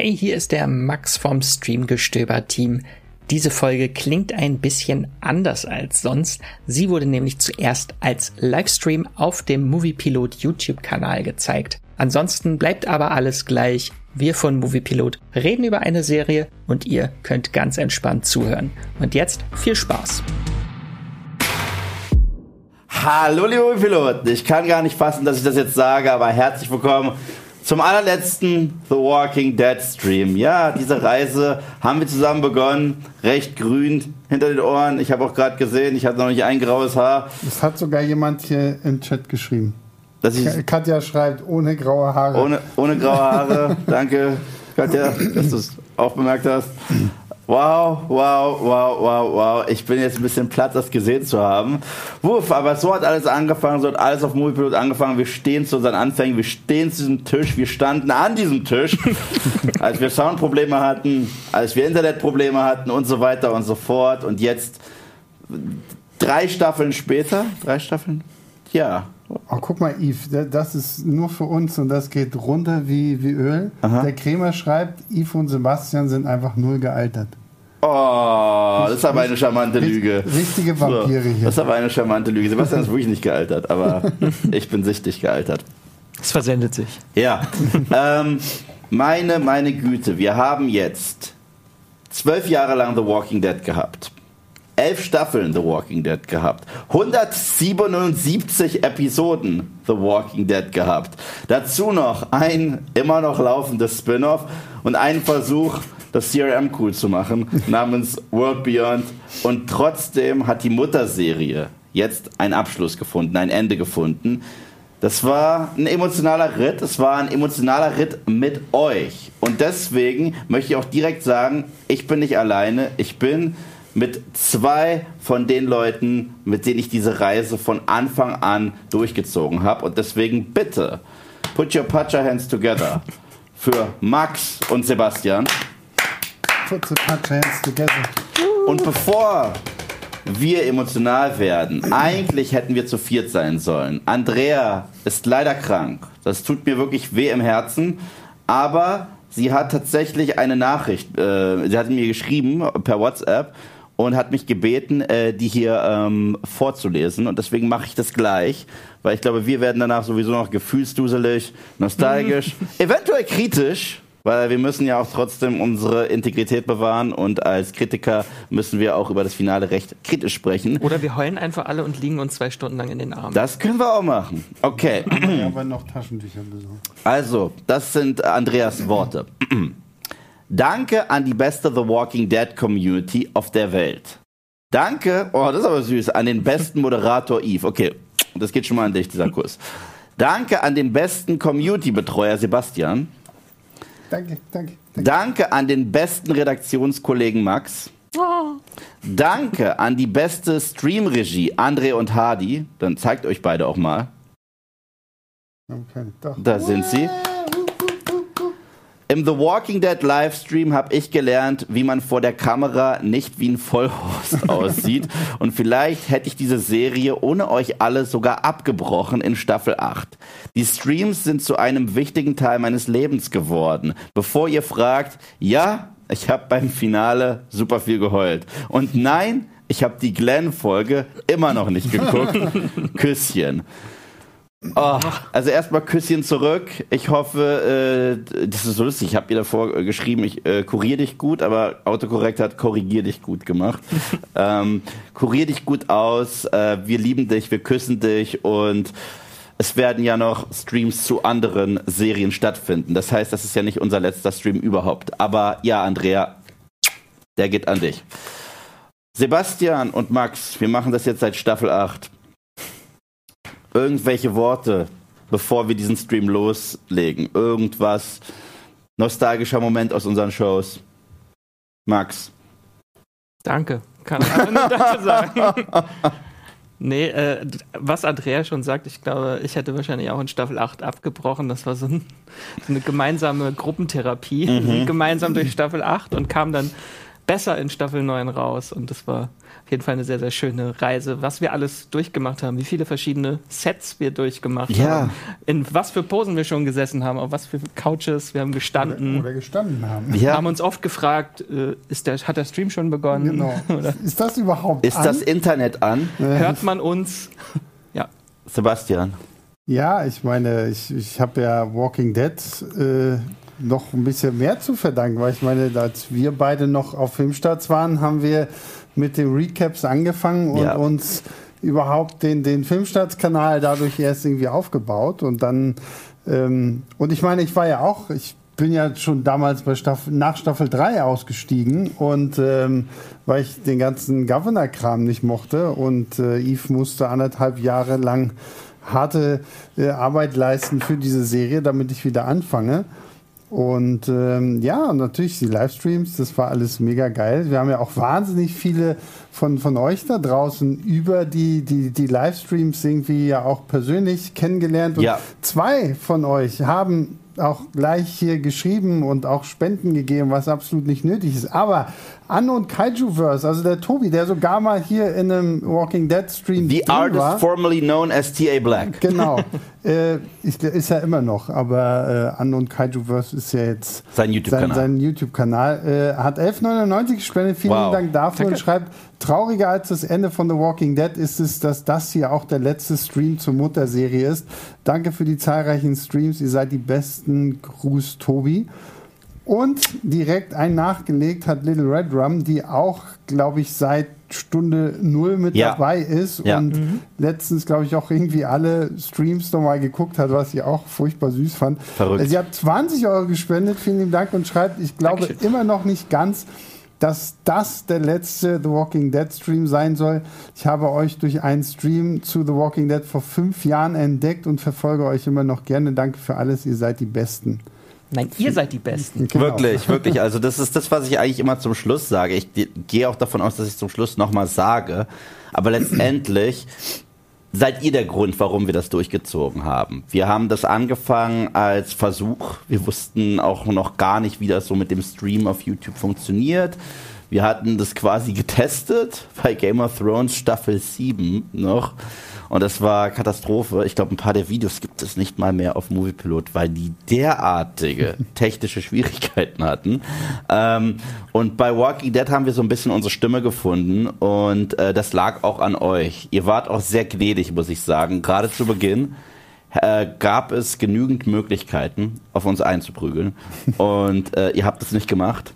Hey, hier ist der Max vom Streamgestöber-Team. Diese Folge klingt ein bisschen anders als sonst. Sie wurde nämlich zuerst als Livestream auf dem Moviepilot YouTube-Kanal gezeigt. Ansonsten bleibt aber alles gleich. Wir von Moviepilot reden über eine Serie und ihr könnt ganz entspannt zuhören. Und jetzt viel Spaß. Hallo liebe Moviepiloten, ich kann gar nicht fassen, dass ich das jetzt sage, aber herzlich willkommen zum allerletzten The Walking Dead Stream. Ja, diese Reise haben wir zusammen begonnen. Recht grün hinter den Ohren. Ich habe auch gerade gesehen, ich hatte noch nicht ein graues Haar. Es hat sogar jemand hier im Chat geschrieben. Dass ich Katja schreibt, ohne graue Haare. ohne, ohne graue Haare. Danke, Katja, dass du es auch bemerkt hast. Wow, wow, wow, wow, wow. Ich bin jetzt ein bisschen platt, das gesehen zu haben. Wuff, aber so hat alles angefangen, so hat alles auf Moviepilot angefangen. Wir stehen zu unseren Anfängen, wir stehen zu diesem Tisch, wir standen an diesem Tisch, als wir Soundprobleme hatten, als wir Internetprobleme hatten und so weiter und so fort. Und jetzt drei Staffeln später, drei Staffeln? Ja. Oh, guck mal, Yves, da- das ist nur für uns und das geht runter wie, wie Öl. Aha. Der Krämer schreibt, Yves und Sebastian sind einfach null gealtert. Oh, das ist aber eine charmante Lüge. Richtige Vampire So, hier. Das ist aber eine charmante Lüge. Sebastian ist wirklich nicht gealtert, aber ich bin sichtlich gealtert. Es versendet sich. Ja. ähm, meine, meine Güte, wir haben jetzt zwölf Jahre lang The Walking Dead gehabt. Elf Staffeln The Walking Dead gehabt. 177 Episoden The Walking Dead gehabt. Dazu noch ein immer noch laufendes Spin-off und einen Versuch, das CRM cool zu machen, namens World Beyond. Und trotzdem hat die Mutterserie jetzt einen Abschluss gefunden, ein Ende gefunden. Das war ein emotionaler Ritt. Es war ein emotionaler Ritt mit euch. Und deswegen möchte ich auch direkt sagen, ich bin nicht alleine. Ich bin mit zwei von den Leuten, mit denen ich diese Reise von Anfang an durchgezogen habe. Und deswegen bitte, put your Pacha hands together für Max und Sebastian. Put the punch hands together. Und bevor wir emotional werden, eigentlich hätten wir zu viert sein sollen. Andrea ist leider krank. Das tut mir wirklich weh im Herzen. Aber sie hat tatsächlich eine Nachricht, äh, sie hat mir geschrieben per WhatsApp und hat mich gebeten, äh, die hier ähm, vorzulesen. Und deswegen mache ich das gleich, weil ich glaube, wir werden danach sowieso noch gefühlsduselig, nostalgisch, eventuell kritisch. Weil wir müssen ja auch trotzdem unsere Integrität bewahren und als Kritiker müssen wir auch über das Finale recht kritisch sprechen. Oder wir heulen einfach alle und liegen uns zwei Stunden lang in den Armen. Das können wir auch machen. Okay, habe noch Taschentücher besorgt. also, das sind Andreas Worte. Danke an die beste The Walking Dead Community auf der Welt. Danke, oh, das ist aber süß, an den besten Moderator Eve. Okay, das geht schon mal an dich, dieser Kuss. Danke an den besten Community-Betreuer Sebastian. Danke, danke, danke. Danke an den besten Redaktionskollegen Max. Danke an die beste Streamregie André und Hardy. Dann zeigt euch beide auch mal. Okay, doch. Da sind sie. Im The Walking Dead Livestream habe ich gelernt, wie man vor der Kamera nicht wie ein Vollhorst aussieht. Und vielleicht hätte ich diese Serie ohne euch alle sogar abgebrochen in Staffel 8. Die Streams sind zu einem wichtigen Teil meines Lebens geworden. Bevor ihr fragt, ja, ich habe beim Finale super viel geheult. Und nein, ich habe die Glenn-Folge immer noch nicht geguckt. Küsschen. Oh, also erstmal Küsschen zurück. Ich hoffe, äh, das ist so lustig. Ich habe ihr davor äh, geschrieben, ich äh, kurier dich gut, aber Autokorrekt hat korrigier dich gut gemacht. ähm, kurier dich gut aus. Äh, wir lieben dich, wir küssen dich und es werden ja noch Streams zu anderen Serien stattfinden. Das heißt, das ist ja nicht unser letzter Stream überhaupt. Aber ja, Andrea, der geht an dich. Sebastian und Max, wir machen das jetzt seit Staffel 8 irgendwelche Worte, bevor wir diesen Stream loslegen? Irgendwas? Nostalgischer Moment aus unseren Shows? Max. Danke. Kann ich einfach nur Danke sagen. Nee, äh, was Andrea schon sagt, ich glaube, ich hätte wahrscheinlich auch in Staffel 8 abgebrochen. Das war so, ein, so eine gemeinsame Gruppentherapie, gemeinsam durch Staffel 8 und kam dann besser in Staffel 9 raus und das war auf jeden Fall eine sehr, sehr schöne Reise, was wir alles durchgemacht haben, wie viele verschiedene Sets wir durchgemacht Ja. haben, in was für Posen wir schon gesessen haben, auf was für Couches wir haben gestanden, Oder gestanden haben. Ja. haben uns oft gefragt, äh, ist der, hat der Stream schon begonnen? Genau. Oder Ist das überhaupt Ist an? das Internet an? hört man uns? Ja, Sebastian. Ja, ich meine, ich, ich habe ja Walking Dead äh, noch ein bisschen mehr zu verdanken, weil ich meine, als wir beide noch auf Filmstarts waren, haben wir mit den Recaps angefangen und Ja. uns überhaupt den, den Filmstarts-Kanal dadurch erst irgendwie aufgebaut und dann ähm, und ich meine, ich war ja auch, ich bin ja schon damals bei Staffel, nach Staffel 3 ausgestiegen und ähm, weil ich den ganzen Governor-Kram nicht mochte und äh, Eve musste anderthalb Jahre lang harte äh, Arbeit leisten für diese Serie, damit ich wieder anfange. Und ähm, ja, und natürlich die Livestreams, das war alles mega geil. Wir haben ja auch wahnsinnig viele von, von euch da draußen über die, die, die Livestreams irgendwie ja auch persönlich kennengelernt. Und Ja. zwei von euch haben auch gleich hier geschrieben und auch Spenden gegeben, was absolut nicht nötig ist. Aber Anno und Kaijuverse, also der Tobi, der sogar mal hier in einem Walking Dead Stream The drin artist war. formerly known as T.A. Black. Genau. äh, ist, ist ja immer noch, aber äh, Unknown Kaijuverse ist ja jetzt Sein YouTube-Kanal. Sein, sein YouTube-Kanal. Äh, hat 11,99 gespendet. Vielen Wow. Dank dafür Danke. und schreibt, trauriger als das Ende von The Walking Dead ist es, dass das hier auch der letzte Stream zur Mutterserie ist. Danke für die zahlreichen Streams. Ihr seid die besten. Gruß, Tobi. Und direkt ein nachgelegt hat Little Red Rum, die auch, glaube ich, seit Stunde null mit Ja. dabei ist Ja. und letztens, glaube ich, auch irgendwie alle Streams nochmal geguckt hat, was sie auch furchtbar süß fand. Verrückt. Sie hat 20 Euro gespendet, vielen lieben Dank und schreibt, ich glaube Dankeschön. immer noch nicht ganz, dass das der letzte The Walking Dead Stream sein soll. Ich habe euch durch einen Stream zu The Walking Dead vor fünf Jahren entdeckt und verfolge euch immer noch gerne. Danke für alles, ihr seid die Besten. Nein, ihr seid die Besten. Genau. Wirklich, wirklich. Also das ist das, was ich eigentlich immer zum Schluss sage. Ich ge- gehe auch davon aus, dass ich zum Schluss nochmal sage. Aber letztendlich seid ihr der Grund, warum wir das durchgezogen haben. Wir haben das angefangen als Versuch. Wir wussten auch noch gar nicht, wie das so mit dem Stream auf YouTube funktioniert. Wir hatten das quasi getestet bei Game of Thrones Staffel 7 noch. Und das war Katastrophe. Ich glaube, ein paar der Videos gibt es nicht mal mehr auf Moviepilot, weil die derartige technische Schwierigkeiten hatten. Ähm, und bei Walking Dead haben wir so ein bisschen unsere Stimme gefunden und äh, das lag auch an euch. Ihr wart auch sehr gnädig, muss ich sagen. Gerade zu Beginn äh, gab es genügend Möglichkeiten, auf uns einzuprügeln. Und äh, ihr habt es nicht gemacht.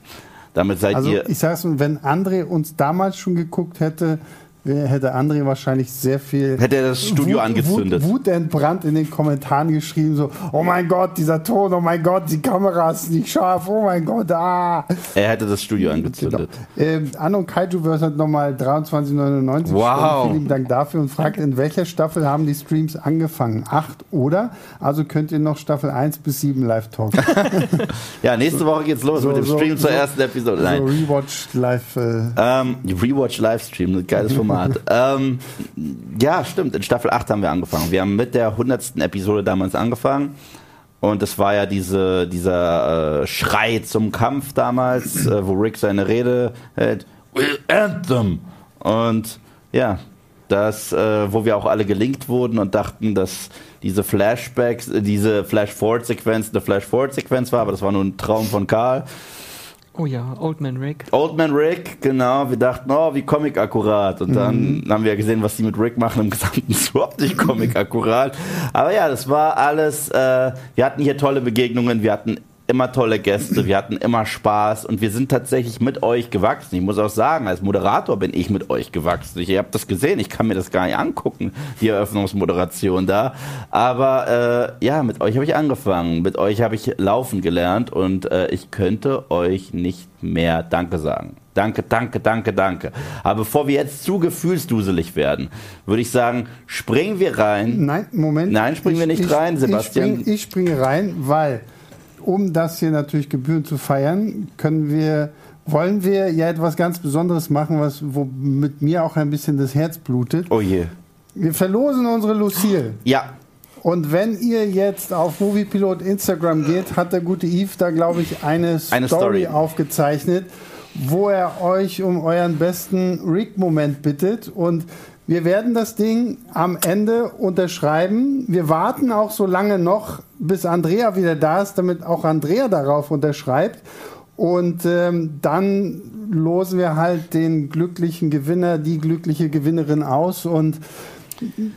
Damit seid Also ihr. ich sag's mal, wenn André uns damals schon geguckt hätte, hätte André wahrscheinlich sehr viel Hätte er das Studio Wut, angezündet. Wut, wutentbrannt in den Kommentaren geschrieben, so, oh mein Gott, dieser Ton, oh mein Gott, die Kamera ist nicht scharf, oh mein Gott, ah. Er hätte das Studio Genau. angezündet. Ähm, Anno Kaijuverse hat nochmal 23,99 Wow. Vielen Dank dafür und fragt, in welcher Staffel haben die Streams angefangen? Acht oder? Also könnt ihr noch Staffel 1 bis 7 live talken. Ja, nächste Woche geht's los So, mit dem so, Stream zur ersten Episode. so Nein. Rewatch live. Äh, Ähm, Rewatch Livestream, geiles Format. ähm, ja, stimmt. In Staffel 8 haben wir angefangen. Wir haben mit der 100. Episode damals angefangen. Und es war ja diese, dieser äh, Schrei zum Kampf damals, äh, wo Rick seine Rede hält. We'll end them. Und ja, das, äh, wo wir auch alle gelinkt wurden und dachten, dass diese Flashbacks, äh, diese Flash-Forward-Sequenz eine Flash-Forward-Sequenz war, aber das war nur ein Traum von Karl. Oh ja, Old Man Rick. Old Man Rick, genau. Wir dachten, oh, wie Comic akkurat. Und dann haben wir gesehen, was die mit Rick machen. Im Gesamten überhaupt nicht Comic akkurat. Aber ja, das war alles. Äh, wir hatten hier tolle Begegnungen. Wir hatten immer tolle Gäste. Wir hatten immer Spaß. Und wir sind tatsächlich mit euch gewachsen. Ich muss auch sagen, als Moderator bin ich mit euch gewachsen. Ich, ihr habt das gesehen. Ich kann mir das gar nicht angucken, die Eröffnungsmoderation da. Aber äh, ja, mit euch habe ich angefangen. Mit euch habe ich laufen gelernt. Und äh, ich könnte euch nicht mehr Danke sagen. Danke, danke, danke, danke. Aber bevor wir jetzt zu gefühlsduselig werden, würde ich sagen, springen wir rein. Nein, Moment. Nein, springen wir nicht rein, Sebastian. Ich, spring, ich springe rein, weil, um das hier natürlich gebührend zu feiern, können wir, wollen wir ja etwas ganz Besonderes machen, was womit mir auch ein bisschen das Herz blutet. Oh je. Wir verlosen unsere Lucille. Ja, Und wenn ihr jetzt auf Moviepilot Instagram geht, hat der gute Yves da, glaube ich, eine, Eine Story, Story. aufgezeichnet. wo er euch um euren besten Rick-Moment bittet. Und wir werden das Ding am Ende unterschreiben. Wir warten auch so lange noch, bis Andrea wieder da ist, damit auch Andrea darauf unterschreibt. Und ähm, dann losen wir halt den glücklichen Gewinner, die glückliche Gewinnerin aus und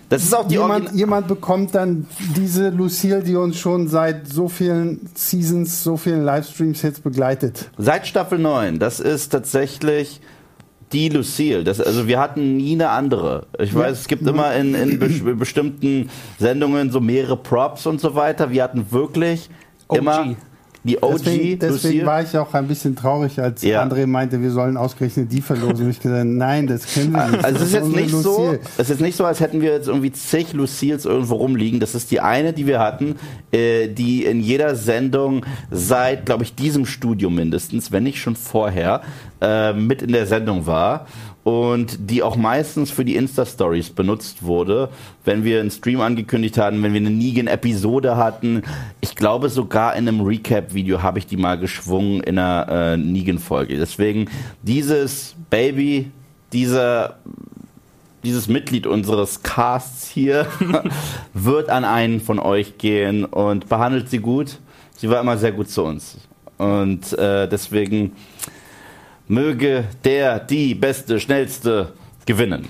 das ist auch die jemand, jemand bekommt dann diese Lucille, die uns schon seit so vielen Seasons, so vielen Livestreams jetzt begleitet. Seit Staffel 9. Das ist tatsächlich die Lucille. Das, also wir hatten nie eine andere. Ich ja. weiß, es gibt immer in, in be bestimmten Sendungen so mehrere Props und so weiter. Wir hatten wirklich OG. immer die OG. Deswegen, deswegen war ich auch ein bisschen traurig, als ja. André meinte, wir sollen ausgerechnet die verlosen. ich gesagt, nein, das können wir nicht. Also es ist, jetzt nicht so, es ist nicht so, als hätten wir jetzt irgendwie zig Lucils irgendwo rumliegen. Das ist die eine, die wir hatten, äh, die in jeder Sendung seit, glaube ich, diesem Studio mindestens, wenn nicht schon vorher, äh, mit in der Sendung war und die auch meistens für die Insta-Stories benutzt wurde, wenn wir einen Stream angekündigt hatten, wenn wir eine Negan-Episode hatten. Ich glaube sogar in einem Recap-Video habe ich die mal geschwungen in einer äh, Negan-Folge. Deswegen dieses Baby, dieser dieses Mitglied unseres Casts hier wird an einen von euch gehen und behandelt sie gut. Sie war immer sehr gut zu uns. Und äh, deswegen Möge der, die beste, schnellste gewinnen.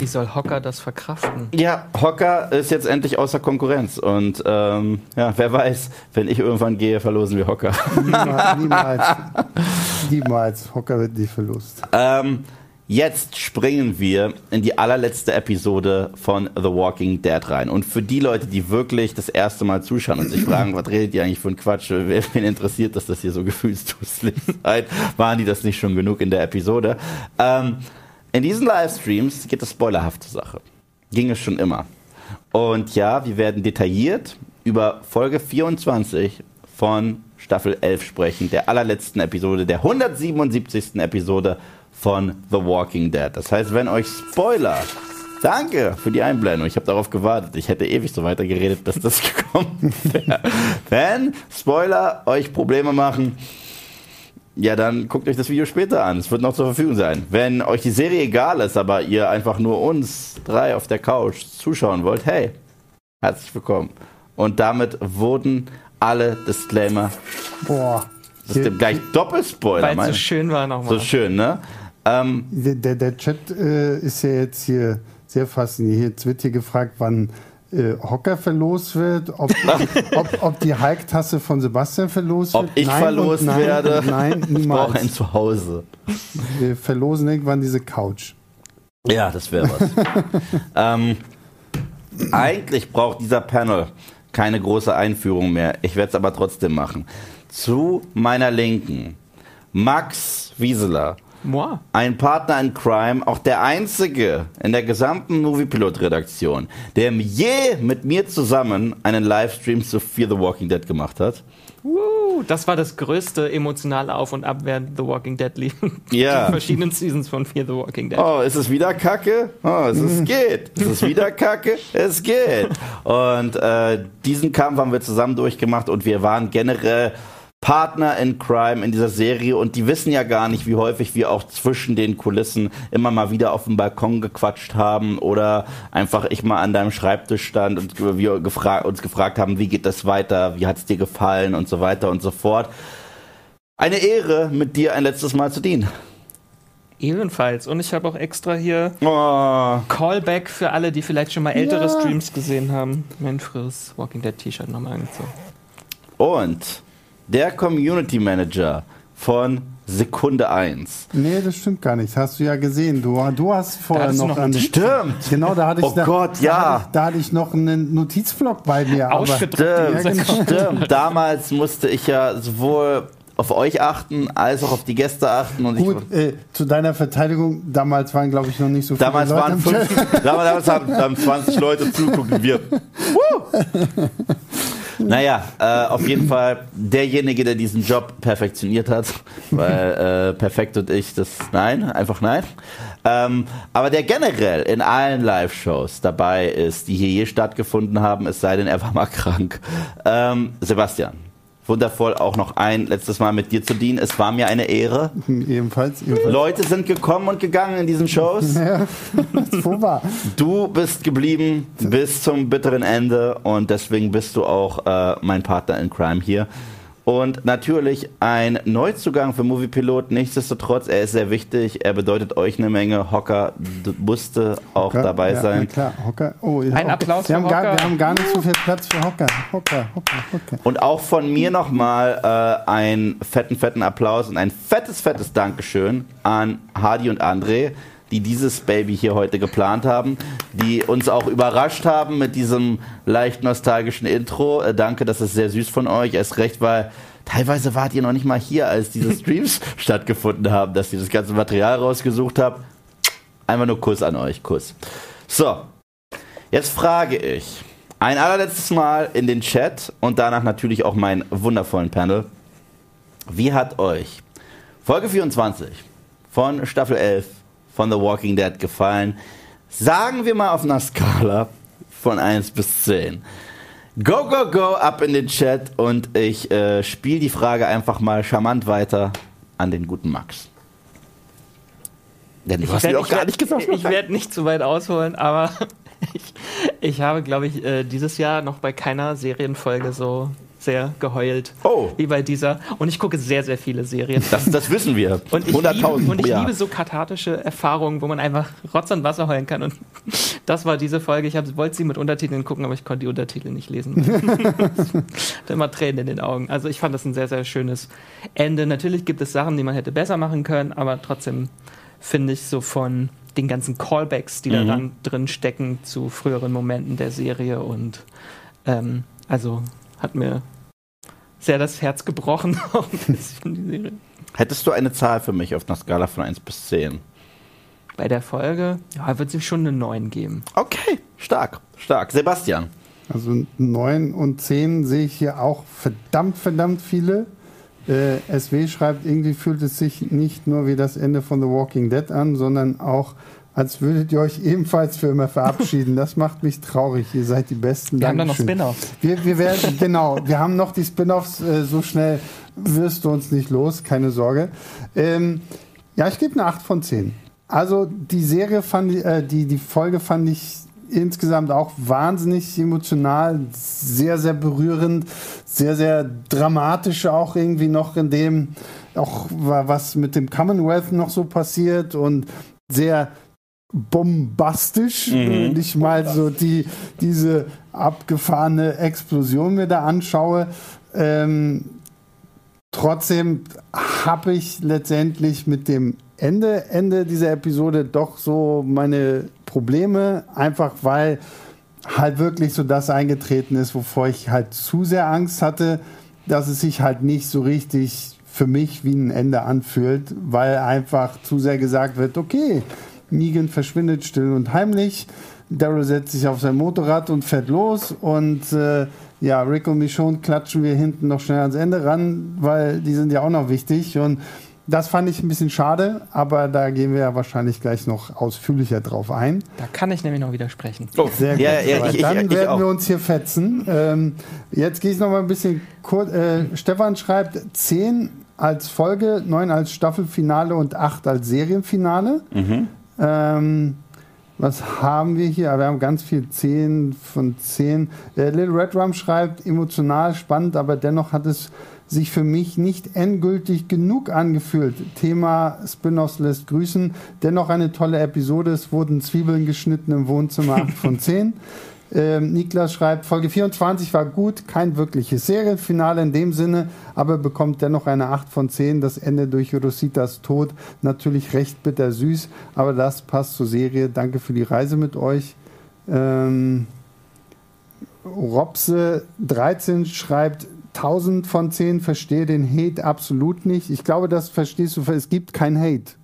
Wie soll Hocker das verkraften? Ja, Hocker ist jetzt endlich außer Konkurrenz. Und ähm, ja, wer weiß, wenn ich irgendwann gehe, verlosen wir Hocker. Niemals. Niemals, niemals. Hocker wird nicht verlost. Ähm, Jetzt springen wir in die allerletzte Episode von The Walking Dead rein. Und für die Leute, die wirklich das erste Mal zuschauen und sich fragen, was redet ihr eigentlich für ein Quatsch? Wen interessiert, dass das hier so gefühlsdusselig seid? Waren die das nicht schon genug in der Episode? Ähm, in diesen Livestreams geht es spoilerhaft zur Sache. Ging es schon immer. Und ja, wir werden detailliert über Folge 24 von Staffel 11 sprechen, der allerletzten Episode, der 177. Episode von The Walking Dead. Das heißt, wenn euch Spoiler Danke für die Einblendung. Ich habe darauf gewartet. Ich hätte ewig so weitergeredet, bis das gekommen wäre. Wenn Spoiler euch Probleme machen, ja, dann guckt euch das Video später an. Es wird noch zur Verfügung sein. Wenn euch die Serie egal ist, aber ihr einfach nur uns drei auf der Couch zuschauen wollt, hey, herzlich willkommen. Und damit wurden alle Disclaimer. Boah. Das ist gleich Doppelspoiler. Weil es so schön war nochmal. So schön, ne? Ähm, der, der, Chat äh, ist ja jetzt hier sehr faszinierend. Jetzt wird hier gefragt, wann äh, Hocker verlost wird, ob, ob, ob die Hulk-Tasse von Sebastian verlost ob wird. Ob ich nein verlost nein, werde. Nein, niemals. Ich brauche ein Zuhause. Wir verlosen irgendwann diese Couch. Ja, das wäre was. ähm, eigentlich braucht dieser Panel keine große Einführung mehr. Ich werde es aber trotzdem machen. Zu meiner Linken Max Wieseler Moi. Ein Partner in Crime, auch der einzige in der gesamten Moviepilot-Redaktion, der je mit mir zusammen einen Livestream zu Fear the Walking Dead gemacht hat. Uh, das war das größte emotionale Auf und Ab während The Walking Dead lief. Ja. Die verschiedenen Seasons von Fear the Walking Dead. Oh, ist es wieder Kacke? Oh, es ist, geht. Ist es wieder Kacke? Es geht. Und äh, diesen Kampf haben wir zusammen durchgemacht und wir waren generell Partner in Crime in dieser Serie und die wissen ja gar nicht, wie häufig wir auch zwischen den Kulissen immer mal wieder auf dem Balkon gequatscht haben oder einfach ich mal an deinem Schreibtisch stand und wir gefra uns gefragt haben, wie geht das weiter, wie hat es dir gefallen und so weiter und so fort. Eine Ehre, mit dir ein letztes Mal zu dienen. Ebenfalls. Und ich habe auch extra hier oh. Callback für alle, die vielleicht schon mal ältere ja. Streams gesehen haben. Mein frühes Walking Dead T-Shirt nochmal angezogen. Und der Community Manager von Sekunde 1. Nee, das stimmt gar nicht. Das hast du ja gesehen. Du, du hast vorher noch, noch an Stimmt. Genau, da hatte ich Oh da, Gott, da ja. Hatte ich, da hatte ich noch einen Notizblock bei mir. Stimmt, ja, genau. stimmt. Damals musste ich ja sowohl auf euch achten, als auch auf die Gäste achten. Und Gut, äh, zu deiner Verteidigung, damals waren, glaube ich, noch nicht so viele damals Leute. Waren fünf, damals haben, haben 20 Leute zugucken. Wir. Naja, äh, auf jeden Fall derjenige, der diesen Job perfektioniert hat, weil äh, perfekt und ich, das nein, einfach nein. Ähm, aber der generell in allen Live-Shows dabei ist, die hier je stattgefunden haben, es sei denn, er war mal krank. Ähm, Sebastian wundervoll, auch noch ein letztes Mal mit dir zu dienen. Es war mir eine Ehre. Ebenfalls, ebenfalls. Leute sind gekommen und gegangen in diesen Shows. Ja. Du bist geblieben bis zum bitteren Ende und deswegen bist du auch äh, mein Partner in Crime hier. Und natürlich ein Neuzugang für Moviepilot. Nichtsdestotrotz, er ist sehr wichtig. Er bedeutet euch eine Menge. Hocker musste auch Hocker, dabei ja, sein. Na klar, Hocker. Oh, ja, Ein Hocker. Applaus wir für haben gar, Hocker. Wir haben gar nicht so viel Platz für Hocker. Hocker, Hocker, Hocker. Und auch von mir nochmal äh, einen fetten, fetten Applaus und ein fettes, fettes Dankeschön an Hardy und André, die dieses Baby hier heute geplant haben, die uns auch überrascht haben mit diesem leicht nostalgischen Intro. Äh, danke, das ist sehr süß von euch. Erst recht, weil teilweise wart ihr noch nicht mal hier, als diese Streams stattgefunden haben, dass ihr das ganze Material rausgesucht habt. Einfach nur Kuss an euch, Kuss. So, jetzt frage ich ein allerletztes Mal in den Chat und danach natürlich auch meinen wundervollen Panel. Wie hat euch Folge 24 von Staffel 11 von The Walking Dead gefallen? Sagen wir mal auf einer Skala von 1 bis 10. Go, go, go ab in den Chat und ich äh, spiele die Frage einfach mal charmant weiter an den guten Max. Denn du hast werd- mir auch gar werd- nicht gesagt. Ich werde nicht zu weit ausholen, aber ich, ich habe, glaube ich, äh, dieses Jahr noch bei keiner Serienfolge so sehr geheult Oh. wie bei dieser. Und ich gucke sehr, sehr viele Serien. Das, das wissen wir. Und ich, 100.000 liebe, und ich Jahr. liebe so kathartische Erfahrungen, wo man einfach Rotz und Wasser heulen kann. Und das war diese Folge. Ich hab- wollte sie mit Untertiteln gucken, aber ich konnte die Untertitel nicht lesen. Hatte immer Tränen in den Augen. Also ich fand das ein sehr, sehr schönes Ende. Natürlich gibt es Sachen, die man hätte besser machen können, aber trotzdem finde ich so von den ganzen Callbacks, die da dann drin stecken zu früheren Momenten der Serie und ähm, also hat mir sehr das Herz gebrochen. Hättest du eine Zahl für mich auf einer Skala von 1 bis 10? Bei der Folge, ja, wird sich schon eine 9 geben. Okay, stark, stark. Sebastian. Also 9 und 10 sehe ich hier auch verdammt, verdammt viele. Äh, SW schreibt, irgendwie fühlt es sich nicht nur wie das Ende von The Walking Dead an, sondern auch, als würdet ihr euch ebenfalls für immer verabschieden. Das macht mich traurig. Ihr seid die Besten. Wir haben da noch Dankeschön. Spin-offs. Wir, wir werden, genau, wir haben noch die Spin-offs. Äh, so schnell wirst du uns nicht los, keine Sorge. Ähm, ja, ich gebe eine 8 von 10. Also die Serie fand ich, äh, die, die Folge fand ich insgesamt auch wahnsinnig emotional, sehr, sehr berührend, sehr, sehr dramatisch auch irgendwie noch in dem, auch wa- was mit dem Commonwealth noch so passiert und sehr bombastisch, wenn ich mal so die, diese abgefahrene Explosion mir da anschaue. Ähm, trotzdem habe ich letztendlich mit dem Ende, Ende dieser Episode doch so meine Probleme, einfach weil halt wirklich so das eingetreten ist, wovor ich halt zu sehr Angst hatte, dass es sich halt nicht so richtig für mich wie ein Ende anfühlt, weil einfach zu sehr gesagt wird, okay, Negan verschwindet still und heimlich, Daryl setzt sich auf sein Motorrad und fährt los und äh, ja, Rick und Michonne klatschen wir hinten noch schnell ans Ende ran, weil die sind ja auch noch wichtig und das fand ich ein bisschen schade, aber da gehen wir ja wahrscheinlich gleich noch ausführlicher drauf ein. Da kann ich nämlich noch widersprechen. Sehr gut. Ja, ja, ich- ich- dann ich werden auch. wir uns hier fetzen. Ähm, jetzt gehe ich noch mal ein bisschen kurz. Äh, Stefan schreibt 10 als Folge, 9 als Staffelfinale und 8 als Serienfinale. Ähm, was haben wir hier? Wir haben ganz viel 10 von 10. Äh, Little Red Rum schreibt, emotional spannend, aber dennoch hat es sich für mich nicht endgültig genug angefühlt. Thema Spin-offs lässt grüßen. Dennoch eine tolle Episode. Es wurden Zwiebeln geschnitten im Wohnzimmer 8 von 10. Ähm, Niklas schreibt, Folge 24 war gut, kein wirkliches Serienfinale in dem Sinne, aber bekommt dennoch eine 8 von 10. Das Ende durch Rositas Tod natürlich recht bitter süß, aber das passt zur Serie. Danke für die Reise mit euch. Ähm, Robse 13 schreibt 1000 von 10, verstehe den Hate absolut nicht. Ich glaube, das verstehst du, es gibt kein Hate.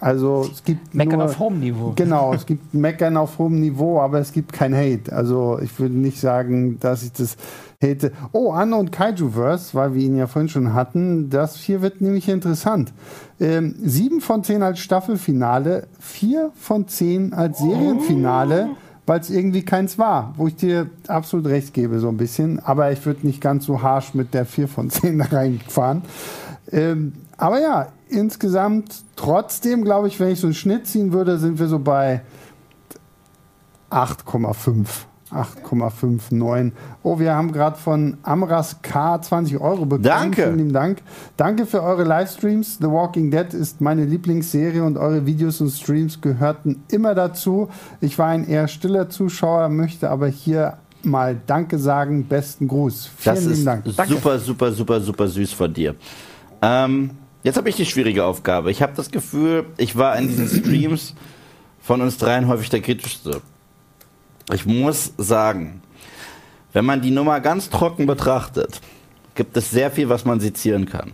Also es gibt Meckern nur, auf Home-Niveau. Genau, es gibt Meckern auf hohem Niveau, aber es gibt kein Hate. Also ich würde nicht sagen, dass ich das hate. Oh, Anne und Kaijuverse, weil wir ihn ja vorhin schon hatten, das hier wird nämlich interessant. Ähm, sieben von zehn als Staffelfinale, vier von zehn als Serienfinale. weil es irgendwie keins war, wo ich dir absolut recht gebe, so ein bisschen. Aber ich würde nicht ganz so harsh mit der 4 von 10 da reinfahren. Ähm, aber ja, insgesamt trotzdem, glaube ich, wenn ich so einen Schnitt ziehen würde, sind wir so bei 8,5. 8,59. Oh, wir haben gerade von Amras K 20 Euro bekommen. Danke. Vielen lieben Dank. Danke für eure Livestreams. The Walking Dead ist meine Lieblingsserie und eure Videos und Streams gehörten immer dazu. Ich war ein eher stiller Zuschauer, möchte aber hier mal Danke sagen. Besten Gruß. Vielen Das lieben ist Dank. super, super, super, super süß von dir. Ähm, jetzt habe ich die schwierige Aufgabe. Ich habe das Gefühl, ich war in diesen Streams von uns dreien häufig der kritischste. Ich muss sagen, wenn man die Nummer ganz trocken betrachtet, gibt es sehr viel, was man sezieren kann.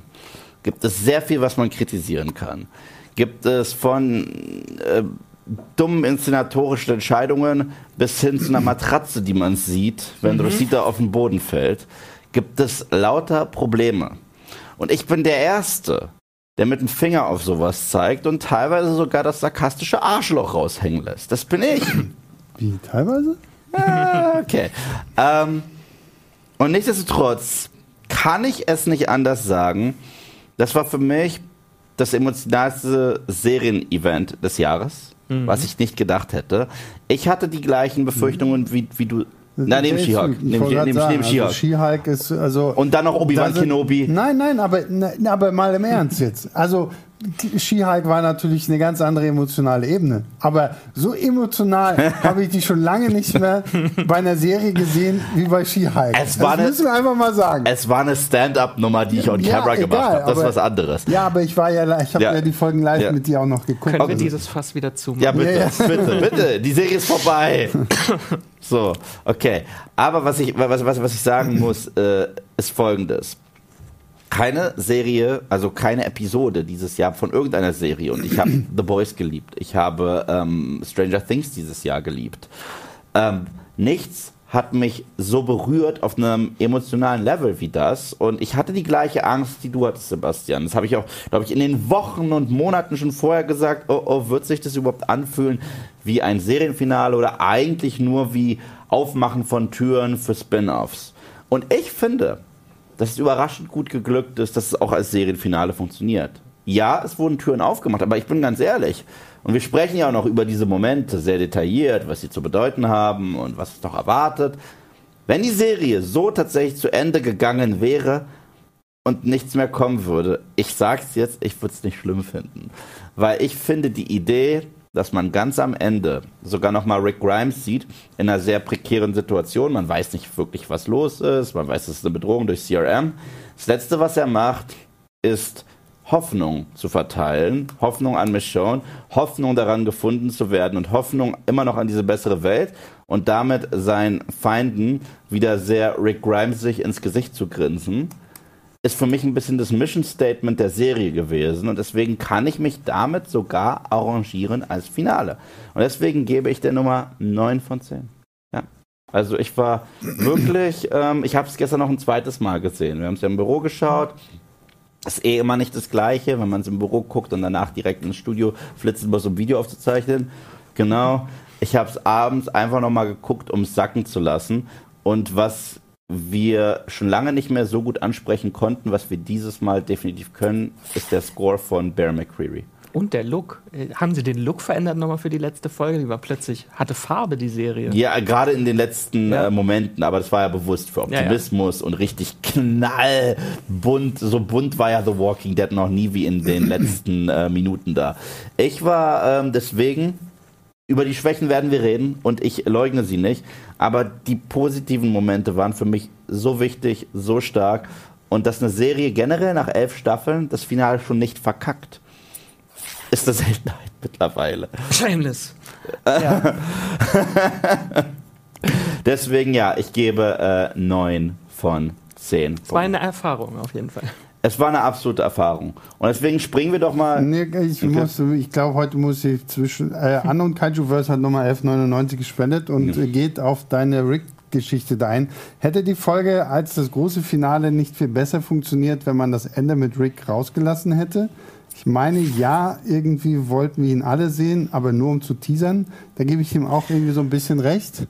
Gibt es sehr viel, was man kritisieren kann. Gibt es von äh, dummen inszenatorischen Entscheidungen bis hin zu einer Matratze, die man sieht, wenn Rosita auf den Boden fällt, gibt es lauter Probleme. Und ich bin der Erste, der mit dem Finger auf sowas zeigt und teilweise sogar das sarkastische Arschloch raushängen lässt. Das bin ich. Wie, teilweise? Ah, okay. Ähm, und nichtsdestotrotz kann ich es nicht anders sagen. Das war für mich das emotionalste Serien-Event des Jahres, was ich nicht gedacht hätte. Ich hatte die gleichen Befürchtungen wie, wie du. Nein, neben She-Hulk. Neben, neben, neben She-Hulk. Also She-Hulk ist also. Und dann noch Obi-Wan Kenobi. Nein, nein, aber, na, aber mal im Ernst jetzt. Also, She-Hulk war natürlich eine ganz andere emotionale Ebene. Aber so emotional habe ich die schon lange nicht mehr bei einer Serie gesehen wie bei She-Hulk. Es war das eine- müssen wir einfach mal sagen. Es war eine Stand-up-Nummer, die ich on Ja, camera gemacht habe. Das ist aber- was anderes. Ja, aber ich war ja, ich habe Ja. ja. die Folgen live Ja. mit dir auch noch geguckt. Können wir Okay. dieses Fass wieder zumachen? Ja, bitte, Ja, ja. bitte, bitte. Die Serie ist vorbei. So, okay. Aber was ich, was, was, was ich sagen muss, äh, ist folgendes. Keine Serie, also keine Episode dieses Jahr von irgendeiner Serie. Und ich habe The Boys geliebt. Ich habe ähm, Stranger Things dieses Jahr geliebt. Ähm, nichts hat mich so berührt auf einem emotionalen Level wie das. Und ich hatte die gleiche Angst, die du hattest, Sebastian. Das habe ich auch, glaube ich, in den Wochen und Monaten schon vorher gesagt. Oh, oh, wird sich das überhaupt anfühlen wie ein Serienfinale oder eigentlich nur wie Aufmachen von Türen für Spin-offs? Und ich finde, dass es überraschend gut geglückt ist, dass es auch als Serienfinale funktioniert. Ja, es wurden Türen aufgemacht, aber ich bin ganz ehrlich. Und wir sprechen ja auch noch über diese Momente sehr detailliert, was sie zu bedeuten haben und was es noch erwartet. Wenn die Serie so tatsächlich zu Ende gegangen wäre und nichts mehr kommen würde, ich sag's jetzt, ich würde es nicht schlimm finden. Weil ich finde die Idee, dass man ganz am Ende sogar nochmal Rick Grimes sieht, in einer sehr prekären Situation. Man weiß nicht wirklich, was los ist. Man weiß, es ist eine Bedrohung durch CRM. Das Letzte, was er macht, ist Hoffnung zu verteilen, Hoffnung an Michonne, Hoffnung daran gefunden zu werden und Hoffnung immer noch an diese bessere Welt und damit seinen Feinden wieder sehr Rick Grimes sich ins Gesicht zu grinsen ist für mich ein bisschen das Mission Statement der Serie gewesen und deswegen kann ich mich damit sogar arrangieren als Finale. Und deswegen gebe ich der Nummer 9 von 10. Ja. Also ich war wirklich, ähm, ich habe es gestern noch ein zweites Mal gesehen. Wir haben es ja im Büro geschaut. Ist eh immer nicht das Gleiche, wenn man es im Büro guckt und danach direkt ins Studio flitzt, um so ein Video aufzuzeichnen. Genau. Ich habe es abends einfach nochmal geguckt, um es sacken zu lassen. Und was wir schon lange nicht mehr so gut ansprechen konnten, was wir dieses Mal definitiv können, ist der Score von Bear McCreary. Und der Look. Äh, Haben sie den Look verändert nochmal für die letzte Folge? Die war plötzlich, hatte Farbe, die Serie. Ja, gerade in den letzten Ja. äh, Momenten, aber das war ja bewusst für ja. Optimismus und richtig knallbunt. So bunt war ja The Walking Dead noch nie wie in den letzten äh, Minuten da. Ich war ähm, deswegen, über die Schwächen werden wir reden und ich leugne sie nicht, aber die positiven Momente waren für mich so wichtig, so stark und dass eine Serie generell nach elf Staffeln das Finale schon nicht verkackt, ist eine Seltenheit mittlerweile. Shameless. Deswegen ja, ich gebe äh, 9 von 10. Es war eine Erfahrung auf jeden Fall. Es war eine absolute Erfahrung. Und deswegen springen wir doch mal. Nee, ich, muss, ich glaube, heute muss ich zwischen. Äh, Anno und Kaijuverse hat nochmal 11,99 gespendet und äh, geht auf deine Rick-Geschichte da ein. Hätte die Folge als das große Finale nicht viel besser funktioniert, wenn man das Ende mit Rick rausgelassen hätte? Ich meine, ja, irgendwie wollten wir ihn alle sehen, aber nur um zu teasern. Da gebe ich ihm auch irgendwie so ein bisschen recht.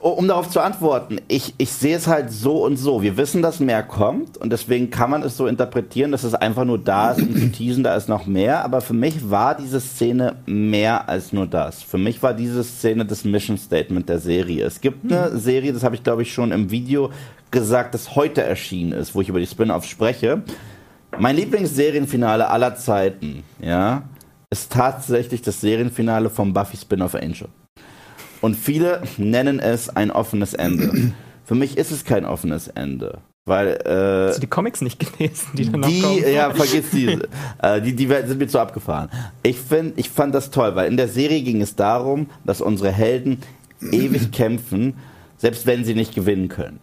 Um darauf zu antworten, ich, ich sehe es halt so und so. Wir wissen, dass mehr kommt und deswegen kann man es so interpretieren, dass es einfach nur da ist, um zu teasen, da ist noch mehr. Aber für mich war diese Szene mehr als nur das. Für mich war diese Szene das Mission Statement der Serie. Es gibt eine hm. Serie, das habe ich glaube ich schon im Video gesagt, das heute erschienen ist, wo ich über die Spin-offs spreche. Mein Lieblingsserienfinale aller Zeiten, ja, ist tatsächlich das Serienfinale vom Buffy Spin-off Angel. Und viele nennen es ein offenes Ende. Für mich ist es kein offenes Ende. Weil, äh, Hast du die Comics nicht gelesen, die dann noch die, kommen? Ja, vergiss die. äh, die. Die sind mir zu abgefahren. Ich, find, ich fand das toll, weil in der Serie ging es darum, dass unsere Helden ewig kämpfen, selbst wenn sie nicht gewinnen können.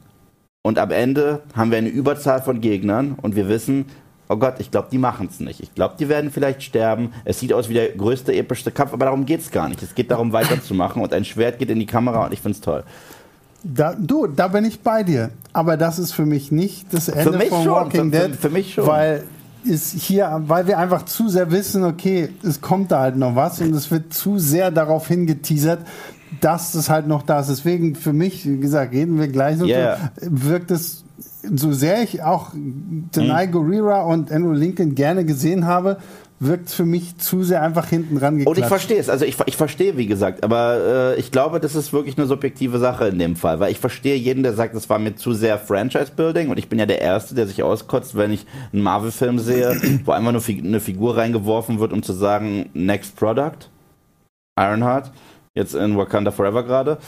Und am Ende haben wir eine Überzahl von Gegnern und wir wissen, oh Gott, ich glaube, die machen es nicht. Ich glaube, die werden vielleicht sterben. Es sieht aus wie der größte, epischste Kampf, aber darum geht es gar nicht. Es geht darum, weiterzumachen und ein Schwert geht in die Kamera und ich finde es toll. Da, du, da bin ich bei dir. Aber das ist für mich nicht das Ende von schon. Walking Dead. Für, für, mich schon. Weil ist hier, weil wir einfach zu sehr wissen, okay, es kommt da halt noch was und es wird zu sehr darauf hingeteasert, dass es halt noch da ist. Deswegen für mich, wie gesagt, reden wir gleich yeah. so, wirkt es so sehr ich auch Denai mhm. Gurira und Andrew Lincoln gerne gesehen habe, wirkt für mich zu sehr einfach hinten ran Und ich verstehe es, also ich, ich verstehe, wie gesagt, aber äh, ich glaube, das ist wirklich eine subjektive Sache in dem Fall, weil ich verstehe jeden, der sagt, das war mir zu sehr Franchise-Building und ich bin ja der Erste, der sich auskotzt, wenn ich einen Marvel-Film sehe, wo einfach nur eine Figur reingeworfen wird, um zu sagen, Next Product, Ironheart, jetzt in Wakanda Forever gerade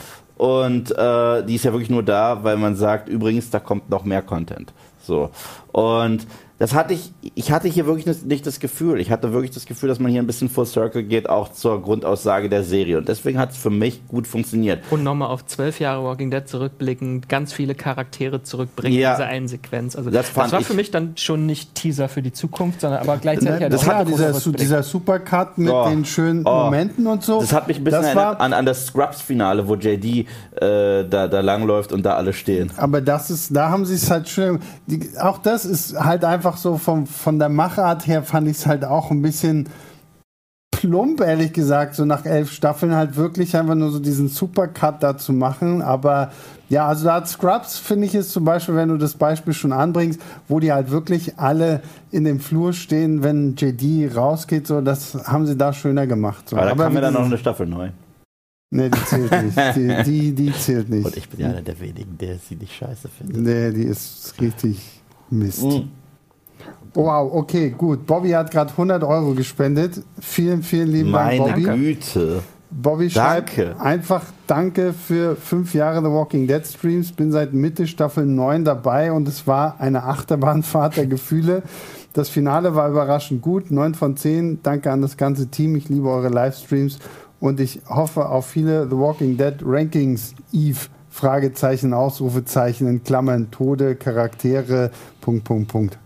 und äh, die ist ja wirklich nur da, weil man sagt, übrigens, da kommt noch mehr Content. So. Und das hatte ich, ich hatte hier wirklich nicht das Gefühl. Ich hatte wirklich das Gefühl, dass man hier ein bisschen full circle geht, auch zur Grundaussage der Serie. Und deswegen hat es für mich gut funktioniert. Und nochmal auf zwölf Jahre Walking Dead zurückblicken, ganz viele Charaktere zurückbringen ja. in dieser einen Sequenz. Also das, das war für mich dann schon nicht Teaser für die Zukunft, sondern aber gleichzeitig ne, das hat dieser, su dieser Supercut mit oh. den schönen oh. Momenten und so. Das hat mich ein bisschen erinnert an, an das Scrubs-Finale, wo JD äh, da, da langläuft und da alle stehen. Aber das ist, da haben sie es halt schön. Die, auch das ist halt einfach einfach so vom, von der Machart her fand ich es halt auch ein bisschen plump, ehrlich gesagt, so nach elf Staffeln halt wirklich einfach nur so diesen Supercut da zu machen. Aber ja, also da hat Scrubs, finde ich, ist zum Beispiel, wenn du das Beispiel schon anbringst, wo die halt wirklich alle in dem Flur stehen, wenn JD rausgeht, so, das haben sie da schöner gemacht. So. Aber da kam mir dann noch eine Staffel neu. Nee, die zählt nicht. Die, die, die, zählt nicht. Und ich bin ja einer der wenigen, der sie nicht scheiße findet. Nee, die ist richtig Mist. Mhm. Wow, okay, gut. Bobby hat gerade 100 Euro gespendet. Vielen, vielen lieben Dank, Bobby. Meine Güte. Bobby schreibt danke. einfach Danke für fünf Jahre The Walking Dead Streams. Bin seit Mitte Staffel 9 dabei und es war eine Achterbahnfahrt der Gefühle. Das Finale war überraschend gut. 9 von 10. Danke an das ganze Team. Ich liebe eure Livestreams und ich hoffe auf viele The Walking Dead Rankings. Eve. Fragezeichen, Ausrufezeichen in Klammern, Tode, Charaktere, Punkt, Punkt, Punkt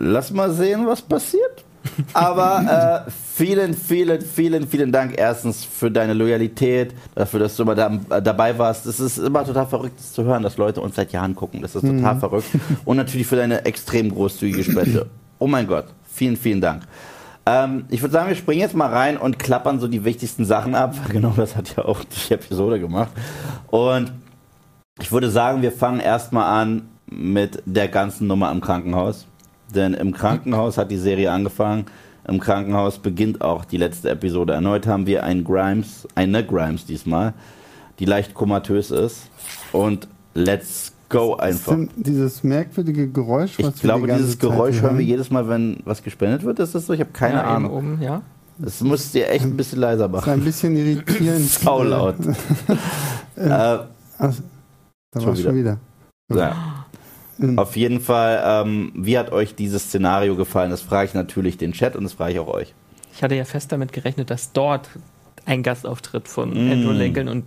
lass mal sehen, was passiert. Aber äh, vielen, vielen, vielen, vielen Dank erstens für deine Loyalität, dafür, dass du immer da, äh, dabei warst. Es ist immer total verrückt das zu hören, dass Leute uns seit Jahren gucken. Das ist total mhm. verrückt. Und natürlich für deine extrem großzügige Spende. Oh mein Gott, vielen, vielen Dank. Ähm, ich würde sagen, wir springen jetzt mal rein und klappern so die wichtigsten Sachen ab. Genau das hat ja auch die Episode gemacht. Und ich würde sagen, wir fangen erstmal an mit der ganzen Nummer im Krankenhaus. Denn im Krankenhaus hat die Serie angefangen. Im Krankenhaus beginnt auch die letzte Episode. Erneut haben wir einen Grimes, eine Grimes diesmal, die leicht komatös ist. Und let's go einfach. Dieses merkwürdige Geräusch, was Ich glaube, dieses Zeit Geräusch hören wir jedes Mal, wenn was gespendet wird. Ist das so? Ich habe keine ja, Ahnung. Oben, ja. Das muss dir echt ein bisschen leiser machen. Das ist ein bisschen irritierend. Sau laut. äh, äh, Ach, da war schon wieder. Ja. Mhm. Auf jeden Fall, ähm, wie hat euch dieses Szenario gefallen? Das frage ich natürlich den Chat und das frage ich auch euch. Ich hatte ja fest damit gerechnet, dass dort ein Gastauftritt von mm. Andrew Lincoln und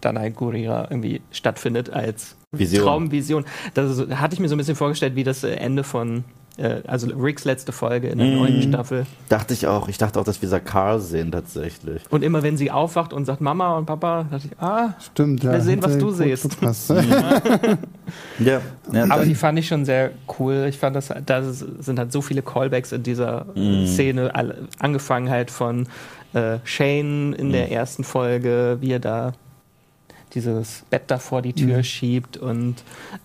Danai Gurira irgendwie stattfindet als Vision. Traumvision. Das hatte ich mir so ein bisschen vorgestellt wie das Ende von äh, also Ricks letzte Folge in der mm. neuen Staffel. Dachte ich auch. Ich dachte auch, dass wir Carl sehen tatsächlich. Und immer wenn sie aufwacht und sagt Mama und Papa, dachte ich, ah, stimmt, wir ja, sehen, was du siehst. ja. ja. Aber die fand ich schon sehr cool. Ich fand, das, da sind halt so viele Callbacks in dieser mm. Szene, angefangen halt von äh, Shane in mm. der ersten Folge, wie er da dieses Bett da vor die Tür mhm. schiebt und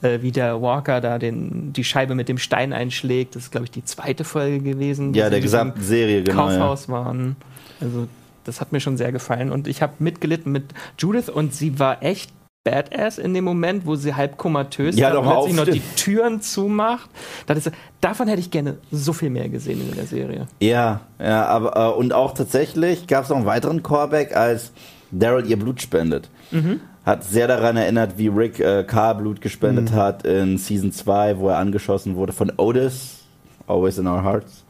äh, wie der Walker da den, die Scheibe mit dem Stein einschlägt. Das ist, glaube ich, die zweite Folge gewesen. Ja, der gesamten Serie, genau. Kaufhaus ja. waren. Also, das hat mir schon sehr gefallen. Und ich habe mitgelitten mit Judith und sie war echt Badass in dem Moment, wo sie halb komatös ja, und plötzlich noch die Türen zumacht. Ist, davon hätte ich gerne so viel mehr gesehen in der Serie. Ja, ja, aber äh, und auch tatsächlich gab es noch einen weiteren Callback, als Daryl ihr Blut spendet. Mhm hat sehr daran erinnert, wie Rick äh, Carr Blut gespendet mhm. hat in Season 2, wo er angeschossen wurde von Otis, Always in Our Hearts.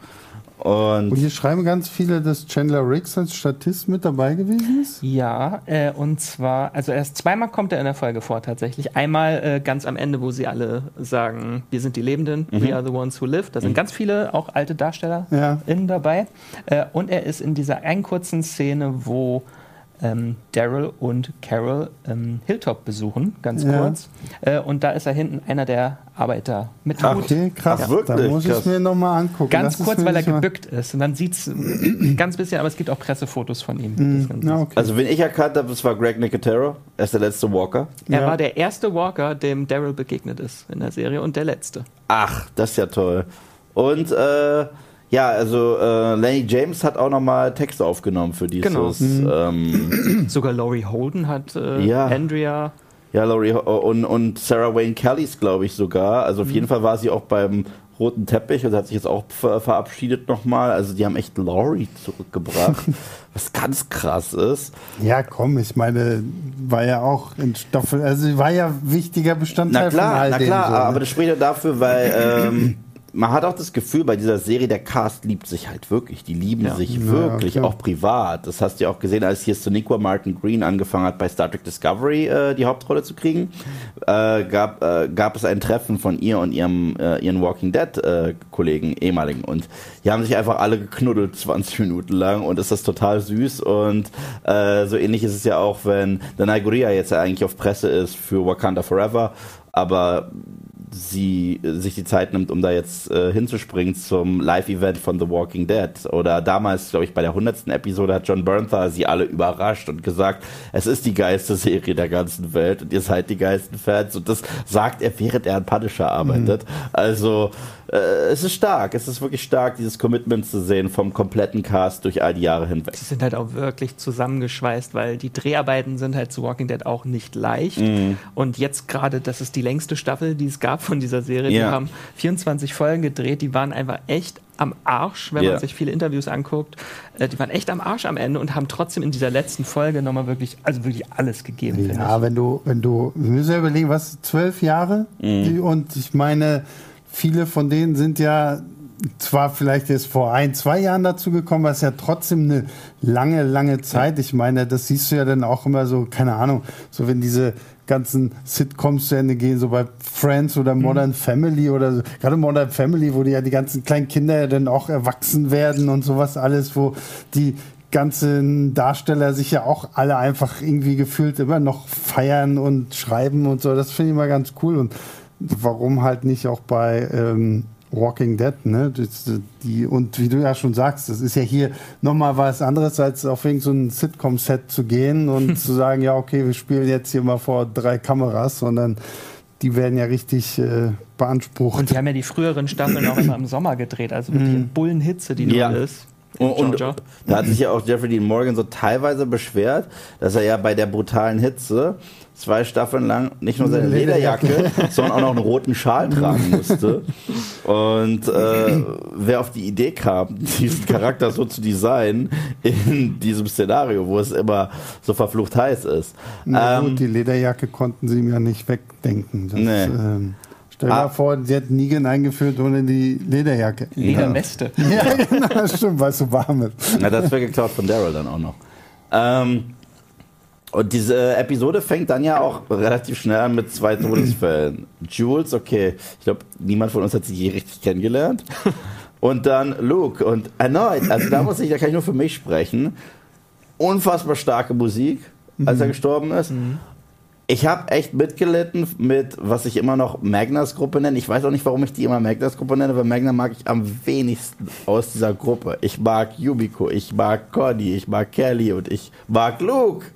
Und, und hier schreiben ganz viele, dass Chandler Riggs als Statist mit dabei gewesen ist? Ja, äh, und zwar, also erst zweimal kommt er in der Folge vor tatsächlich. Einmal äh, ganz am Ende, wo sie alle sagen, wir sind die Lebenden, mhm. we are the ones who live. Da sind mhm. ganz viele, auch alte Darsteller ja. dabei. Äh, und er ist in dieser einen kurzen Szene, wo ähm, Daryl und Carol ähm, Hilltop besuchen, ganz ja. kurz. Äh, und da ist er hinten einer der Arbeiter mit Hut. Okay, krass. Ach, wirklich? Da muss ich es mir nochmal angucken. Ganz das kurz, weil er gebückt ist. Und dann sieht es ganz bisschen, aber es gibt auch Pressefotos von ihm. Mm, okay. Also, wenn ich erkannt habe, das war Greg Nicotero. Er ist der letzte Walker. Er ja. war der erste Walker, dem Daryl begegnet ist in der Serie und der letzte. Ach, das ist ja toll. Und, äh, ja, also äh, Lenny James hat auch nochmal Texte aufgenommen für dieses. Genau. Ähm, Sogar Laurie Holden hat äh, ja. Andrea. Ja, Laurie und, und Sarah Wayne Kellys, glaube ich sogar. Also auf mhm. jeden Fall war sie auch beim roten Teppich und hat sich jetzt auch ver verabschiedet nochmal. Also die haben echt Laurie zurückgebracht, was ganz krass ist. Ja, komm, ich meine, war ja auch in Stoffel, also war ja wichtiger Bestandteil na klar, von all Na klar, so, ne? aber das spricht ja dafür, weil ähm, man hat auch das Gefühl bei dieser Serie, der Cast liebt sich halt wirklich. Die lieben ja. sich ja, wirklich, ja. auch privat. Das hast du ja auch gesehen, als hier Soniqua Martin Green angefangen hat, bei Star Trek Discovery äh, die Hauptrolle zu kriegen. Äh, gab, äh, gab es ein Treffen von ihr und ihrem äh, ihren Walking Dead äh, Kollegen, ehemaligen. Und die haben sich einfach alle geknuddelt 20 Minuten lang und ist das total süß. Und äh, so ähnlich ist es ja auch, wenn Danai Gurria jetzt ja eigentlich auf Presse ist für Wakanda Forever. Aber sie äh, sich die Zeit nimmt, um da jetzt äh, hinzuspringen zum Live-Event von The Walking Dead. Oder damals, glaube ich, bei der 100. Episode hat John Bernthal sie alle überrascht und gesagt, es ist die geilste Serie der ganzen Welt und ihr seid die geilsten Fans. Und das sagt er, während er an Punisher arbeitet. Mhm. Also äh, es ist stark, es ist wirklich stark, dieses Commitment zu sehen vom kompletten Cast durch all die Jahre hinweg. Sie sind halt auch wirklich zusammengeschweißt, weil die Dreharbeiten sind halt zu Walking Dead auch nicht leicht. Mhm. Und jetzt gerade, das ist die längste Staffel, die es gab von dieser Serie. Ja. Die haben 24 Folgen gedreht, die waren einfach echt am Arsch, wenn yeah. man sich viele Interviews anguckt. Äh, die waren echt am Arsch am Ende und haben trotzdem in dieser letzten Folge nochmal wirklich, also wirklich alles gegeben. Ja, wenn du, wenn du, wir müssen ja überlegen, was, zwölf Jahre? Mhm. Und ich meine, viele von denen sind ja zwar vielleicht jetzt vor ein, zwei Jahren dazu gekommen, aber es ist ja trotzdem eine lange, lange Zeit. Ich meine, das siehst du ja dann auch immer so, keine Ahnung, so wenn diese ganzen Sitcoms zu Ende gehen, so bei Friends oder mhm. Modern mhm. Family oder so. Gerade Modern Family, wo die ja die ganzen kleinen Kinder ja dann auch erwachsen werden und sowas alles, wo die ganzen Darsteller sich ja auch alle einfach irgendwie gefühlt immer noch feiern und schreiben und so. Das finde ich immer ganz cool und warum halt nicht auch bei ähm, Walking Dead, ne? Das, die, und wie du ja schon sagst, das ist ja hier nochmal was anderes, als auf irgendein so ein Sitcom-Set zu gehen und zu sagen, ja, okay, wir spielen jetzt hier mal vor drei Kameras, sondern die werden ja richtig äh, beansprucht. Und die haben ja die früheren Staffeln auch immer im Sommer gedreht, also wirklich in Bullenhitze, die ja. dort ist. Und, und, da hat sich ja auch Jeffrey Dean Morgan so teilweise beschwert, dass er ja bei der brutalen Hitze zwei Staffeln lang nicht nur seine Lederjacke, sondern auch noch einen roten Schal tragen musste. Und äh, wer auf die Idee kam, diesen Charakter so zu designen in diesem Szenario, wo es immer so verflucht heiß ist. Na gut, ähm, die Lederjacke konnten sie ihm ja nicht wegdenken. Das, nee. ähm, Stell dir ah. mal vor, sie hätten Negan eingeführt ohne die Lederjacke. Lederweste. Ja, genau, stimmt, weil es so warm ist. Na, das wäre geklaut von Daryl dann auch noch. Ähm, Und diese Episode fängt dann ja auch relativ schnell an mit zwei Todesfällen. Jules, okay, ich glaube, niemand von uns hat sie je richtig kennengelernt. Und dann Luke. Und erneut, also da muss ich, da kann ich nur für mich sprechen. Unfassbar starke Musik, als er gestorben ist. Ich habe echt mitgelitten mit, was ich immer noch Magnas Gruppe nenne. Ich weiß auch nicht, warum ich die immer Magnas Gruppe nenne, weil Magna mag ich am wenigsten aus dieser Gruppe. Ich mag Yumiko, ich mag Conny, ich mag Kelly und ich mag Luke.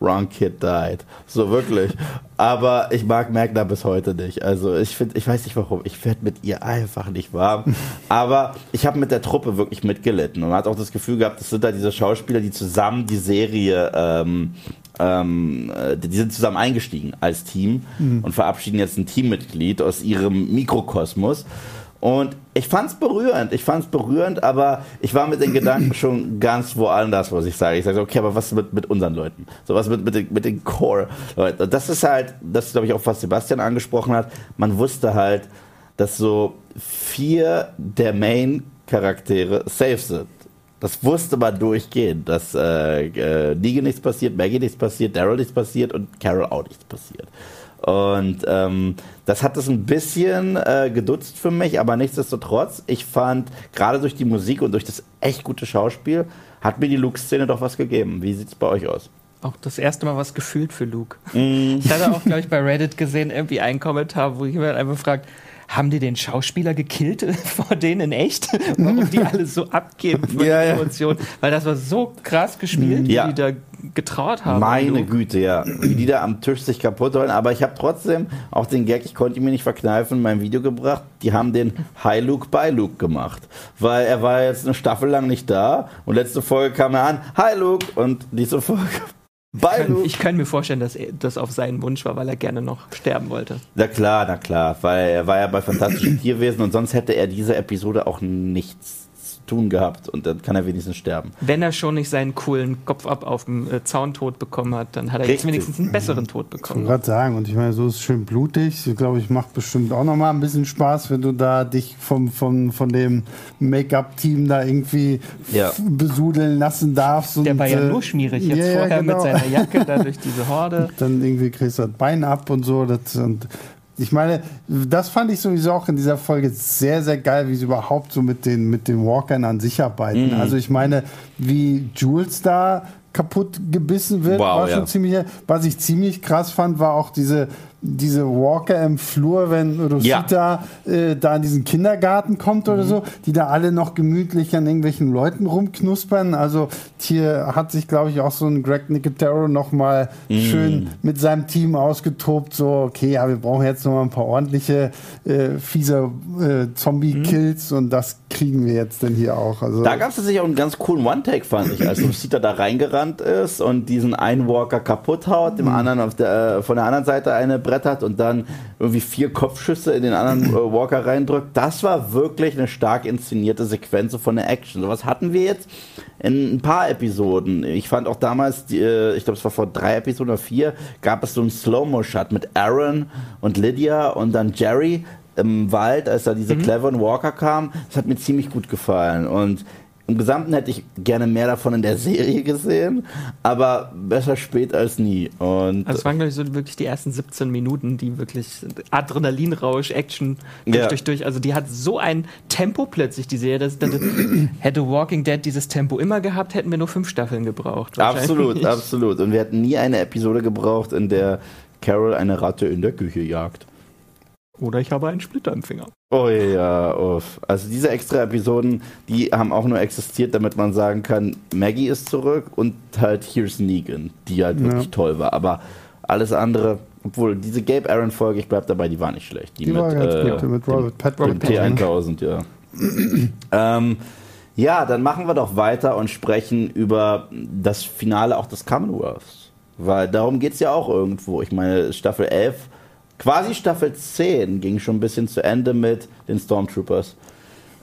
Wrong Kid died. So wirklich. Aber ich mag Magna bis heute nicht. Also ich finde, ich weiß nicht warum. Ich werde mit ihr einfach nicht warm. Aber ich habe mit der Truppe wirklich mitgelitten und man hat auch das Gefühl gehabt, das sind da diese Schauspieler, die zusammen die Serie, ähm, ähm, äh, die sind zusammen eingestiegen als Team und verabschieden jetzt ein Teammitglied aus ihrem Mikrokosmos. Und ich fand's berührend, ich fand's berührend, aber ich war mit den Gedanken schon ganz woanders, was ich sage. Ich sage, okay, aber was mit, mit unseren Leuten? So was mit, mit, den, mit den Core-Leuten? Das ist halt, das ist, glaube ich, auch, was Sebastian angesprochen hat. Man wusste halt, dass so vier der Main-Charaktere safe sind. Das wusste man durchgehend, dass äh, äh, Negan nichts passiert, Maggie nichts passiert, Daryl nichts passiert und Carol auch nichts passiert. Und ähm, das hat es ein bisschen äh, gedutzt für mich, aber nichtsdestotrotz, ich fand, gerade durch die Musik und durch das echt gute Schauspiel, hat mir die Luke-Szene doch was gegeben. Wie sieht's bei euch aus? Auch das erste Mal was gefühlt für Luke. Ich hatte auch, glaube ich, bei Reddit gesehen, irgendwie einen Kommentar, wo jemand einfach fragt, haben die den Schauspieler gekillt vor denen in echt? Warum die alle so abgeben von Ja, der ja. Emotion? Weil das war so krass gespielt, wie Ja. die da getraut haben. Meine. Güte, ja. Wie die da am Tisch sich kaputt holen. Aber ich habe trotzdem auch den Gag, ich konnte ihn mir nicht verkneifen, in meinem Video gebracht. Die haben den High Luke bei Luke gemacht. Weil er war jetzt eine Staffel lang nicht da. Und letzte Folge kam er an, Hi Luke. Und diese Folge Luke. Ich kann mir vorstellen, dass er- das auf seinen Wunsch war, weil er gerne noch sterben wollte. Na klar, na klar. Weil er war ja bei Fantastischen Tierwesen und sonst hätte er diese Episode auch nichts tun gehabt. Und dann kann er wenigstens sterben. Wenn er schon nicht seinen coolen Kopf ab auf dem äh, Zauntod bekommen hat, dann hat er jetzt Richtig. wenigstens einen besseren Tod Ich wollte bekommen. gerade sagen, und ich meine, so ist es schön blutig. Ich glaube, ich macht bestimmt auch nochmal ein bisschen Spaß, wenn du da dich vom, vom, von dem Make-up-Team da irgendwie Ja. besudeln lassen darfst. Und, Der war ja äh, nur schmierig. Jetzt ja, ja, vorher genau. mit seiner Jacke da durch diese Horde. Dann irgendwie kriegst du das Bein ab und so. Das, und ich meine, das fand ich sowieso auch in dieser Folge sehr, sehr geil, wie sie überhaupt so mit den, mit den Walkern an sich arbeiten. Mhm. Also ich meine, wie Jules da kaputt gebissen wird, Wow, war schon ja. ziemlich, was ich ziemlich krass fand, war auch diese, diese Walker im Flur, wenn Rosita äh, da in diesen Kindergarten kommt oder so, die da alle noch gemütlich an irgendwelchen Leuten rumknuspern. Also hier hat sich, glaube ich, auch so ein Greg Nicotero noch mal schön mit seinem Team ausgetobt. So, okay, ja, wir brauchen jetzt noch mal ein paar ordentliche, äh, fiese äh, Zombie-Kills und das kriegen wir jetzt denn hier auch. Also, Da gab es tatsächlich auch einen ganz coolen One-Take, fand ich, als Rosita da reingerannt ist und diesen einen Walker kaputt haut, dem anderen auf der, äh, von der anderen Seite eine brettert und dann irgendwie vier Kopfschüsse in den anderen äh, Walker reindrückt. Das war wirklich eine stark inszenierte Sequenz von der Action. Sowas hatten wir jetzt in ein paar Episoden. Ich fand auch damals, die, äh, ich glaube, es war vor drei Episoden oder vier, gab es so einen Slow-Mo-Shot mit Aaron und Lydia und dann Jerry im Wald, als da diese cleveren Walker kamen. Das hat mir ziemlich gut gefallen. Und im Gesamten hätte ich gerne mehr davon in der Serie gesehen, aber besser spät als nie. Und Also es waren, glaube ich, so wirklich die ersten 17 Minuten, die wirklich Adrenalinrausch, Action durch, Ja. durch, durch. Also die hat so ein Tempo plötzlich, die Serie. Das, das, hätte Walking Dead dieses Tempo immer gehabt, hätten wir nur fünf Staffeln gebraucht. absolut, absolut. Und wir hätten nie eine Episode gebraucht, in der Carol eine Ratte in der Küche jagt. Oder ich habe einen Splitter im Finger. Oh ja, uff. Also diese extra Episoden, die haben auch nur existiert, damit man sagen kann, Maggie ist zurück und halt Here's Negan, die halt wirklich Ja. toll war. Aber alles andere, obwohl diese Gabe Aaron Folge, ich bleib dabei, die war nicht schlecht. Die, die war mit, ganz äh, gut mit Robert dem T1000, ja. ähm, ja, dann machen wir doch weiter und sprechen über das Finale auch des Commonwealths. Weil darum geht's ja auch irgendwo. Ich meine, Staffel 11, quasi Staffel 10 ging schon ein bisschen zu Ende mit den Stormtroopers.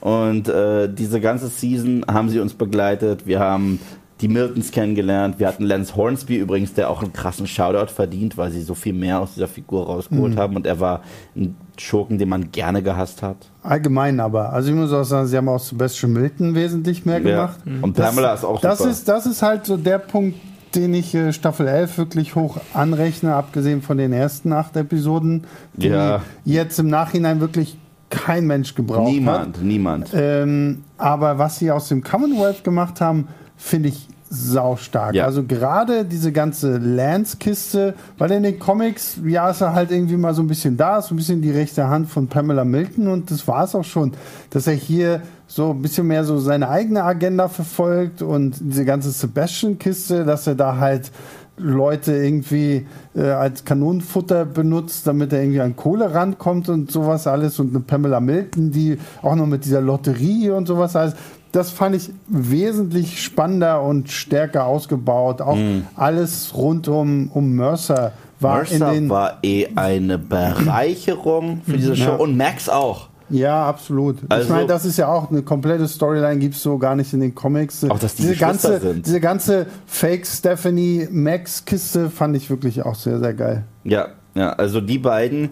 Und äh, diese ganze Season haben sie uns begleitet. Wir haben die Miltons kennengelernt. Wir hatten Lance Hornsby übrigens, der auch einen krassen Shoutout verdient, weil sie so viel mehr aus dieser Figur rausgeholt haben. Und er war ein Schurken, den man gerne gehasst hat. Allgemein aber. Also ich muss auch sagen, sie haben aus Sebastian Milton wesentlich mehr gemacht. Und Pamela ist auch das super. Ist, das ist halt so der Punkt, den ich äh, Staffel 11 wirklich hoch anrechne, abgesehen von den ersten acht Episoden, die Ja. jetzt im Nachhinein wirklich kein Mensch gebraucht Niemand, hat. niemand. Ähm, aber was sie aus dem Commonwealth gemacht haben, finde ich saustark. Ja. Also gerade diese ganze Lance-Kiste, weil in den Comics, ja, ist er halt irgendwie mal so ein bisschen da, so ein bisschen die rechte Hand von Pamela Milton und das war es auch schon, dass er hier so ein bisschen mehr so seine eigene Agenda verfolgt und diese ganze Sebastian-Kiste, dass er da halt Leute irgendwie äh, als Kanonenfutter benutzt, damit er irgendwie an Kohle rankommt und sowas alles und eine Pamela Milton, die auch noch mit dieser Lotterie und sowas alles. Das fand ich wesentlich spannender und stärker ausgebaut. Auch alles rund um, um Mercer war Mercer in den. war eh eine Bereicherung für diese Show Ja. und Max auch. Ja, absolut. Also- ich meine, das ist ja auch eine komplette Storyline, gibt's so gar nicht in den Comics. Auch, dass die diese ganze, sind. diese ganze Fake Stephanie Max Kiste fand ich wirklich auch sehr, sehr geil. Ja, ja, also die beiden,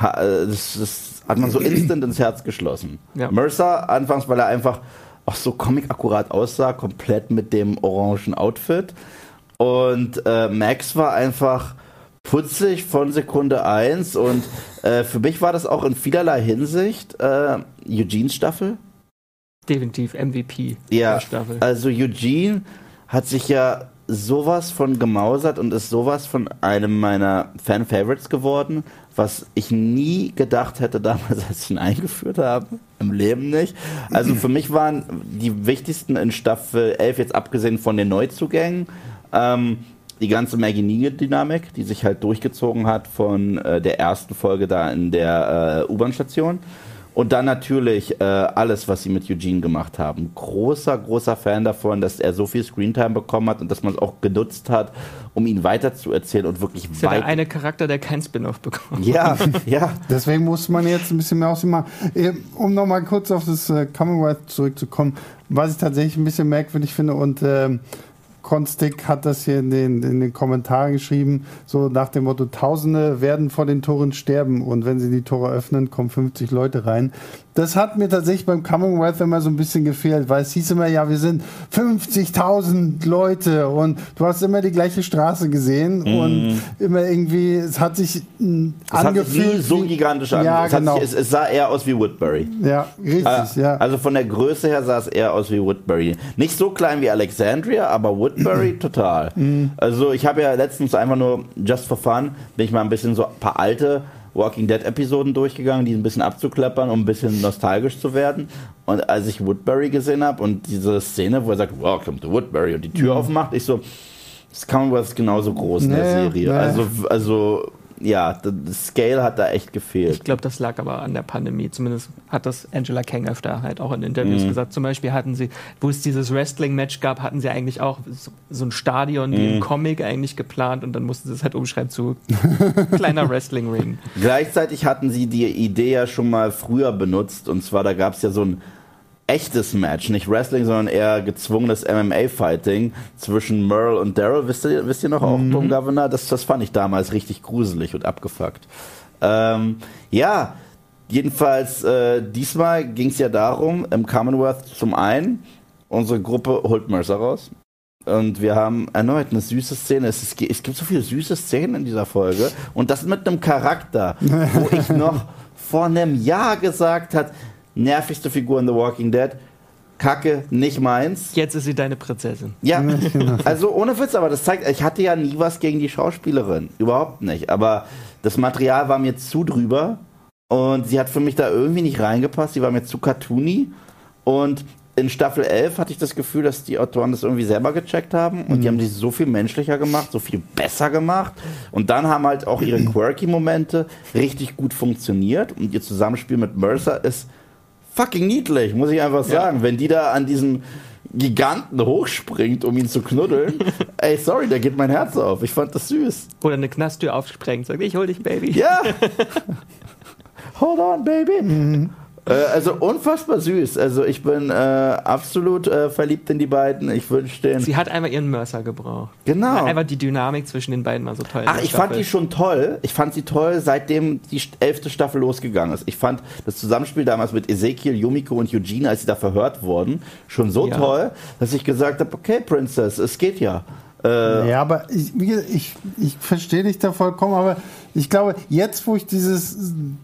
das, das hat man so instant ins Herz geschlossen. Ja. Mercer anfangs, weil er einfach auch so comic-akkurat aussah, komplett mit dem orangen Outfit. Und äh, Max war einfach putzig von Sekunde 1 und äh, für mich war das auch in vielerlei Hinsicht äh, Eugenes Staffel. Definitiv MVP Ja, der Staffel. also Eugene hat sich ja sowas von gemausert und ist sowas von einem meiner Fan-Favorites geworden, was ich nie gedacht hätte damals, als ich ihn eingeführt habe. Im Leben nicht. Also für mich waren die wichtigsten in Staffel 11, jetzt abgesehen von den Neuzugängen, ähm, die ganze Maggie Negan-Dynamik, die sich halt durchgezogen hat von äh, der ersten Folge da in der äh, U-Bahn-Station. Und dann natürlich äh, alles, was sie mit Eugene gemacht haben. Großer, großer Fan davon, dass er so viel Screentime bekommen hat und dass man es auch genutzt hat, um ihn weiterzuerzählen und wirklich ist ja weit. der eine Charakter, der kein Spin-off bekommt. ja, ja. Deswegen muss man jetzt ein bisschen mehr aus ihm machen. Eh, Um nochmal kurz auf das äh, Commonwealth zurückzukommen, was ich tatsächlich ein bisschen merkwürdig finde und ähm, Constick hat das hier in den, in den Kommentaren geschrieben, so nach dem Motto, Tausende werden vor den Toren sterben und wenn sie die Tore öffnen, kommen 50 Leute rein. Das hat mir tatsächlich beim Commonwealth immer so ein bisschen gefehlt, weil es hieß immer, ja, wir sind 50.000 Leute und du hast immer die gleiche Straße gesehen und immer irgendwie, es hat sich mh, Es hat sich angefühlt. so gigantisch Ja, angefühlt. Es, genau. sich- es, es sah eher aus wie Woodbury. Ja, richtig, Äh, ja. Also von der Größe her sah es eher aus wie Woodbury. Nicht so klein wie Alexandria, aber Woodbury total. Mhm. Also ich habe ja letztens einfach nur, just for fun, bin ich mal ein bisschen so ein paar alte Walking Dead Episoden durchgegangen, die ein bisschen abzuklappern, um ein bisschen nostalgisch zu werden. Und als ich Woodbury gesehen habe und diese Szene, wo er sagt, Welcome to Woodbury und die Tür aufmacht, ich so, das Commonwealth ist genauso groß in der Serie. nee. Also, also ja, das Scale hat da echt gefehlt. Ich glaube, das lag aber an der Pandemie. Zumindest hat das Angela Kang öfter halt auch in Interviews gesagt. Zum Beispiel hatten sie, wo es dieses Wrestling-Match gab, hatten sie eigentlich auch so, so ein Stadion wie im Comic eigentlich geplant und dann mussten sie es halt umschreiben zu kleiner Wrestling-Ring. Gleichzeitig hatten sie die Idee ja schon mal früher benutzt. Und zwar, da gab es ja so ein echtes Match, nicht Wrestling, sondern eher gezwungenes MMA-Fighting zwischen Merle und Daryl. Wisst ihr, wisst ihr noch auch, Boom Governor? Das, das fand ich damals richtig gruselig und abgefuckt. Ähm, ja, jedenfalls, äh, diesmal ging es ja darum, im Commonwealth zum einen, unsere Gruppe holt Mercer raus. Und wir haben erneut eine süße Szene. Es, ist, es gibt so viele süße Szenen in dieser Folge. Und das mit einem Charakter, wo ich noch vor einem Jahr gesagt hat, nervigste Figur in The Walking Dead, Kacke, nicht meins. Jetzt ist sie deine Prinzessin. Ja, also ohne Witz, aber das zeigt, ich hatte ja nie was gegen die Schauspielerin. Überhaupt nicht. Aber das Material war mir zu drüber und sie hat für mich da irgendwie nicht reingepasst. Sie war mir zu cartoony und in Staffel 11 hatte ich das Gefühl, dass die Autoren das irgendwie selber gecheckt haben und die haben sie so viel menschlicher gemacht, so viel besser gemacht und dann haben halt auch ihre quirky Momente richtig gut funktioniert und ihr Zusammenspiel mit Mercer ist fucking niedlich, muss ich einfach sagen. Wenn die da an diesem Giganten hochspringt, um ihn zu knuddeln, ey, sorry, da geht mein Herz auf. Ich fand das süß. Oder eine Knasttür aufsprengt, sagt, ich hol dich, Baby. Ja! Hold on, baby! Äh, also unfassbar süß. Also ich bin äh, absolut äh, verliebt in die beiden. Ich wünsche denen. Sie hat einfach ihren Mercer gebraucht. Genau. Einfach die Dynamik zwischen den beiden war so toll. Ach, ich fand die schon toll. Ich fand sie toll, seitdem die elfte Staffel losgegangen ist. Ich fand das Zusammenspiel damals mit Ezekiel, Yumiko und Eugene, als sie da verhört wurden, schon so Ja. toll, dass ich gesagt habe, okay, Princess, es geht ja. Äh, ja, aber ich, ich, ich verstehe dich da vollkommen, aber ich glaube, jetzt, wo ich dieses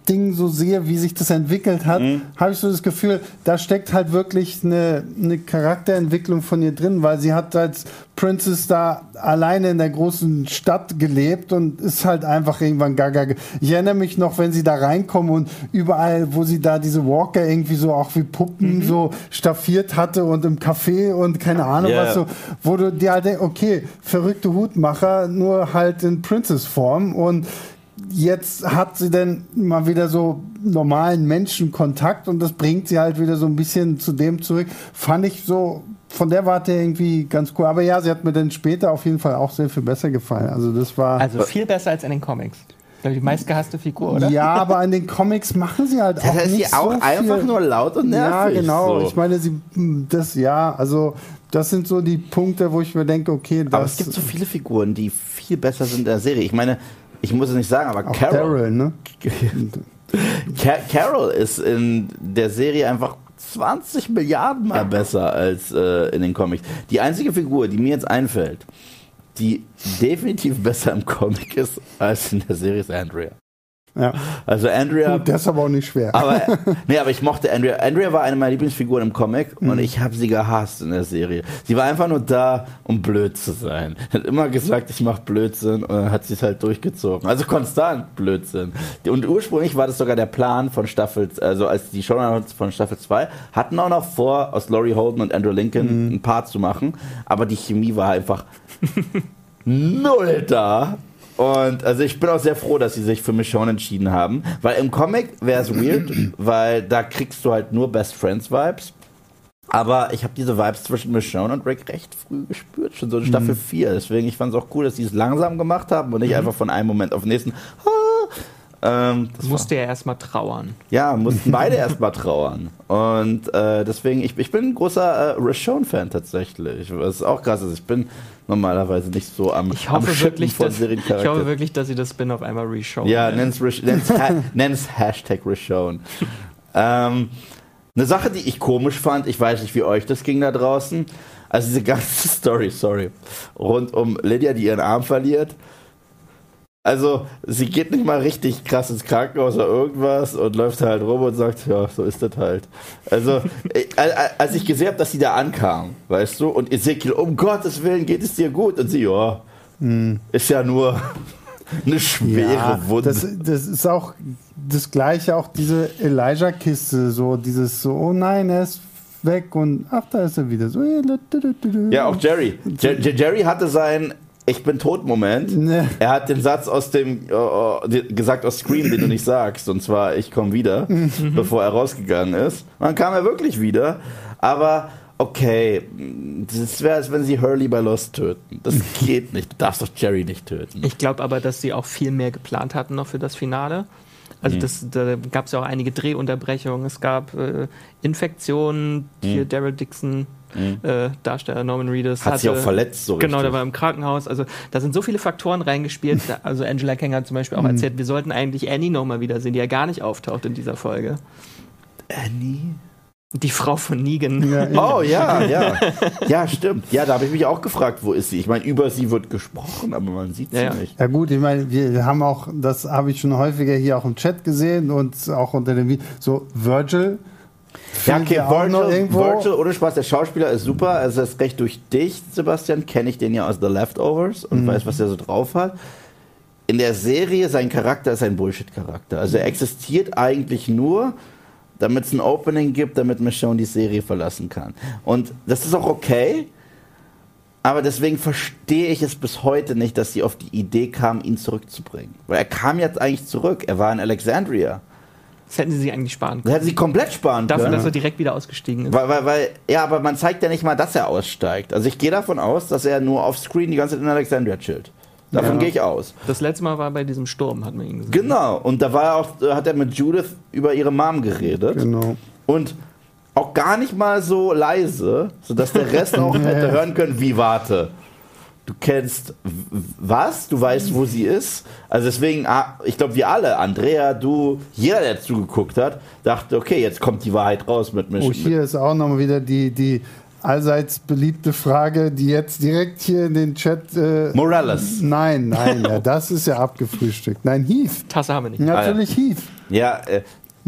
Ding so sehe, wie sich das entwickelt hat, mhm. habe ich so das Gefühl, da steckt halt wirklich eine, eine Charakterentwicklung von ihr drin, weil sie hat als Princess da alleine in der großen Stadt gelebt und ist halt einfach irgendwann gaga. Ich erinnere mich noch, wenn sie da reinkommen und überall, wo sie da diese Walker irgendwie so auch wie Puppen mhm. so staffiert hatte und im Café und keine Ahnung yeah. was so, wo du dir halt denkst, okay, verrückte Hutmacher, nur halt in Princess-Form und jetzt hat sie dann mal wieder so normalen Menschenkontakt und das bringt sie halt wieder so ein bisschen zu dem zurück. Fand ich so von der Warte irgendwie ganz cool. Aber ja, sie hat mir dann später auf jeden Fall auch sehr viel besser gefallen. Also das war. Also viel besser als in den Comics. Die meistgehasste Figur, oder? Ja, aber in den Comics machen sie halt auch das heißt nicht sie auch so einfach nur laut und nervig. Ja, genau. So. Ich meine, sie das ja, also das sind so die Punkte, wo ich mir denke, okay, das Aber es gibt so viele Figuren, die viel besser sind in der Serie. Ich meine, ich muss es nicht sagen, aber Auch Carol. Daryl, ne? Carol ist in der Serie einfach 20 Milliarden Mal besser als äh, in den Comics. Die einzige Figur, die mir jetzt einfällt, die definitiv besser im Comic ist als in der Serie, ist Andrea. Ja. Also Andrea. Gut, das ist aber auch nicht schwer. Aber, nee, aber ich mochte Andrea. Andrea war eine meiner Lieblingsfiguren im Comic mhm. und ich habe sie gehasst in der Serie. Sie war einfach nur da, um blöd zu sein. Hat immer gesagt, ich mache Blödsinn und dann hat sie es halt durchgezogen. Also konstant Blödsinn. Und ursprünglich war das sogar der Plan von Staffel, also als die Showrunner von Staffel 2 hatten auch noch vor, aus Laurie Holden und Andrew Lincoln mhm. ein Paar zu machen, aber die Chemie war einfach null da. Und also ich bin auch sehr froh, dass sie sich für Michonne entschieden haben, weil im Comic wäre es weird, weil da kriegst du halt nur Best Friends Vibes. Aber ich habe diese Vibes zwischen Michonne und Rick recht früh gespürt, schon so in Staffel mhm. 4. Deswegen, ich fand es auch cool, dass sie es langsam gemacht haben und nicht mhm. einfach von einem Moment auf den nächsten. Ähm, das musste ja erstmal trauern. Ja, mussten beide erstmal trauern. Und äh, deswegen, ich, ich bin ein großer äh, Rashon-Fan tatsächlich. Was auch krass ist. Ich bin normalerweise nicht so am, ich hoffe am wirklich, von dass, Ich hoffe wirklich, dass sie das Spin-off einmal reshowen. Ja, nenn's, nenn's, nenn's Hashtag reshowen. ähm, eine Sache, die ich komisch fand, ich weiß nicht, wie euch das ging da draußen. Also diese ganze Story, sorry, rund um Lydia, die ihren Arm verliert also, sie geht nicht mal richtig krass ins Krankenhaus oder irgendwas und läuft halt rum und sagt, ja, so ist das halt. Also, äh, als ich gesehen habe, dass sie da ankam, weißt du, und Ezekiel, um Gottes Willen, geht es dir gut? Und sie, ja, hm. ist ja nur eine schwere ja, Wunde. Das, das ist auch das Gleiche, auch diese Elijah-Kiste, so dieses so, oh nein, er ist weg und ach, da ist er wieder. So, ja, auch Jerry. Jerry hatte sein ich bin tot Moment. Nee. Er hat den Satz aus dem äh, gesagt aus Scream, den du nicht sagst, und zwar ich komme wieder, mhm. bevor er rausgegangen ist. dann kam er wirklich wieder, aber okay, das wäre, als wenn sie Hurley bei Lost töten. Das geht nicht. Du darfst doch Jerry nicht töten. Ich glaube aber, dass sie auch viel mehr geplant hatten noch für das Finale. Also mhm. das, da gab es ja auch einige Drehunterbrechungen. Es gab äh, Infektionen. Hier mhm. Daryl Dixon mhm. äh, Darsteller Norman Reedus. Hat hatte, sich auch verletzt, so Genau, richtig. der war im Krankenhaus. Also da sind so viele Faktoren reingespielt. also Angela King hat zum Beispiel auch mhm. erzählt, wir sollten eigentlich Annie nochmal wiedersehen, die ja gar nicht auftaucht in dieser Folge. Annie? Die Frau von Negan. Ja, oh ja, ja. Ja, stimmt. Ja, da habe ich mich auch gefragt, wo ist sie? Ich meine, über sie wird gesprochen, aber man sieht sie ja, nicht. Ja gut, ich meine, wir haben auch, das habe ich schon häufiger hier auch im Chat gesehen und auch unter dem Video, so Virgil ja, okay, Virgil, Virgil, ohne Spaß, der Schauspieler ist super. Also ist recht durch dich, Sebastian, kenne ich den ja aus The Leftovers und mhm. weiß, was er so drauf hat. In der Serie, sein Charakter ist ein Bullshit-Charakter. Also er existiert eigentlich nur, damit es ein Opening gibt, damit Michonne die Serie verlassen kann. Und das ist auch okay, aber deswegen verstehe ich es bis heute nicht, dass sie auf die Idee kam, ihn zurückzubringen. Weil er kam jetzt eigentlich zurück. Er war in Alexandria. Das hätten sie sich eigentlich sparen können. Das hätten sie komplett sparen können. Dafür, dass er direkt wieder ausgestiegen ist. Weil, weil, weil, ja, aber man zeigt ja nicht mal, dass er aussteigt. Also ich gehe davon aus, dass er nur auf Screen die ganze Zeit in Alexandria chillt. Davon ja. gehe ich aus. Das letzte Mal war bei diesem Sturm, hat man ihn gesehen. Genau, und da war er auch, hat er mit Judith über ihre Mom geredet. Genau. Und auch gar nicht mal so leise, sodass der Rest auch hätte hören können, wie warte kennst was, du weißt, wo sie ist. Also deswegen, ah, ich glaube, wir alle, Andrea, du, jeder, der zugeguckt hat, dachte, okay, jetzt kommt die Wahrheit raus mit mich. Oh, hier ist auch nochmal wieder die, die allseits beliebte Frage, die jetzt direkt hier in den Chat. Äh, Morales. Nein, nein, ja, das ist ja abgefrühstückt. Nein, Heath. Tasse haben wir nicht. Natürlich Heath. Ja, äh,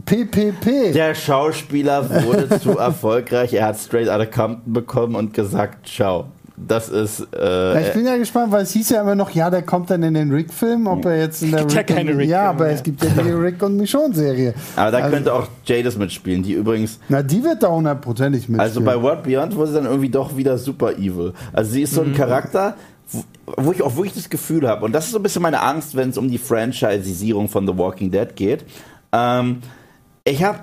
PPP. der Schauspieler wurde zu erfolgreich. Er hat Straight Outta Compton bekommen und gesagt, ciao. Das ist. Ja, ich Äh, bin ja gespannt, weil es hieß ja immer noch, ja, der kommt dann in den Rick-Film, ob er jetzt in der Gibt ja Rick keine Rick-Filme Ja, aber mehr. es gibt ja die Rick und Michonne-Serie. aber da Also- könnte auch Jadis mitspielen, die übrigens. Na, die wird da hundertprozentig mitspielen. Also bei World Beyond wurde sie dann irgendwie doch wieder super evil. Also sie ist so ein Charakter, wo, wo ich auch wirklich das Gefühl habe, und das ist so ein bisschen meine Angst, wenn es um die Franchisierung von The Walking Dead geht. Ähm, ich habe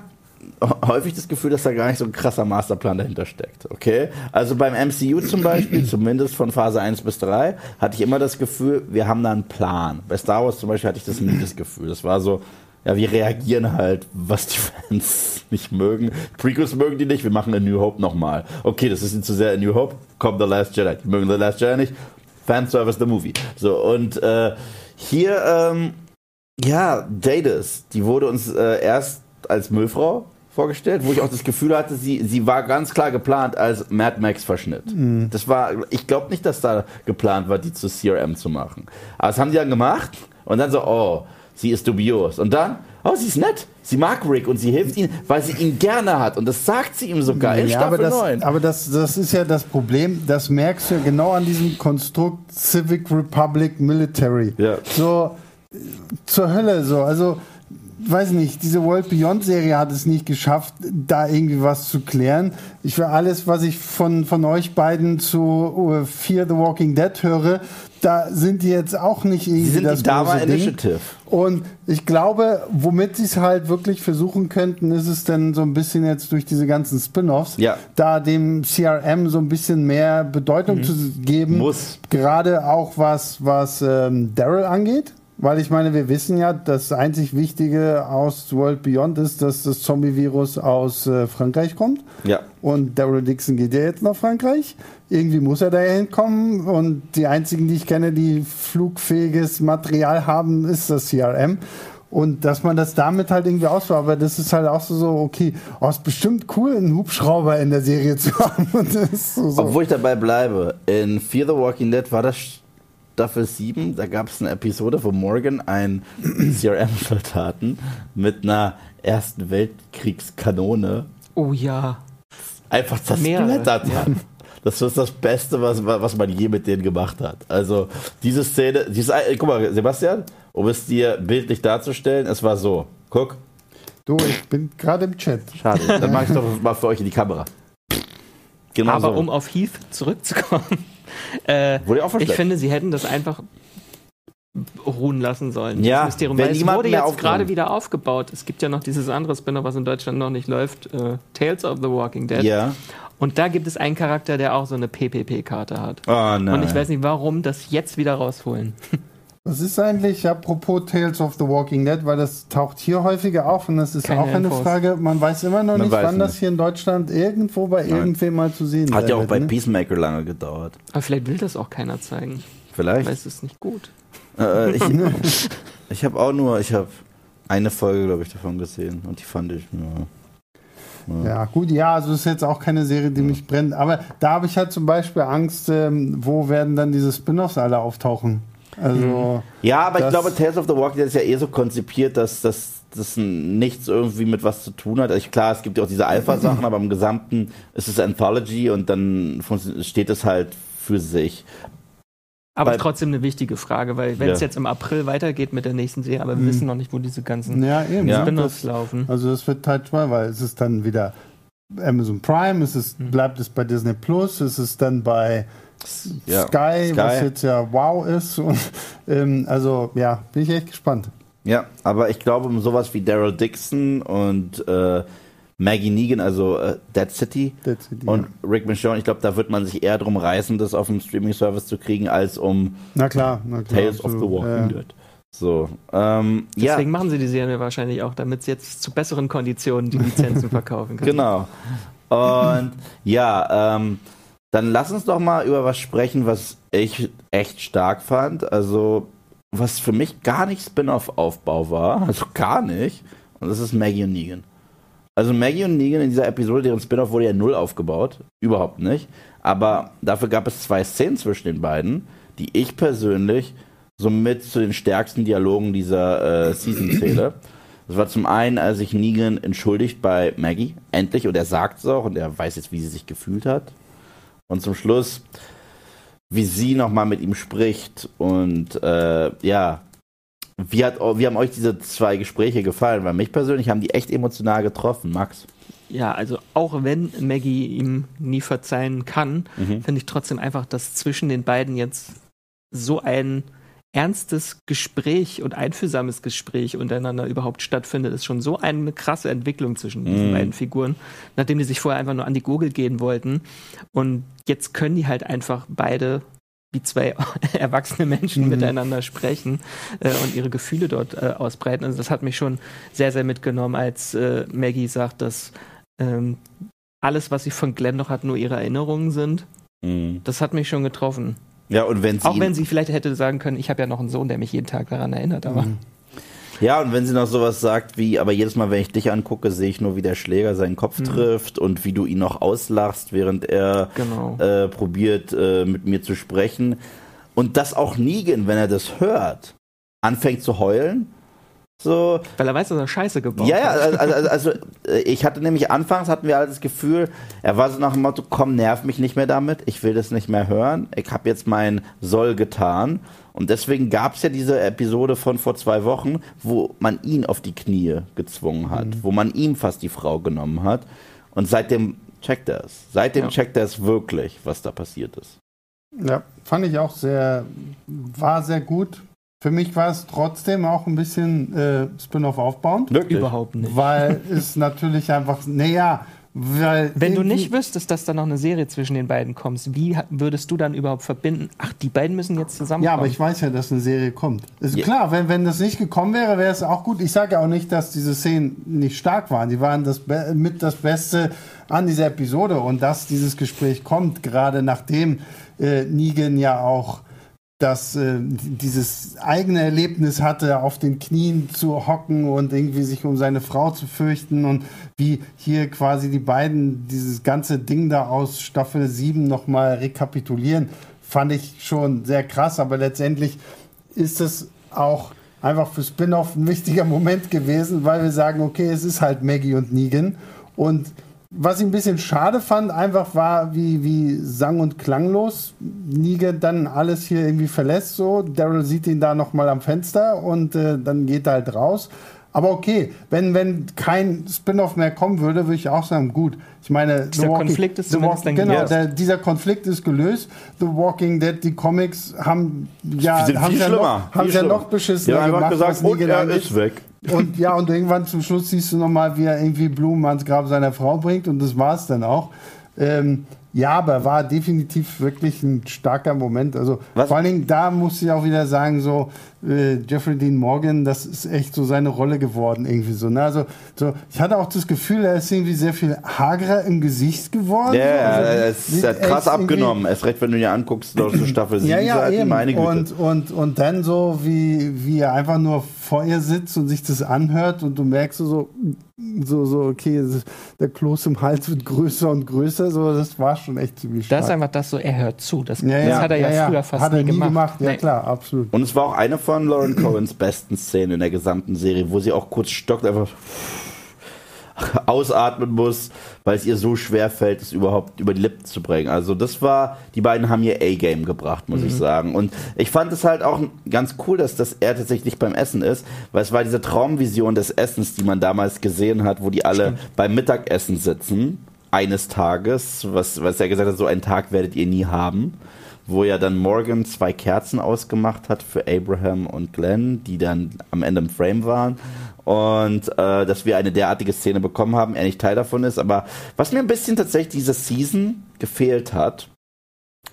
häufig das Gefühl, dass da gar nicht so ein krasser Masterplan dahinter steckt. Okay? Also beim MCU zum Beispiel, zumindest von Phase 1 bis 3, hatte ich immer das Gefühl, wir haben da einen Plan. Bei Star Wars zum Beispiel hatte ich das nie das Gefühl. Das war so, ja, wir reagieren halt, was die Fans nicht mögen. Prequels mögen die nicht, wir machen A New Hope nochmal. Okay, das ist ihnen zu sehr A New Hope, kommt The Last Jedi. Die mögen The Last Jedi nicht, Fanservice the Movie. So, und äh, hier, ähm, ja, Jadis, die wurde uns äh, erst als Müllfrau vorgestellt, wo ich auch das Gefühl hatte, sie, sie war ganz klar geplant als Mad Max-Verschnitt. Das war, ich glaube nicht, dass da geplant war, die zu CRM zu machen. Aber das haben die dann gemacht und dann so, oh, sie ist dubios. Und dann, oh, sie ist nett. Sie mag Rick und sie hilft ihm, weil sie ihn gerne hat. Und das sagt sie ihm sogar in ja, aber Staffel das, 9. aber das, das ist ja das Problem, das merkst du ja genau an diesem Konstrukt Civic Republic Military. Ja. So zur Hölle so. Also weiß nicht, diese World Beyond Serie hat es nicht geschafft, da irgendwie was zu klären. Ich will alles, was ich von, von euch beiden zu äh, Fear the Walking Dead höre, da sind die jetzt auch nicht irgendwie sie sind das die Dama. Initiative. Und ich glaube, womit sie es halt wirklich versuchen könnten, ist es dann so ein bisschen jetzt durch diese ganzen Spin-offs, Ja. da dem CRM so ein bisschen mehr Bedeutung zu geben. Muss. Gerade auch was, was ähm, Daryl angeht. Weil ich meine, wir wissen ja, das einzig Wichtige aus World Beyond ist, dass das Zombie-Virus aus äh, Frankreich kommt. Ja. Und Daryl Dixon geht ja jetzt nach Frankreich. Irgendwie muss er da hinkommen. Und die einzigen, die ich kenne, die flugfähiges Material haben, ist das CRM. Und dass man das damit halt irgendwie ausbaut, aber das ist halt auch so, so okay, oh, ist bestimmt cool, einen Hubschrauber in der Serie zu haben. So, so. Obwohl ich dabei bleibe, in Fear the Walking Dead war das Staffel 7, da gab es eine Episode, wo Morgan ein CRM vertaten mit einer Ersten Weltkriegskanone Oh ja. einfach zersplittert hat. Das ist das Beste, was, was man je mit denen gemacht hat. Also diese Szene, dieses, äh, guck mal, Sebastian, um es dir bildlich darzustellen, es war so. Guck, Du, ich bin gerade im Chat. schade. Dann mache ich doch mal für euch in die Kamera. Genau Aber so. um auf Heath zurückzukommen, äh, Wurde auch ich verschleppt. finde, sie hätten das einfach ruhen lassen sollen. Ja, das Mysterium. wenn Weil es wurde jetzt gerade wieder aufgebaut. Es gibt ja noch dieses andere Spinner, was in Deutschland noch nicht läuft, äh, Tales of the Walking Dead. ja. Und da gibt es einen Charakter, der auch so eine PPP-Karte hat. Oh nein. Und ich weiß nicht, warum das jetzt wieder rausholen. Was ist eigentlich, apropos Tales of the Walking Dead, weil das taucht hier häufiger auf und das ist Keine auch eine Infos. Frage, man weiß immer noch Man nicht, wann das nicht. hier in Deutschland irgendwo bei irgendwem mal zu sehen Hat sein ja auch wird, bei ne? Peacemaker lange gedauert. Aber vielleicht will das auch keiner zeigen, Vielleicht. weil es ist nicht gut. Äh, ich ich habe auch nur, ich habe eine Folge, glaube ich, davon gesehen und die fand ich. Ja. Ja, gut, ja, also ist jetzt auch keine Serie, die mich brennt. Aber da habe ich halt zum Beispiel Angst, ähm, wo werden dann diese Spin-offs alle auftauchen? Also, Ja, aber ich glaube, Tales of the Walking Dead ist ja eh so konzipiert, dass das das nichts irgendwie mit was zu tun hat. Also klar, es gibt ja auch diese Alpha-Sachen, aber im Gesamten ist es Anthology und dann steht es halt für sich. Aber Weil- trotzdem eine wichtige Frage, weil wenn Ja. es jetzt im April weitergeht mit der nächsten Serie, aber wir Mhm. wissen noch nicht, wo diese ganzen ja, eben. Ja. Spin-offs laufen. also das wird Teil 2, weil es ist dann wieder Amazon Prime, es ist, Mhm. bleibt es bei Disney Plus, es ist dann bei Ja. Sky, was Sky. jetzt ja wow ist. Und, ähm, also ja, bin ich echt gespannt. Ja, aber ich glaube, um sowas wie Daryl Dixon und äh, Maggie Negan, also äh, Dead City Dead City, und ja. Rick Michonne, ich glaube, da wird man sich eher drum reißen, das auf dem Streaming-Service zu kriegen, als um Na klar, na klar. Tales of the Walking ja. Dead. So, ähm, ja, Deswegen machen sie die Serie wahrscheinlich auch, damit sie jetzt zu besseren Konditionen die Lizenzen verkaufen können. genau. Und ja, ähm, dann lass uns doch mal über was sprechen, was ich echt stark fand. Also, was für mich gar nicht Spin-off-Aufbau war. Also gar nicht. Und das ist Maggie und Negan. Also Maggie und Negan in dieser Episode, deren Spin-off wurde ja null aufgebaut. Überhaupt nicht. Aber dafür gab es zwei Szenen zwischen den beiden, die ich persönlich somit zu den stärksten Dialogen dieser äh, Season zähle. Das war zum einen, als sich Negan entschuldigt bei Maggie, endlich, und er sagt es auch, und er weiß jetzt, wie sie sich gefühlt hat. Und zum Schluss, wie sie nochmal mit ihm spricht und äh, ja, wie, hat, wie haben euch diese zwei Gespräche gefallen? Weil mich persönlich haben die echt emotional getroffen, Max. Ja, also auch wenn Maggie ihm nie verzeihen kann, mhm. finde ich trotzdem einfach, dass zwischen den beiden jetzt so ein ernstes Gespräch und einfühlsames Gespräch untereinander überhaupt stattfindet, ist schon so eine krasse Entwicklung zwischen diesen mm. beiden Figuren, nachdem die sich vorher einfach nur an die Gurgel gehen wollten. Und jetzt können die halt einfach beide wie zwei erwachsene Menschen mhm. miteinander sprechen äh, und ihre Gefühle dort äh, ausbreiten. Also das hat mich schon sehr, sehr mitgenommen, als äh, Maggie sagt, dass ähm, alles, was sie von Glenn noch hat, nur ihre Erinnerungen sind. Mhm. Das hat mich schon getroffen. Ja, und wenn sie Auch wenn sie vielleicht hätte sagen können, ich habe ja noch einen Sohn, der mich jeden Tag daran erinnert, aber. Mhm. Ja, und wenn sie noch sowas sagt wie, aber jedes Mal, wenn ich dich angucke, sehe ich nur, wie der Schläger seinen Kopf mhm. trifft und wie du ihn noch auslachst, während er genau. äh, probiert, äh, mit mir zu sprechen. Und dass auch Negan, wenn er das hört, anfängt zu heulen so. Weil er weiß, dass er Scheiße gebaut ja, hat. Ja, also, also, also, ich hatte nämlich anfangs hatten wir alle das Gefühl, er war so nach dem Motto, komm, nerv mich nicht mehr damit, ich will das nicht mehr hören, ich habe jetzt mein Soll getan. Und deswegen gab es ja diese Episode von vor zwei Wochen, wo man ihn auf die Knie gezwungen hat, mhm. wo man ihm fast die Frau genommen hat. Und seitdem checkt er es. Seitdem ja. checkt er es wirklich, was da passiert ist. Ja, fand ich auch sehr, war sehr gut. Für mich war es trotzdem auch ein bisschen äh, Spin-off aufbauend. Wirklich? Überhaupt nicht. Weil es natürlich einfach, naja, weil Wenn du nicht wüsstest, dass da noch eine Serie zwischen den beiden kommt, wie würdest du dann überhaupt verbinden? Ach, die beiden müssen jetzt zusammenkommen. Ja, aber ich weiß ja, dass eine Serie kommt. Ist ja. klar, wenn, wenn das nicht gekommen wäre, wäre es auch gut. Ich sage ja auch nicht, dass diese Szenen nicht stark waren. Die waren das mit das Beste an dieser Episode und dass dieses Gespräch kommt, gerade nachdem äh, Negan ja auch das äh, dieses eigene Erlebnis hatte, auf den Knien zu hocken und irgendwie sich um seine Frau zu fürchten und wie hier quasi die beiden dieses ganze Ding da aus Staffel 7 nochmal rekapitulieren, fand ich schon sehr krass, aber letztendlich ist es auch einfach für Spin-off ein wichtiger Moment gewesen, weil wir sagen, okay, es ist halt Maggie und Negan. Und was ich ein bisschen schade fand, einfach war, wie, wie sang- und klanglos Negan dann alles hier irgendwie verlässt. So, Daryl sieht ihn da nochmal am Fenster und äh, dann geht er halt raus. Aber okay, wenn, wenn kein Spin-off mehr kommen würde, würde ich auch sagen, gut. Ich meine, dieser Walking, Konflikt ist zumindest Walking, Genau, der, dieser Konflikt ist gelöst. The Walking Dead, die Comics haben ja, haben ja noch, haben ja noch beschissener ja, gemacht, gesagt, und er ist weg. Und ja, und irgendwann zum Schluss siehst du nochmal, wie er irgendwie Blumen ans Grab seiner Frau bringt und das war es dann auch. Ähm, ja, aber war definitiv wirklich ein starker Moment. Also Was? vor allen Dingen da muss ich auch wieder sagen, so äh, Jeffrey Dean Morgan, das ist echt so seine Rolle geworden irgendwie so. Ne? Also so, ich hatte auch das Gefühl, er ist irgendwie sehr viel hagerer im Gesicht geworden. Ja, also, er ist hat krass abgenommen. Erst recht, wenn du dir anguckst, so Staffel 7 ja, ja, eben. meine Güte. Und, und, und dann so, wie, wie er einfach nur vor ihr sitzt und sich das anhört und du merkst so, so, so, okay, der Kloß im Hals wird größer und größer, so, das war schon echt ziemlich stark. Das ist einfach das so, er hört zu. Das, ja, das hat er ja, ja, früher fast hat er nie gemacht. gemacht. Ja, nee. klar, absolut. Und es war auch eine von Lauren Cohens besten Szenen in der gesamten Serie, wo sie auch kurz stockt, einfach ausatmen muss, weil es ihr so schwer fällt, es überhaupt über die Lippen zu bringen. Also das war, die beiden haben ihr A-Game gebracht, muss mhm. ich sagen. Und ich fand es halt auch ganz cool, dass das er tatsächlich beim Essen ist, weil es war diese Traumvision des Essens, die man damals gesehen hat, wo die alle Stimmt. beim Mittagessen sitzen, eines Tages, was, was er gesagt hat, so einen Tag werdet ihr nie haben wo ja dann Morgan zwei Kerzen ausgemacht hat für Abraham und Glenn, die dann am Ende im Frame waren und äh, dass wir eine derartige Szene bekommen haben, er nicht Teil davon ist. Aber was mir ein bisschen tatsächlich diese Season gefehlt hat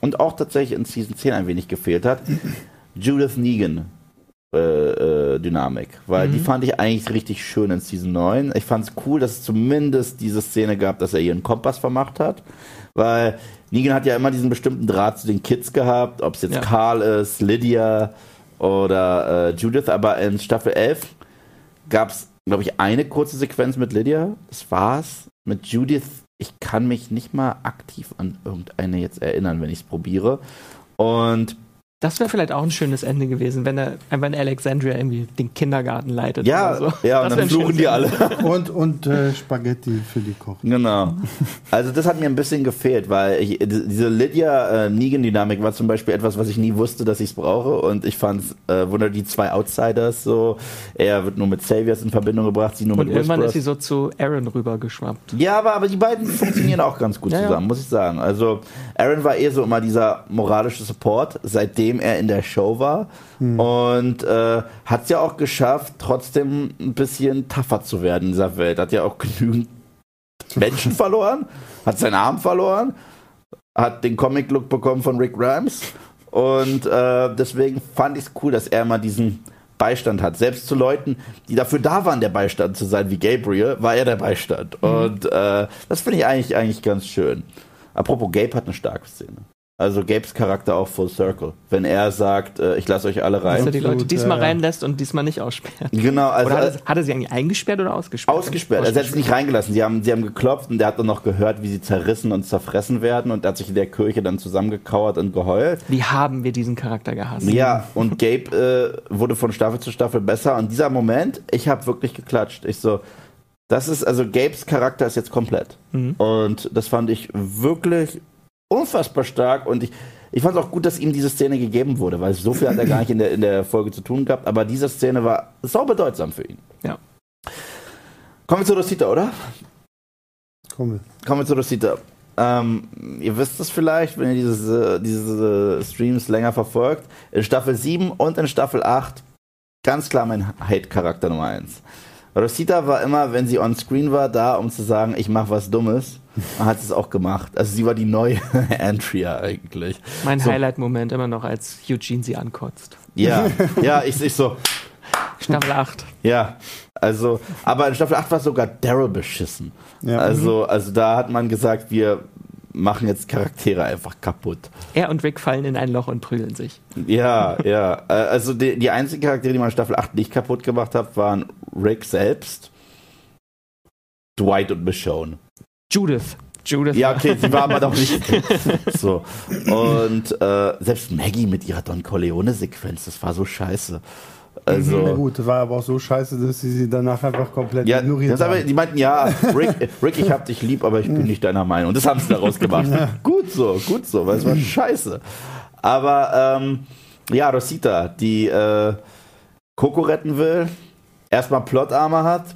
und auch tatsächlich in Season 10 ein wenig gefehlt hat, Judith Negan. Äh, äh, Dynamik, weil mhm. die fand ich eigentlich richtig schön in Season 9. Ich fand es cool, dass es zumindest diese Szene gab, dass er ihren Kompass vermacht hat, weil Negan hat ja immer diesen bestimmten Draht zu den Kids gehabt, ob es jetzt ja. Carl ist, Lydia oder äh, Judith, aber in Staffel 11 gab es glaube ich, eine kurze Sequenz mit Lydia. Das war's. Mit Judith, ich kann mich nicht mal aktiv an irgendeine jetzt erinnern, wenn ich es probiere. Und das wäre vielleicht auch ein schönes Ende gewesen, wenn er einfach in Alexandria irgendwie den Kindergarten leitet. Ja, so. ja, und dann fluchen die alle. Und, und äh, Spaghetti für die Kochen. Genau. Also das hat mir ein bisschen gefehlt, weil ich, diese Lydia-Negan-Dynamik äh, war zum Beispiel etwas, was ich nie wusste, dass ich es brauche. Und ich fand es äh, wunder die zwei Outsiders so. Er wird nur mit Saviors in Verbindung gebracht, sie nur und mit irgendwann Whisperers. ist sie so zu Aaron rübergeschwappt. Ja, aber, aber die beiden funktionieren auch ganz gut Ja, ja. zusammen, muss ich sagen. Also Aaron war eh so immer dieser moralische Support, seitdem er in der Show war. Und äh, hat es ja auch geschafft, trotzdem ein bisschen tougher zu werden in dieser Welt. Hat ja auch genügend Menschen verloren, hat seinen Arm verloren, hat den Comic-Look bekommen von Rick Rams. Und äh, deswegen fand ich es cool, dass er mal diesen Beistand hat. Selbst zu Leuten, die dafür da waren, der Beistand zu sein, wie Gabriel, war er der Beistand. Und äh, das finde ich eigentlich, eigentlich ganz schön. Apropos, Gabe hat eine starke Szene. Also Gabes Charakter auch Full Circle. Wenn er sagt, äh, ich lasse euch alle Dass er rein. die Leute diesmal ja, ja. reinlässt und diesmal nicht aussperrt. Genau, also Oder hat äh, er, hat er sie eigentlich eingesperrt oder ausgesperrt? ausgesperrt. Also er hat sie nicht reingelassen. Sie haben, sie haben geklopft und der hat dann noch gehört, wie sie zerrissen und zerfressen werden und er hat sich in der Kirche dann zusammengekauert und geheult. Wie haben wir diesen Charakter gehasst? Ja, und Gabe äh, wurde von Staffel zu Staffel besser. Und dieser Moment, ich habe wirklich geklatscht. Ich so, das ist, also Gabes Charakter ist jetzt komplett. Mhm. Und das fand ich wirklich unfassbar stark. Und ich, ich fand es auch gut, dass ihm diese Szene gegeben wurde, weil so viel hat er gar nicht in der, in der Folge zu tun gehabt. Aber diese Szene war sau bedeutsam für ihn. Ja. Kommen wir zu Rosita, oder? Komm. Kommen wir zu Rosita. Ähm, ihr wisst es vielleicht, wenn ihr diese, diese Streams länger verfolgt. In Staffel 7 und in Staffel 8 ganz klar mein Hate-Charakter Nummer 1. Rosita war immer, wenn sie on screen war, da, um zu sagen, ich mache was Dummes. Und hat es auch gemacht. Also sie war die neue Andrea eigentlich. Mein So. Highlight-Moment immer noch, als Eugene sie ankotzt. Ja, ja, ich, ich so, Staffel 8. ja. Also, aber in Staffel 8 war sogar Daryl beschissen. Ja. Also, also da hat man gesagt, wir machen jetzt Charaktere einfach kaputt. Er und Rick fallen in ein Loch und prügeln sich. Ja, ja. Äh, Also die, die einzigen Charaktere, die man in Staffel 8 nicht kaputt gemacht hat, waren Rick selbst, Dwight und Michonne. Judith. Judith. Ja, okay, sie war aber doch nicht. so. Und äh, selbst Maggie mit ihrer Don Corleone-Sequenz, das war so scheiße. Also. Na gut, war aber auch so scheiße, dass sie sie danach einfach komplett Ja, ignoriert das aber, haben. die meinten, ja, Rick, Rick, ich hab dich lieb, aber ich bin nicht deiner Meinung. Und das haben sie daraus gemacht. Gut so, gut so, weil es war scheiße. Aber ähm, ja, Rosita, die äh, Coco retten will, erstmal Plotarme hat,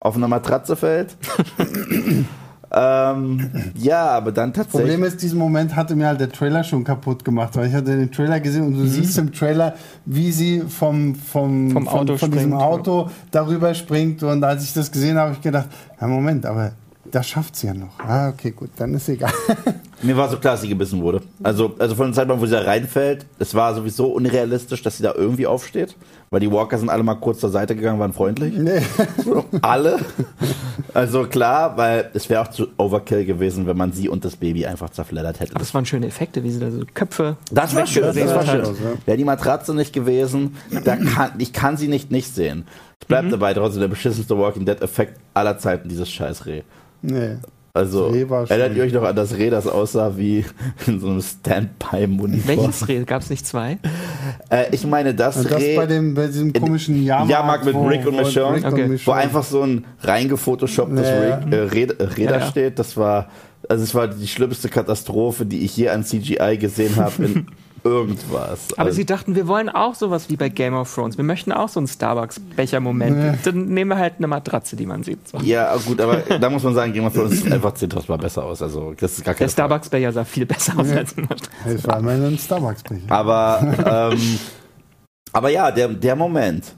auf einer Matratze fällt. ähm, ja, aber dann tatsächlich. Problem ist, diesen Moment hatte mir halt der Trailer schon kaputt gemacht, weil ich hatte den Trailer gesehen und du siehst im Trailer, wie sie vom, vom, Vom von, Auto von diesem springt. Auto darüber springt und als ich das gesehen habe, habe ich gedacht, ja Moment, aber das schafft sie ja noch. Ah, okay, gut, dann ist egal. Mir war so klar, dass sie gebissen wurde. Also, also von dem Zeitpunkt, wo sie da reinfällt, es war sowieso unrealistisch, dass sie da irgendwie aufsteht, weil die Walker sind alle mal kurz zur Seite gegangen, waren freundlich. nee. So, alle. Also klar, weil es wäre auch zu Overkill gewesen, wenn man sie und das Baby einfach zerfleddert hätte. Aber es waren schöne Effekte, wie sie da so Köpfe. Das war schön, das war schön. Wäre die Matratze nicht gewesen, da kann, ich kann sie nicht nicht sehen. Ich bleib dabei, trotzdem der beschissenste Walking Dead Effekt aller Zeiten, dieses scheiß Reh. Nee. Also, Das Reh erinnert ihr euch noch an das Reh, das aussah wie in so einem Standby-Monitor? Welches Reh? Gab es nicht zwei? Äh, ich meine, das, das Reh, bei, dem, bei diesem komischen Jahrmarkt, Jahrmarkt mit Rick und Michonne. Rick Okay. und wo einfach so ein reingefotoshopptes. Reh, äh, Reh, äh, Räder Ja, ja. steht. Das war, also es war die schlimmste Katastrophe, die ich je an CGI gesehen habe irgendwas. Aber also, sie dachten, wir wollen auch sowas wie bei Game of Thrones. Wir möchten auch so einen Starbucks-Becher-Moment. Dann nehmen wir halt eine Matratze, die man sieht. So. ja, gut, aber da muss man sagen, Game of Thrones sieht einfach 10.000 Mal besser aus. Also, das ist gar keine Der Starbucks-Becher sah viel besser aus als eine Matratze. Es war ein Starbucks-Becher. Aber, ähm, aber ja, der, der Moment,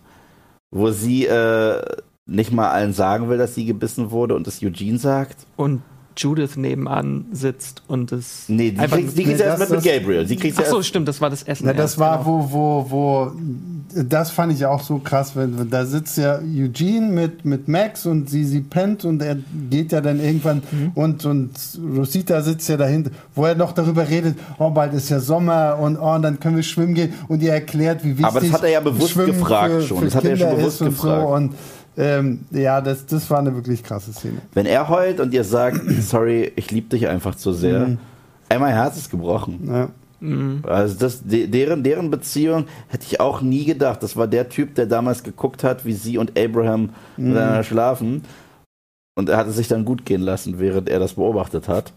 wo sie äh, nicht mal allen sagen will, dass sie gebissen wurde und es Eugene sagt. Und Judith nebenan sitzt und es. Nee, die einfach- kriegt die kriegt's nee, erst das- mit, mit das- Gabriel. Sie kriegt Ach so, erst, stimmt, das war das Essen. Na, das erst, war, genau. wo, wo, wo, das fand ich auch so krass, wenn, wenn da sitzt ja Eugene mit, mit Max und sie, sie pennt und er geht ja dann irgendwann Mhm. und, und Rosita sitzt ja dahinter, wo er noch darüber redet, oh, bald ist ja Sommer und oh, und dann können wir schwimmen gehen und ihr erklärt, wie wichtig Aber das hat er ja bewusst Schwimmen gefragt für, schon. Für Das hat er ja schon Kinder bewusst ist und gefragt. So und ähm, ja, das, das war eine wirklich krasse Szene. Wenn er heult und ihr sagt, sorry, ich liebe dich einfach zu sehr, mhm. ey, mein Herz ist gebrochen. Ja. Mhm. Also das, deren, deren Beziehung hätte ich auch nie gedacht. Das war der Typ, der damals geguckt hat, wie sie und Abraham mhm. miteinander schlafen. Und er hatte sich dann gut gehen lassen, während er das beobachtet hat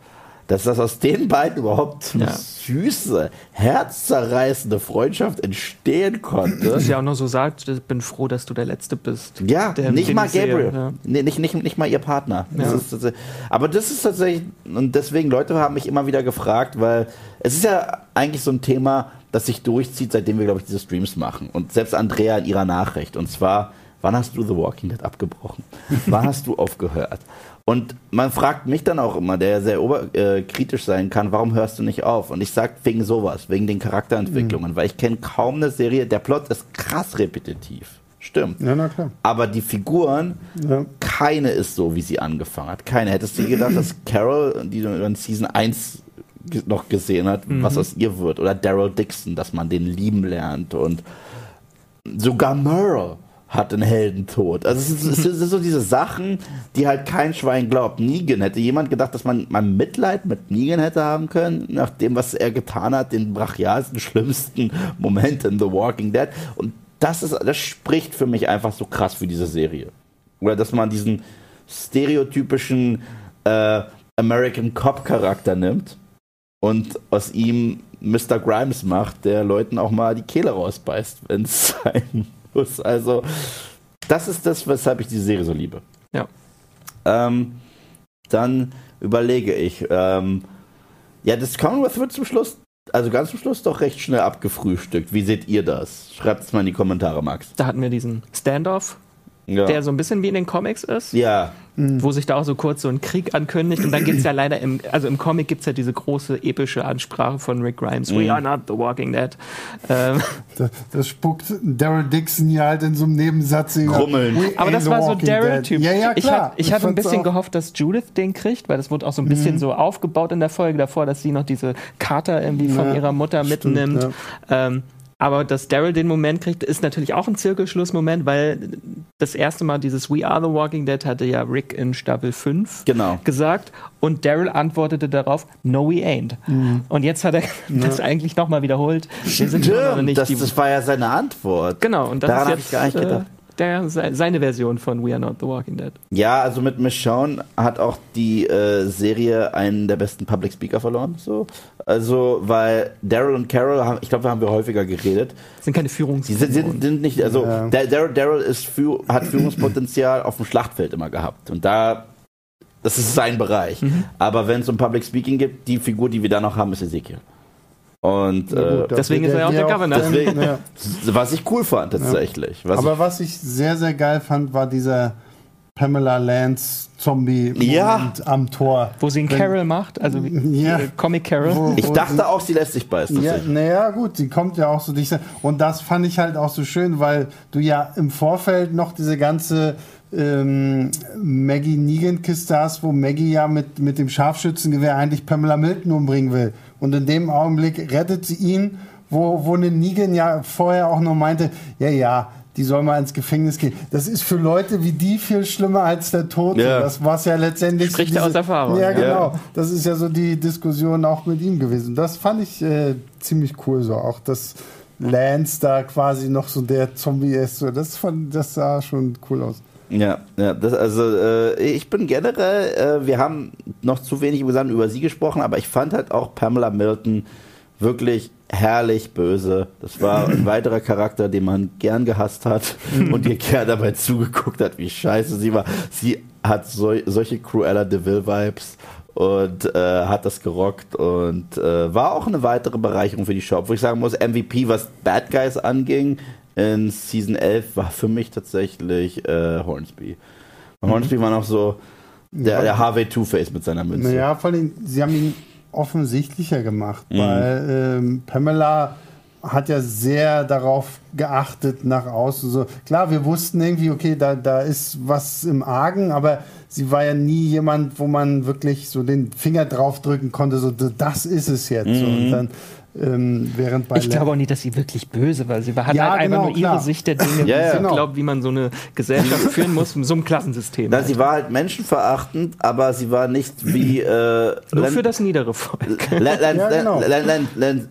dass das aus den beiden überhaupt ja. süße, herzzerreißende Freundschaft entstehen konnte. Dass sie auch noch so sagt, ich bin froh, dass du der Letzte bist. Ja, nicht mal Gabriel. Ja. Nee, nicht, nicht, nicht mal ihr Partner. Ja. Das ist, aber das ist tatsächlich, und deswegen, Leute haben mich immer wieder gefragt, weil es ist ja eigentlich so ein Thema, das sich durchzieht, seitdem wir, glaube ich, diese Streams machen. Und selbst Andrea in ihrer Nachricht. Und zwar, wann hast du The Walking Dead abgebrochen? wann hast du aufgehört? Und man fragt mich dann auch immer, der sehr oberkritisch äh, sein kann, warum hörst du nicht auf? Und ich sag wegen sowas, wegen den Charakterentwicklungen, mhm. weil ich kenne kaum eine Serie, der Plot ist krass repetitiv. Stimmt. Ja, na klar. Aber die Figuren, ja. keine ist so, wie sie angefangen hat. Keine. Hättest du gedacht, dass Carol, die du in Season 1 noch gesehen hat, mhm. was aus ihr wird? Oder Daryl Dixon, dass man den lieben lernt und sogar Merle hat einen Heldentod. Also es, ist, es sind so diese Sachen, die halt kein Schwein glaubt. Negan hätte jemand gedacht, dass man mal Mitleid mit Negan hätte haben können, nach dem, was er getan hat, den brachialsten, schlimmsten Moment in The Walking Dead. Und das ist, das spricht für mich einfach so krass für diese Serie. Oder dass man diesen stereotypischen äh, American Cop Charakter nimmt und aus ihm Mr. Grimes macht, der Leuten auch mal die Kehle rausbeißt, wenn es sein muss. Also, das ist das, weshalb ich die Serie so liebe. Ja. Ähm, dann überlege ich. Ähm, ja, das Commonwealth wird zum Schluss, also ganz zum Schluss doch recht schnell abgefrühstückt. Wie seht ihr das? Schreibt es mal in die Kommentare, Max. Da hatten wir diesen Standoff ja. der so ein bisschen wie in den Comics ist. Ja. Mhm. Wo sich da auch so kurz so ein Krieg ankündigt. Und dann gibt es ja leider im, also im Comic gibt es ja diese große epische Ansprache von Rick Grimes. Mhm. We are not the Walking Dead. Ähm. Das, das, spuckt Daryl Dixon ja halt in so einem Nebensatz. Grummeln. Aber das war so Daryl-Typ. Ja, ja, ich, hat, ich, ich hatte ein bisschen auch. gehofft, dass Judith den kriegt, weil das wurde auch so ein bisschen mhm. so aufgebaut in der Folge davor, dass sie noch diese Kater irgendwie von ja, ihrer Mutter stimmt, mitnimmt. Ja. Ähm, aber dass Daryl den Moment kriegt, ist natürlich auch ein Zirkelschlussmoment, weil das erste Mal dieses We Are the Walking Dead hatte ja Rick in Staffel 5 genau. gesagt und Daryl antwortete darauf, No, we ain't. Mhm. Und jetzt hat er das eigentlich nochmal wiederholt. Wir sind Stimmt, nicht das, das war ja seine Antwort. Genau, und das Daran ist jetzt, ich gar nicht gedacht. Äh, der, seine Version von We Are Not the Walking Dead. Ja, also mit Michonne hat auch die äh, Serie einen der besten Public Speaker verloren. So. Also, weil Daryl und Carol, haben, ich glaube, da haben wir häufiger geredet. Sind keine Führungs. Die sind, sind, sind, nicht, also ja. Daryl, Daryl ist für, hat Führungspotenzial auf dem Schlachtfeld immer gehabt. Und da, das ist sein Bereich. Mhm. Aber wenn es um Public Speaking gibt, die Figur, die wir da noch haben, ist Ezekiel. Und ja, gut, äh, deswegen ist er ja auch der Governor. Deswegen, ja. Was ich cool fand tatsächlich. Was Aber was ich sehr, sehr geil fand, war dieser Pamela Lance Zombie ja. am Tor. Wo sie einen Carol macht, also ja. Comic Carol. Wo, wo ich dachte sie, auch, sie lässt sich beißen. Ja, naja, gut, sie kommt ja auch so dicht. Und das fand ich halt auch so schön, weil du ja im Vorfeld noch diese ganze ähm, Maggie Negan-Kiste hast, wo Maggie ja mit, mit dem Scharfschützengewehr eigentlich Pamela Milton umbringen will. Und in dem Augenblick rettet sie ihn, wo, wo eine Negan ja vorher auch noch meinte, ja, ja, die soll mal ins Gefängnis gehen. Das ist für Leute wie die viel schlimmer als der Tod. Ja. Das war es ja letztendlich. Spricht diese, aus Erfahrung. Ja, genau. Ja. Das ist ja so die Diskussion auch mit ihm gewesen. Das fand ich äh, ziemlich cool so. Auch dass Lance da quasi noch so der Zombie ist. So, das, fand, das sah schon cool aus. Ja, ja das, also äh, ich bin generell, äh, wir haben noch zu wenig über sie gesprochen, aber ich fand halt auch Pamela Milton wirklich herrlich böse. Das war ein weiterer Charakter, den man gern gehasst hat und ihr gern dabei zugeguckt hat, wie scheiße sie war. Sie hat so, solche Cruella DeVille Vibes und äh, hat das gerockt und äh, war auch eine weitere Bereicherung für die Show. Wo ich sagen muss, MVP, was Bad Guys anging, in Season 11 war für mich tatsächlich äh, Hornsby. Mhm. Hornsby war noch so der, der Harvey Two-Face mit seiner Münze. Naja, vor allem, sie haben ihn offensichtlicher gemacht, mhm. weil ähm, Pamela hat ja sehr darauf geachtet nach außen. So klar, wir wussten irgendwie, okay, da, da ist was im Argen, aber sie war ja nie jemand, wo man wirklich so den Finger draufdrücken konnte, so das ist es jetzt. Mhm. Und dann ähm, während bei ich glaube auch nicht, dass sie wirklich böse war. Sie hat ja, halt genau, einfach nur ihre Sicht der Dinge, ja, ja. genau. glaubt, wie man so eine Gesellschaft führen muss, in so einem Klassensystem. Na, halt. Sie war halt menschenverachtend, aber sie war nicht wie. Äh, nur für das niedere Volk. ja, genau.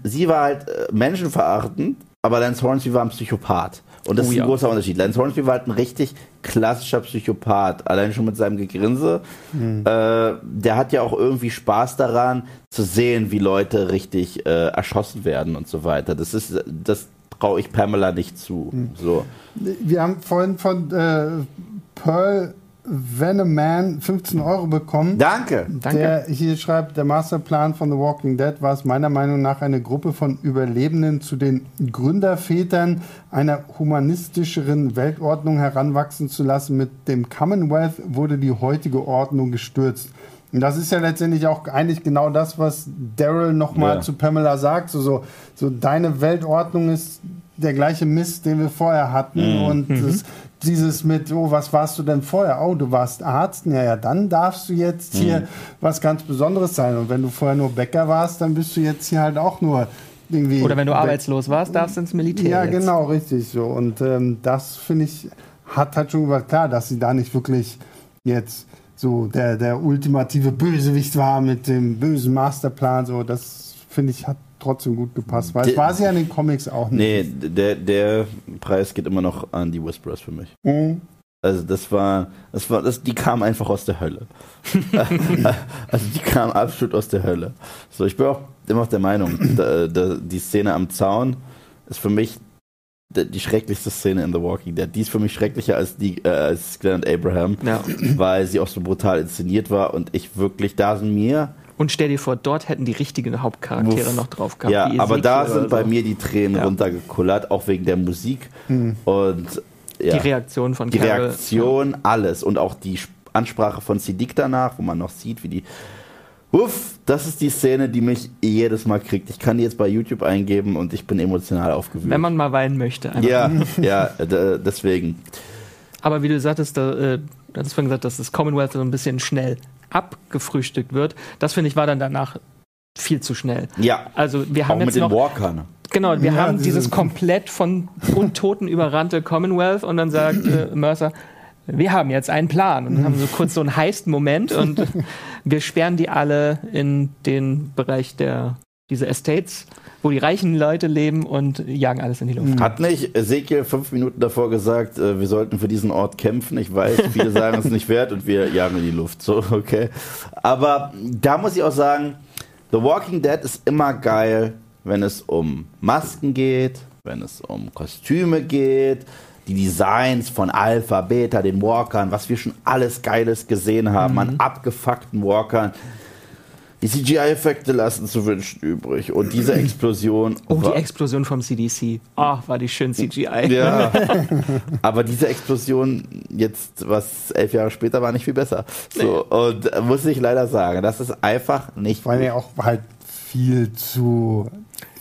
sie war halt äh, menschenverachtend, aber Lance Hornsby war ein Psychopath. Und das oh, ist ein ja. großer Unterschied. Lance Hornsby war halt ein richtig klassischer Psychopath. Allein schon mit seinem Gegrinse. Mhm. Äh, der hat ja auch irgendwie Spaß daran, zu sehen, wie Leute richtig äh, erschossen werden und so weiter. Das ist, das traue ich Pamela nicht zu. Mhm. So. Wir haben vorhin von äh, Pearl Venom Man 15 Euro bekommen. Danke. Der hier schreibt, der Masterplan von The Walking Dead war es meiner Meinung nach eine Gruppe von Überlebenden zu den Gründervätern einer humanistischeren Weltordnung heranwachsen zu lassen. Mit dem Commonwealth wurde die heutige Ordnung gestürzt. Und das ist ja letztendlich auch eigentlich genau das, was Daryl nochmal ja. zu Pamela sagt. So, so, so, deine Weltordnung ist der gleiche Mist, den wir vorher hatten. Mhm. Und mhm. das, dieses mit, oh, was warst du denn vorher? Oh, du warst Arzt. Ja, ja, dann darfst du jetzt hier mhm. was ganz Besonderes sein. Und wenn du vorher nur Bäcker warst, dann bist du jetzt hier halt auch nur irgendwie. Oder wenn du arbeitslos warst, darfst du ins Militär. Ja, jetzt. genau, richtig so. Und ähm, das finde ich, hat halt schon gesagt, klar, dass sie da nicht wirklich jetzt so der, der ultimative Bösewicht war mit dem bösen Masterplan. So, das finde ich, hat trotzdem gut gepasst. Weil es war sie ja in den Comics auch nicht. Nee, der, der Preis geht immer noch an die Whisperers für mich. Mhm. Also das war, das war, das, die kam einfach aus der Hölle. also die kam absolut aus der Hölle. So, ich bin auch immer noch der Meinung, da, da, die Szene am Zaun ist für mich die schrecklichste Szene in The Walking Dead. Die ist für mich schrecklicher als die äh, als Glenn und Abraham, ja. weil sie auch so brutal inszeniert war und ich wirklich da sind mir und stell dir vor, dort hätten die richtigen Hauptcharaktere Uff. noch drauf gehabt. Ja, aber da sind so. bei mir die Tränen ja. runtergekullert, auch wegen der Musik. Mhm. Und ja, die Reaktion von Die Carol, Reaktion, ja. alles. Und auch die Ansprache von Siddiq danach, wo man noch sieht, wie die. Uff, das ist die Szene, die mich jedes Mal kriegt. Ich kann die jetzt bei YouTube eingeben und ich bin emotional aufgewühlt. Wenn man mal weinen möchte. Einfach. Ja, ja, deswegen. Aber wie du sagtest, da, äh, du hattest vorhin gesagt, dass das Commonwealth so ein bisschen schnell abgefrühstückt wird. Das finde ich war dann danach viel zu schnell. Ja. Also wir haben auch jetzt mit noch, den Walkern. Genau, wir ja, haben dieses komplett von Untoten überrannte Commonwealth und dann sagt äh, Mercer, wir haben jetzt einen Plan und haben so kurz so einen Heist-Moment und wir sperren die alle in den Bereich der diese Estates, wo die reichen Leute leben und jagen alles in die Luft. Hat nicht Ezekiel fünf Minuten davor gesagt, äh, wir sollten für diesen Ort kämpfen? Ich weiß, viele sagen es nicht wert und wir jagen in die Luft. So, okay. Aber da muss ich auch sagen, The Walking Dead ist immer geil, wenn es um Masken geht, wenn es um Kostüme geht, die Designs von Alpha, Beta, den Walkern, was wir schon alles Geiles gesehen haben, mhm. an abgefuckten Walkern. Die CGI-Effekte lassen zu wünschen übrig. Und diese Explosion. Oh, die Explosion vom CDC. Ah, oh, war die schön CGI. Ja. Aber diese Explosion jetzt, was elf Jahre später war, nicht viel besser. So, nee. Und muss ich leider sagen, das ist einfach nicht. Weil ja auch halt viel zu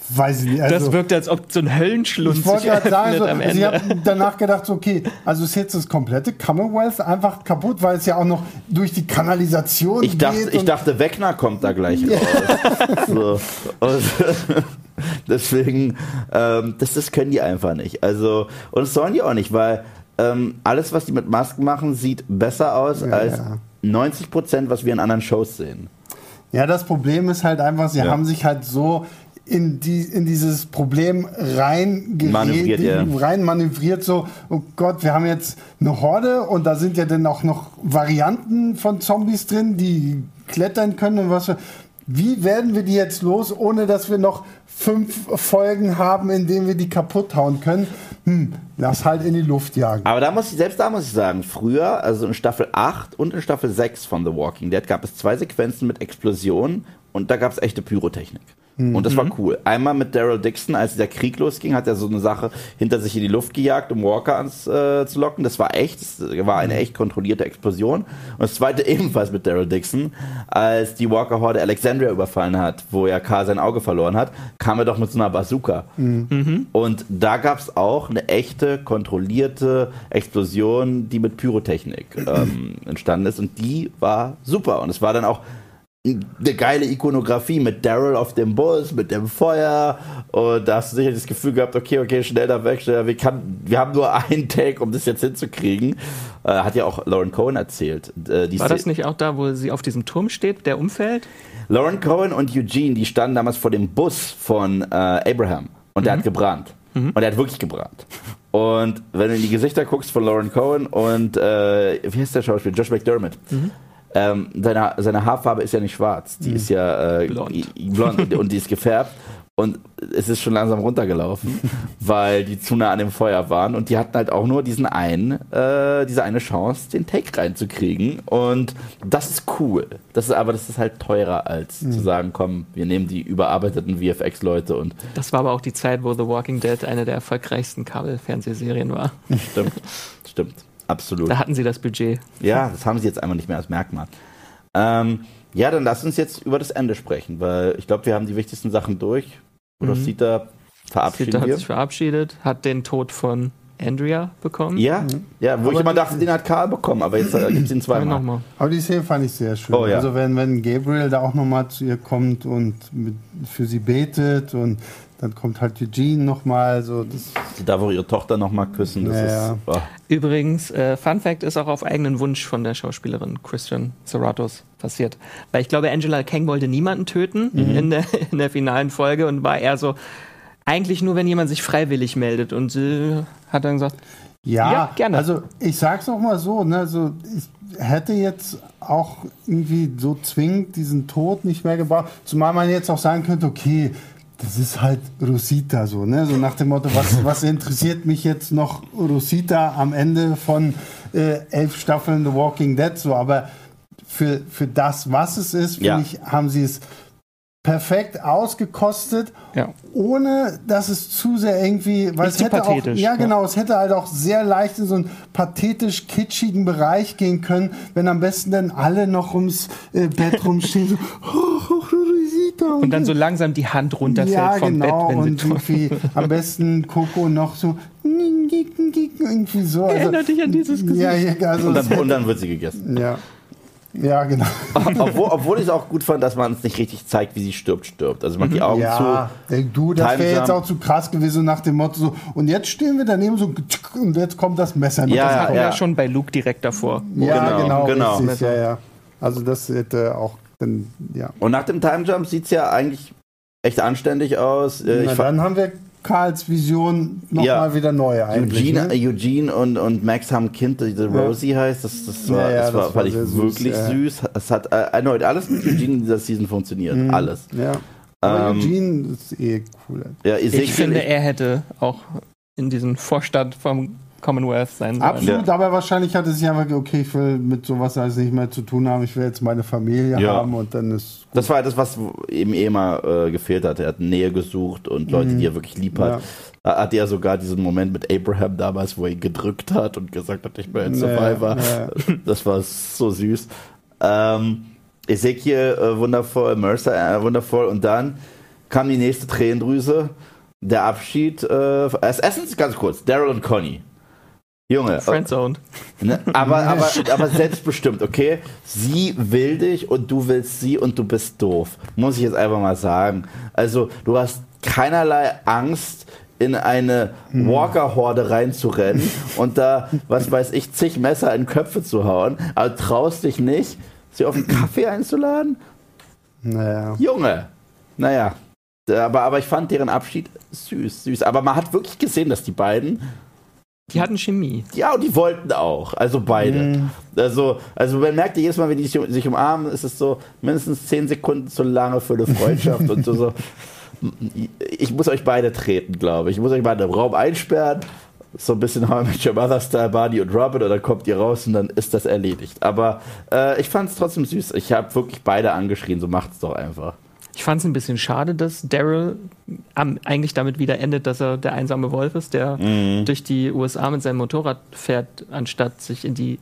weiß ich nicht. Also, das wirkt, als ob so ein Höllenschlund ich wollte gerade sagen, so, also ich habe danach gedacht, so, okay, also ist jetzt das komplette Commonwealth einfach kaputt, weil es ja auch noch durch die Kanalisation ich dachte, geht. Ich dachte, Wegner kommt da gleich raus. so. Und deswegen, ähm, das, das können die einfach nicht. Also, und das sollen die auch nicht, weil ähm, alles, was die mit Masken machen, sieht besser aus ja, als ja. 90 Prozent, was wir in anderen Shows sehen. Ja, das Problem ist halt einfach, sie ja. haben sich halt so in, die, in dieses Problem rein manövriert, ja. rein manövriert, so, oh Gott, wir haben jetzt eine Horde und da sind ja dann auch noch Varianten von Zombies drin, die klettern können und was. Wie werden wir die jetzt los, ohne dass wir noch fünf Folgen haben, in denen wir die kaputt hauen können? Hm, lass halt in die Luft jagen. Aber da muss ich, selbst da muss ich sagen, früher, also in Staffel 8 und in Staffel 6 von The Walking Dead gab es zwei Sequenzen mit Explosionen und da gab es echte Pyrotechnik. Mhm. Und das war cool. Einmal mit Daryl Dixon, als der Krieg losging, hat er so eine Sache hinter sich in die Luft gejagt, um Walker ans, äh, zu locken. Das war echt, das war eine echt kontrollierte Explosion. Und das zweite ebenfalls mit Daryl Dixon, als die Walker-Horde Alexandria überfallen hat, wo ja K sein Auge verloren hat, kam er doch mit so einer Bazooka. Mhm. Und da gab es auch eine echte, kontrollierte Explosion, die mit Pyrotechnik ähm, entstanden ist. Und die war super. Und es war dann auch eine geile Ikonografie mit Daryl auf dem Bus, mit dem Feuer. Und da hast du sicher das Gefühl gehabt, okay, okay, schnell da weg, schnell da weg. Kann, wir haben nur einen Take, um das jetzt hinzukriegen. Äh, hat ja auch Lauren Cohen erzählt. Äh, War das nicht auch da, wo sie auf diesem Turm steht, der umfällt? Lauren Cohen und Eugene, die standen damals vor dem Bus von äh, Abraham. Und mhm. der hat gebrannt. Mhm. Und er hat wirklich gebrannt. Und wenn du in die Gesichter guckst von Lauren Cohen und, äh, wie heißt der Schauspieler? Josh McDermott. Mhm ähm, seine, seine Haarfarbe ist ja nicht schwarz, die mhm. ist ja äh, blond, blond und die ist gefärbt. Und es ist schon langsam runtergelaufen, weil die zu nah an dem Feuer waren und die hatten halt auch nur diesen einen, äh, diese eine Chance, den Take reinzukriegen. Und das ist cool. Das ist aber das ist halt teurer, als mhm. zu sagen, komm, wir nehmen die überarbeiteten VFX-Leute und. Das war aber auch die Zeit, wo The Walking Dead eine der erfolgreichsten Kabelfernsehserien war. Stimmt, stimmt. Absolut. Da hatten sie das Budget. Ja, das haben sie jetzt einfach nicht mehr als Merkmal. Ähm, ja, dann lass uns jetzt über das Ende sprechen, weil ich glaube, wir haben die wichtigsten Sachen durch. Oder mhm. Sita verabschiedet. Sita hat sich verabschiedet, hat den Tod von Andrea bekommen. Ja, mhm. ja wo aber ich immer dachte, den hat Karl bekommen, aber jetzt äh, gibt es ihn zweimal. Mal. Aber die Szene fand ich sehr schön. Oh, ja. Also wenn, wenn Gabriel da auch nochmal zu ihr kommt und mit, für sie betet und dann kommt halt Eugene nochmal. So, Sie darf auch ihre Tochter nochmal küssen. Das ja, ist, oh. Übrigens, äh, Fun Fact ist auch auf eigenen Wunsch von der Schauspielerin Christian Serratos passiert. Weil ich glaube, Angela Kang wollte niemanden töten mhm. in, der, in der finalen Folge und war eher so, eigentlich nur, wenn jemand sich freiwillig meldet. Und sie hat dann gesagt, ja, ja gerne. Also ich sag's auch mal so, ne, also ich hätte jetzt auch irgendwie so zwingend diesen Tod nicht mehr gebraucht. Zumal man jetzt auch sagen könnte, okay, das ist halt Rosita so, ne? So nach dem Motto, was, was interessiert mich jetzt noch Rosita am Ende von äh, elf Staffeln The Walking Dead so, aber für, für das, was es ist, finde ja. ich, haben sie es perfekt ausgekostet, ja. ohne dass es zu sehr irgendwie, weil Nicht es hätte auch, ja genau, es hätte halt auch sehr leicht in so einen pathetisch kitschigen Bereich gehen können, wenn am besten dann alle noch ums äh, Bett rumstehen, so, oh, Rosita. Und dann so langsam die Hand runterfällt ja, vom genau, Bett. Wenn und irgendwie am besten Coco noch so irgendwie so. Also, Erinnert dich an dieses Gesicht. Ja, ja, also und, dann, und dann wird sie gegessen. Ja. Ja, genau. obwohl, obwohl ich es auch gut fand, dass man es nicht richtig zeigt, wie sie stirbt, stirbt. Also man mhm. die Augen ja, zu. Du, das wäre jetzt auch zu krass gewesen nach dem Motto so, und jetzt stehen wir daneben so und jetzt kommt das Messer. Ja, das hatten ja. wir schon bei Luke direkt davor. Ja, genau, genau. genau. Richtig, ja, ja. Also das hätte auch dann, ja. Und nach dem Time Jump sieht es ja eigentlich echt anständig aus. Äh, Na, dann haben wir Karls Vision nochmal ja. wieder neu eigentlich. Eugene, ne? Eugene und, und Max haben ein Kind, das Rosie ja. heißt. Das, das war, ja, das war, das fand ich wirklich süß. süß. Es hat äh, erneut alles mit Eugene in dieser Season funktioniert. Mhm. Alles. Ja. Aber ähm, Eugene ist eh cool. Ja, ich, ich finde, er hätte auch in diesem Vorstand vom Commonwealth sein sollen. Absolut, ja. aber wahrscheinlich hat es sich einfach, okay, ich will mit sowas alles nicht mehr zu tun haben, ich will jetzt meine Familie ja. haben und dann ist. Gut. Das war das, was eben eh mal äh, gefehlt hat. Er hat Nähe gesucht und Leute, mhm. die er wirklich lieb hat. Ja. Hat er sogar diesen Moment mit Abraham damals, wo er ihn gedrückt hat und gesagt hat, ich bin ein Survivor. Nee, das war so süß. Ähm, Ezekiel äh, wundervoll, Mercer äh, wundervoll und dann kam die nächste Tränendrüse. Der Abschied. Äh, erstens ganz kurz, Daryl und Conny. Junge. Friendzoned. Ne, aber, aber, aber selbstbestimmt, okay? Sie will dich und du willst sie und du bist doof. Muss ich jetzt einfach mal sagen. Also, du hast keinerlei Angst, in eine hm. Walker-Horde reinzurennen und da, was weiß ich, zig Messer in Köpfe zu hauen, aber traust dich nicht, sie auf einen Kaffee einzuladen? Naja. Junge! Naja. Aber, aber ich fand deren Abschied süß, süß. Aber man hat wirklich gesehen, dass die beiden die hatten Chemie. Ja, und die wollten auch. Also beide. Mhm. Also, also man merkt jedes Mal, wenn die sich umarmen, ist es so mindestens zehn Sekunden zu lange für eine Freundschaft und so, so. Ich muss euch beide treten, glaube ich. Ich muss euch beide im Raum einsperren. So ein bisschen How mit Your Mother Style, Barney und Robin, und dann kommt ihr raus und dann ist das erledigt. Aber äh, ich fand es trotzdem süß. Ich habe wirklich beide angeschrien, so macht's doch einfach. Ich fand es ein bisschen schade, dass Daryl eigentlich damit wieder endet, dass er der einsame Wolf ist, der mhm. durch die USA mit seinem Motorrad fährt, anstatt sich in die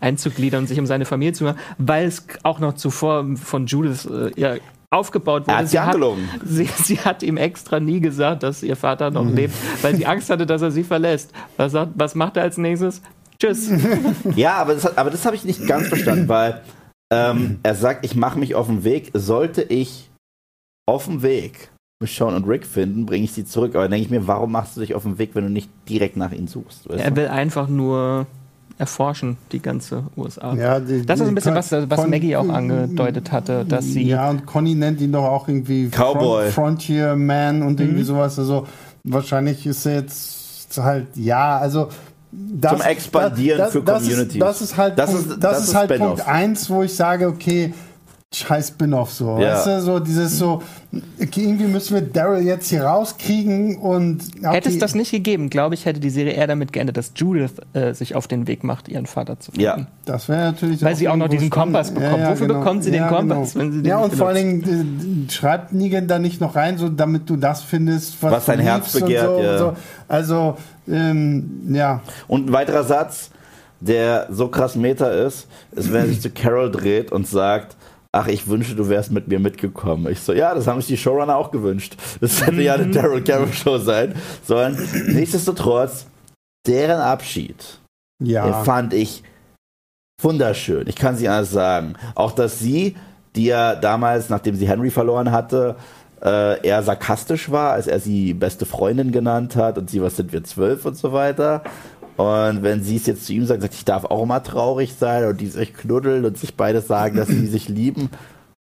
einzugliedern und sich um seine Familie zu kümmern, weil es auch noch zuvor von Judith äh, ja, aufgebaut wurde. Er hat sie, hat, sie, sie, hat ihm extra nie gesagt, dass ihr Vater noch mhm. lebt, weil sie Angst hatte, dass er sie verlässt. Was, sagt, was macht er als nächstes? Tschüss. ja, aber das, aber das habe ich nicht ganz verstanden, weil ähm, er sagt, ich mache mich auf den Weg. Sollte ich auf dem Weg Michonne und Rick finden, bringe ich sie zurück. Aber dann denke ich mir, warum machst du dich auf den Weg, wenn du nicht direkt nach ihnen suchst? er du? will einfach nur erforschen, die ganze USA. Ja, die, das ist ein bisschen, was, was Maggie auch angedeutet hatte, dass sie. Ja, und Conny nennt ihn doch auch irgendwie Cowboy. Front, Frontier Man und irgendwie mhm. sowas. Also wahrscheinlich ist er jetzt halt, ja, also das, zum Expandieren das, das, für Communities. Das ist, halt, das Punkt, ist, das ist halt Punkt 1, wo ich sage, okay, scheiß Spin-off so. Ja. Weißt du, so dieses so, irgendwie müssen wir Daryl jetzt hier rauskriegen und. Hätte es das nicht gegeben, glaube ich, hätte die Serie eher damit geendet, dass Judith äh, sich auf den Weg macht, ihren Vater zu finden. Ja. Das wäre natürlich. Weil auch sie auch noch diesen spannend. Kompass bekommt. Ja, ja, Wofür genau. bekommt sie den Kompass, genau. wenn sie den Ja, und vor allen Dingen äh, schreibt Negan da nicht noch rein, so damit du das findest, was, was dein Herz begehrt. So, ja. so. Also, ähm, ja. Und ein weiterer Satz, der so krass Meta ist, ist, wenn er sich zu Carol dreht und sagt, ach, ich wünsche, du wärst mit mir mitgekommen. Ich so, ja, das haben sich die Showrunner auch gewünscht. Das hätte ja eine mhm. Daryl Carroll Show sein sollen. Nichtsdestotrotz, deren Abschied ja. fand ich wunderschön. Ich kann sie anders sagen. Auch, dass sie, die ja damals, nachdem sie Henry verloren hatte, äh, eher sarkastisch war, als er sie beste Freundin genannt hat und sie, was sind wir, zwölf und so weiter. Und wenn sie es jetzt zu ihm sagt, sagt, ich darf auch mal traurig sein und die sich knuddeln und sich beide sagen, dass sie sich lieben.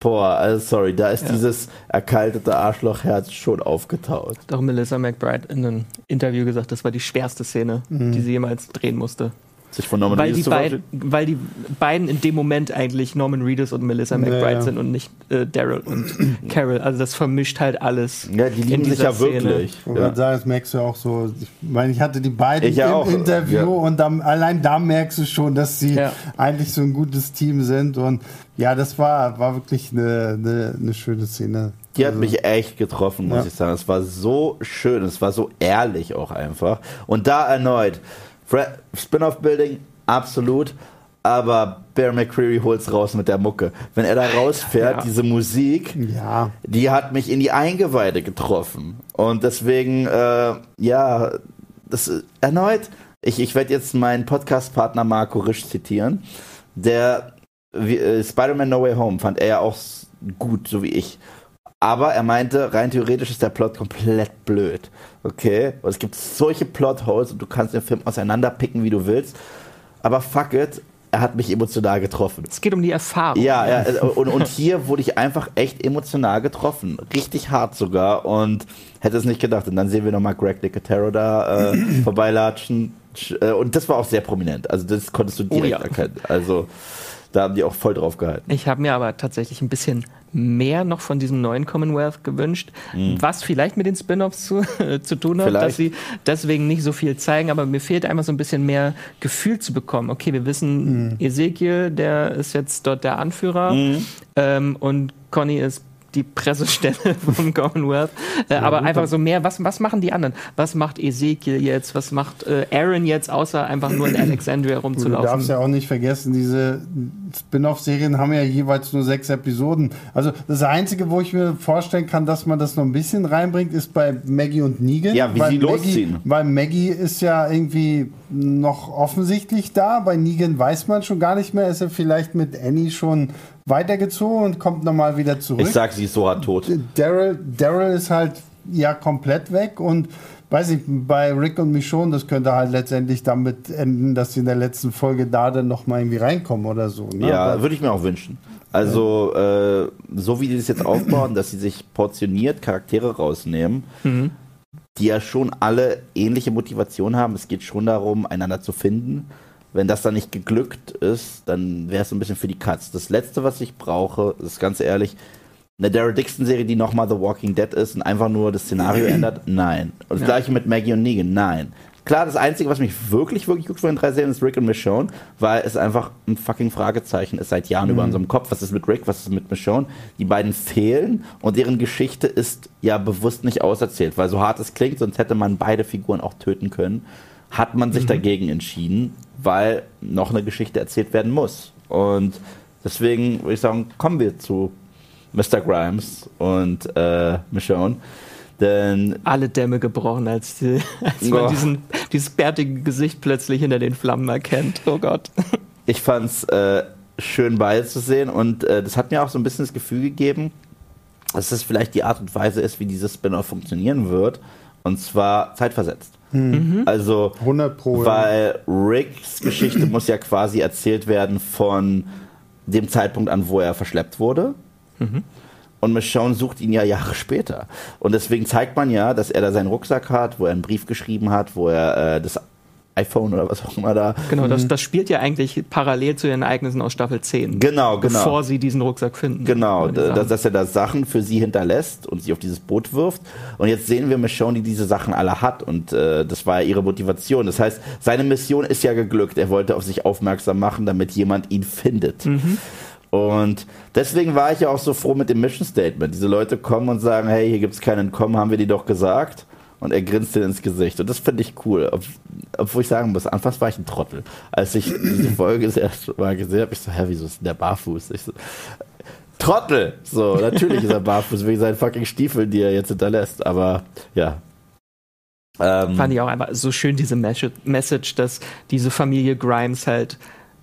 Boah, also sorry, da ist ja. dieses erkaltete Arschlochherz schon aufgetaut. Doch Melissa McBride in einem Interview gesagt, das war die schwerste Szene, mhm. die sie jemals drehen musste sich von Norman weil Reedus die beid, Weil die beiden in dem Moment eigentlich Norman Reedus und Melissa McBride ja, sind und nicht äh, Daryl und Carol. Also das vermischt halt alles. Ja, die lieben sich ja Szene. wirklich. Ich ja. sagen, das merkst du auch so. Ich meine, ich hatte die beiden ich im auch. Interview ja. und dann, allein da merkst du schon, dass sie eigentlich so ein gutes Team sind. Und ja, das war, war wirklich eine, eine, eine schöne Szene. Die hat also, mich echt getroffen, muss ich sagen. Es war so schön, es war so ehrlich auch einfach. Und da erneut, Spin-off-Building, absolut. Aber Bear McCreary holt's raus mit der Mucke. Wenn er da rausfährt, ja. diese Musik, ja. die hat mich in die Eingeweide getroffen. Und deswegen, äh, ja, das erneut, ich, ich werde jetzt meinen Podcast-Partner Marco Risch zitieren. Der äh, Spider-Man No Way Home fand er ja auch gut, so wie ich. Aber er meinte, rein theoretisch ist der Plot komplett blöd. Okay? Und es gibt solche Plotholes und du kannst den Film auseinanderpicken, wie du willst. Aber fuck it, er hat mich emotional getroffen. Es geht um die Erfahrung. Ja, ja äh, und, und hier wurde ich einfach echt emotional getroffen. Richtig hart sogar und hätte es nicht gedacht. Und dann sehen wir nochmal Greg Nicotero da äh, vorbeilatschen. Äh, und das war auch sehr prominent. Also das konntest du direkt oh, ja. erkennen. Also da haben die auch voll drauf gehalten. Ich habe mir aber tatsächlich ein bisschen mehr noch von diesem neuen Commonwealth gewünscht, mhm. was vielleicht mit den Spin-offs zu, zu tun hat, vielleicht. dass sie deswegen nicht so viel zeigen, aber mir fehlt einfach so ein bisschen mehr Gefühl zu bekommen. Okay, wir wissen, mhm. Ezekiel, der ist jetzt dort der Anführer mhm. ähm, und Conny ist die Pressestelle vom Commonwealth. Äh, ja, aber gut, einfach so mehr, was, was machen die anderen? Was macht Ezekiel jetzt? Was macht äh, Aaron jetzt, außer einfach nur in Alexandria rumzulaufen? Du darfst ja auch nicht vergessen, diese Spin-off-Serien haben ja jeweils nur sechs Episoden. Also das Einzige, wo ich mir vorstellen kann, dass man das noch ein bisschen reinbringt, ist bei Maggie und Negan. Ja, wie sie Maggie, losziehen. Weil Maggie ist ja irgendwie noch offensichtlich da. Bei Negan weiß man schon gar nicht mehr. Ist er vielleicht mit Annie schon weitergezogen und kommt nochmal wieder zurück. Ich sag, sie ist so hart tot. Daryl, Daryl ist halt ja komplett weg und weiß ich, bei Rick und Michonne, das könnte halt letztendlich damit enden, dass sie in der letzten Folge da dann nochmal irgendwie reinkommen oder so. Ne? Ja, würde ich mir auch wünschen. Also, äh, so wie die das jetzt aufbauen, dass sie sich portioniert Charaktere rausnehmen, mhm. die ja schon alle ähnliche Motivationen haben. Es geht schon darum, einander zu finden wenn das dann nicht geglückt ist, dann wäre es so ein bisschen für die Cuts. Das letzte, was ich brauche, ist ganz ehrlich, eine Daryl Dixon-Serie, die nochmal The Walking Dead ist und einfach nur das Szenario ändert? Nein. Und das ja. gleiche mit Maggie und Negan? Nein. Klar, das Einzige, was mich wirklich, wirklich gut von den drei Serien ist Rick und Michonne, weil es einfach ein fucking Fragezeichen ist seit Jahren mhm. über unserem Kopf. Was ist mit Rick, was ist mit Michonne? Die beiden fehlen und deren Geschichte ist ja bewusst nicht auserzählt, weil so hart es klingt, sonst hätte man beide Figuren auch töten können, hat man sich mhm. dagegen entschieden, weil noch eine Geschichte erzählt werden muss. Und deswegen würde ich sagen, kommen wir zu Mr. Grimes und äh, Michonne. Denn Alle Dämme gebrochen, als, die, als man diesen, dieses bärtige Gesicht plötzlich hinter den Flammen erkennt. Oh Gott. Ich fand's äh, schön beizusehen und äh, das hat mir auch so ein bisschen das Gefühl gegeben, dass es vielleicht die Art und Weise ist, wie dieses Spin-off funktionieren wird. Und zwar zeitversetzt. Mhm. Also, 100 Pro, weil Ricks Geschichte muss ja quasi erzählt werden von dem Zeitpunkt an, wo er verschleppt wurde. Mhm. Und Michonne sucht ihn ja Jahre später. Und deswegen zeigt man ja, dass er da seinen Rucksack hat, wo er einen Brief geschrieben hat, wo er äh, das iPhone oder was auch immer da. Genau, das, das spielt ja eigentlich parallel zu den Ereignissen aus Staffel 10. Genau, genau. Bevor sie diesen Rucksack finden. Genau, dass, dass, er da Sachen für sie hinterlässt und sie auf dieses Boot wirft. Und jetzt sehen wir Michonne, die diese Sachen alle hat. Und äh, das war ja ihre Motivation. Das heißt, seine Mission ist ja geglückt. Er wollte auf sich aufmerksam machen, damit jemand ihn findet. Mhm. Und deswegen war ich ja auch so froh mit dem Mission Statement. Diese Leute kommen und sagen, hey, hier gibt es keinen Entkommen, haben wir die doch gesagt und er grinst dir ins Gesicht. Und das finde ich cool. Ob, obwohl ich sagen muss, anfangs war ich ein Trottel. Als ich diese Folge das erste Mal gesehen habe, ich so, hä, wieso ist denn der barfuß? Ich so, Trottel! So, natürlich ist er barfuß wegen seinen fucking Stiefeln, die er jetzt hinterlässt. Aber ja, ähm, Fand ich auch einfach so schön, diese Message, dass diese Familie Grimes halt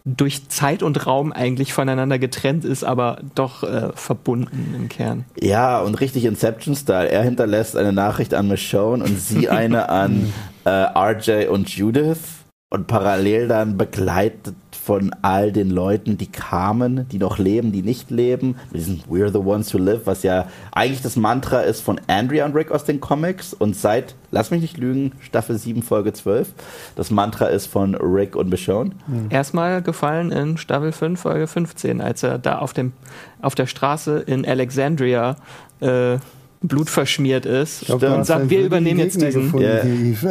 durch Zeit und Raum eigentlich voneinander getrennt ist, aber doch äh, verbunden im Kern. Ja, und richtig Inception-Style. Er hinterlässt eine Nachricht an Michonne und sie eine an äh, RJ und Judith und parallel dann begleitet von all den Leuten, die kamen, die noch leben, die nicht leben. Wir sind We're the ones who live, was ja eigentlich das Mantra ist von Andrea und Rick aus den Comics und seit, lass mich nicht lügen, Staffel 7, Folge 12, das Mantra ist von Rick und Michonne. Mhm. Erstmal gefallen in Staffel 5, Folge 15, als er da auf, dem, auf der Straße in Alexandria äh, blutverschmiert ist glaub, und sagt, wir übernehmen jetzt diesen. Yeah.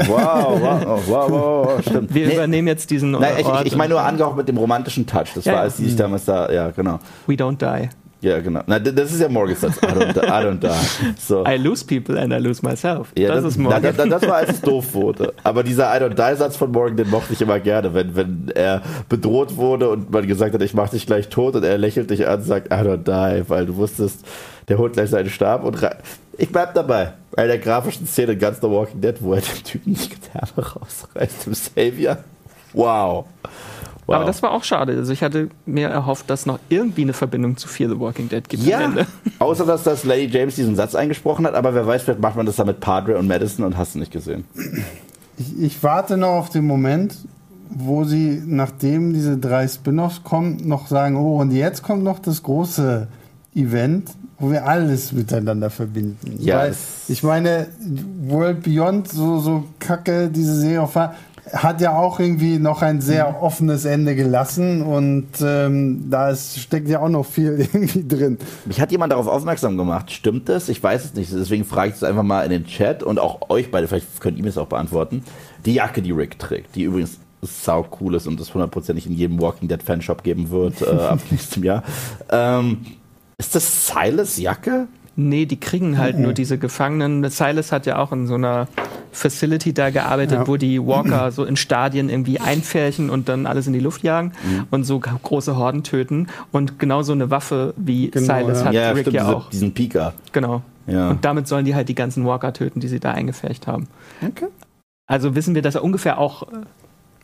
Wow, wow, wow, wow, stimmt. Wir nee, übernehmen jetzt diesen. Nein, ich, ich meine nur angehaucht mit dem romantischen Touch. Das ja, war, als die sich damals da, ja, genau. We don't die. Ja, genau. Na, das ist ja Morgans Satz. I don't, I don't die. So. I lose people and I lose myself. Ja, das, das ist Morgan. Na, das, das, war, als es doof wurde. Aber dieser I don't die Satz von Morgan, den mochte ich immer gerne. Wenn, wenn er bedroht wurde und man gesagt hat, ich mach dich gleich tot und er lächelt dich an und sagt I don't die, weil du wusstest, der holt gleich seinen Stab und ich bleib dabei. Bei der grafischen Szene ganz The Walking Dead, wo er dem Typen die Gitarre rausreißt, dem Savior. Wow. Wow. Aber das war auch schade. Also ich hatte mir erhofft, dass noch irgendwie eine Verbindung zu Fear the Walking Dead gibt. Ja, außer dass das Lady James diesen Satz eingesprochen hat, aber wer weiß, vielleicht macht man das dann mit Padre und Madison und hast du nicht gesehen. Ich, ich warte noch auf den Moment, wo sie, nachdem diese drei Spin-offs kommen, noch sagen, oh, und jetzt kommt noch das große Event, wo wir alles miteinander verbinden. Ja, Weil, ich meine, World Beyond, so, so kacke diese Serie war, hat ja auch irgendwie noch ein sehr mhm. offenes Ende gelassen und ähm, da ist, steckt ja auch noch viel irgendwie drin. Mich hat jemand darauf aufmerksam gemacht. Stimmt das? Ich weiß es nicht. Deswegen frage ich es einfach mal in den Chat und auch euch beide, vielleicht könnt ihr mir es auch beantworten. Die Jacke, die Rick trägt, die übrigens sau cool ist und das hundertprozentig in jedem Walking Dead Fanshop geben wird äh, ab nächstem Jahr. Ähm, ist das Silas Jacke? Nee, die kriegen halt mhm. nur diese Gefangenen. Silas hat ja auch in so einer Facility da gearbeitet, ja. wo die Walker so in Stadien irgendwie einfärchen und dann alles in die Luft jagen mhm. und so große Horden töten. Und genau so eine Waffe wie genau, Silas ja. hat ja, Rick stimmt, ja auch. Diesen Pika. Genau. Ja. Und damit sollen die halt die ganzen Walker töten, die sie da eingefärcht haben. Okay. Also wissen wir, dass er ungefähr auch äh,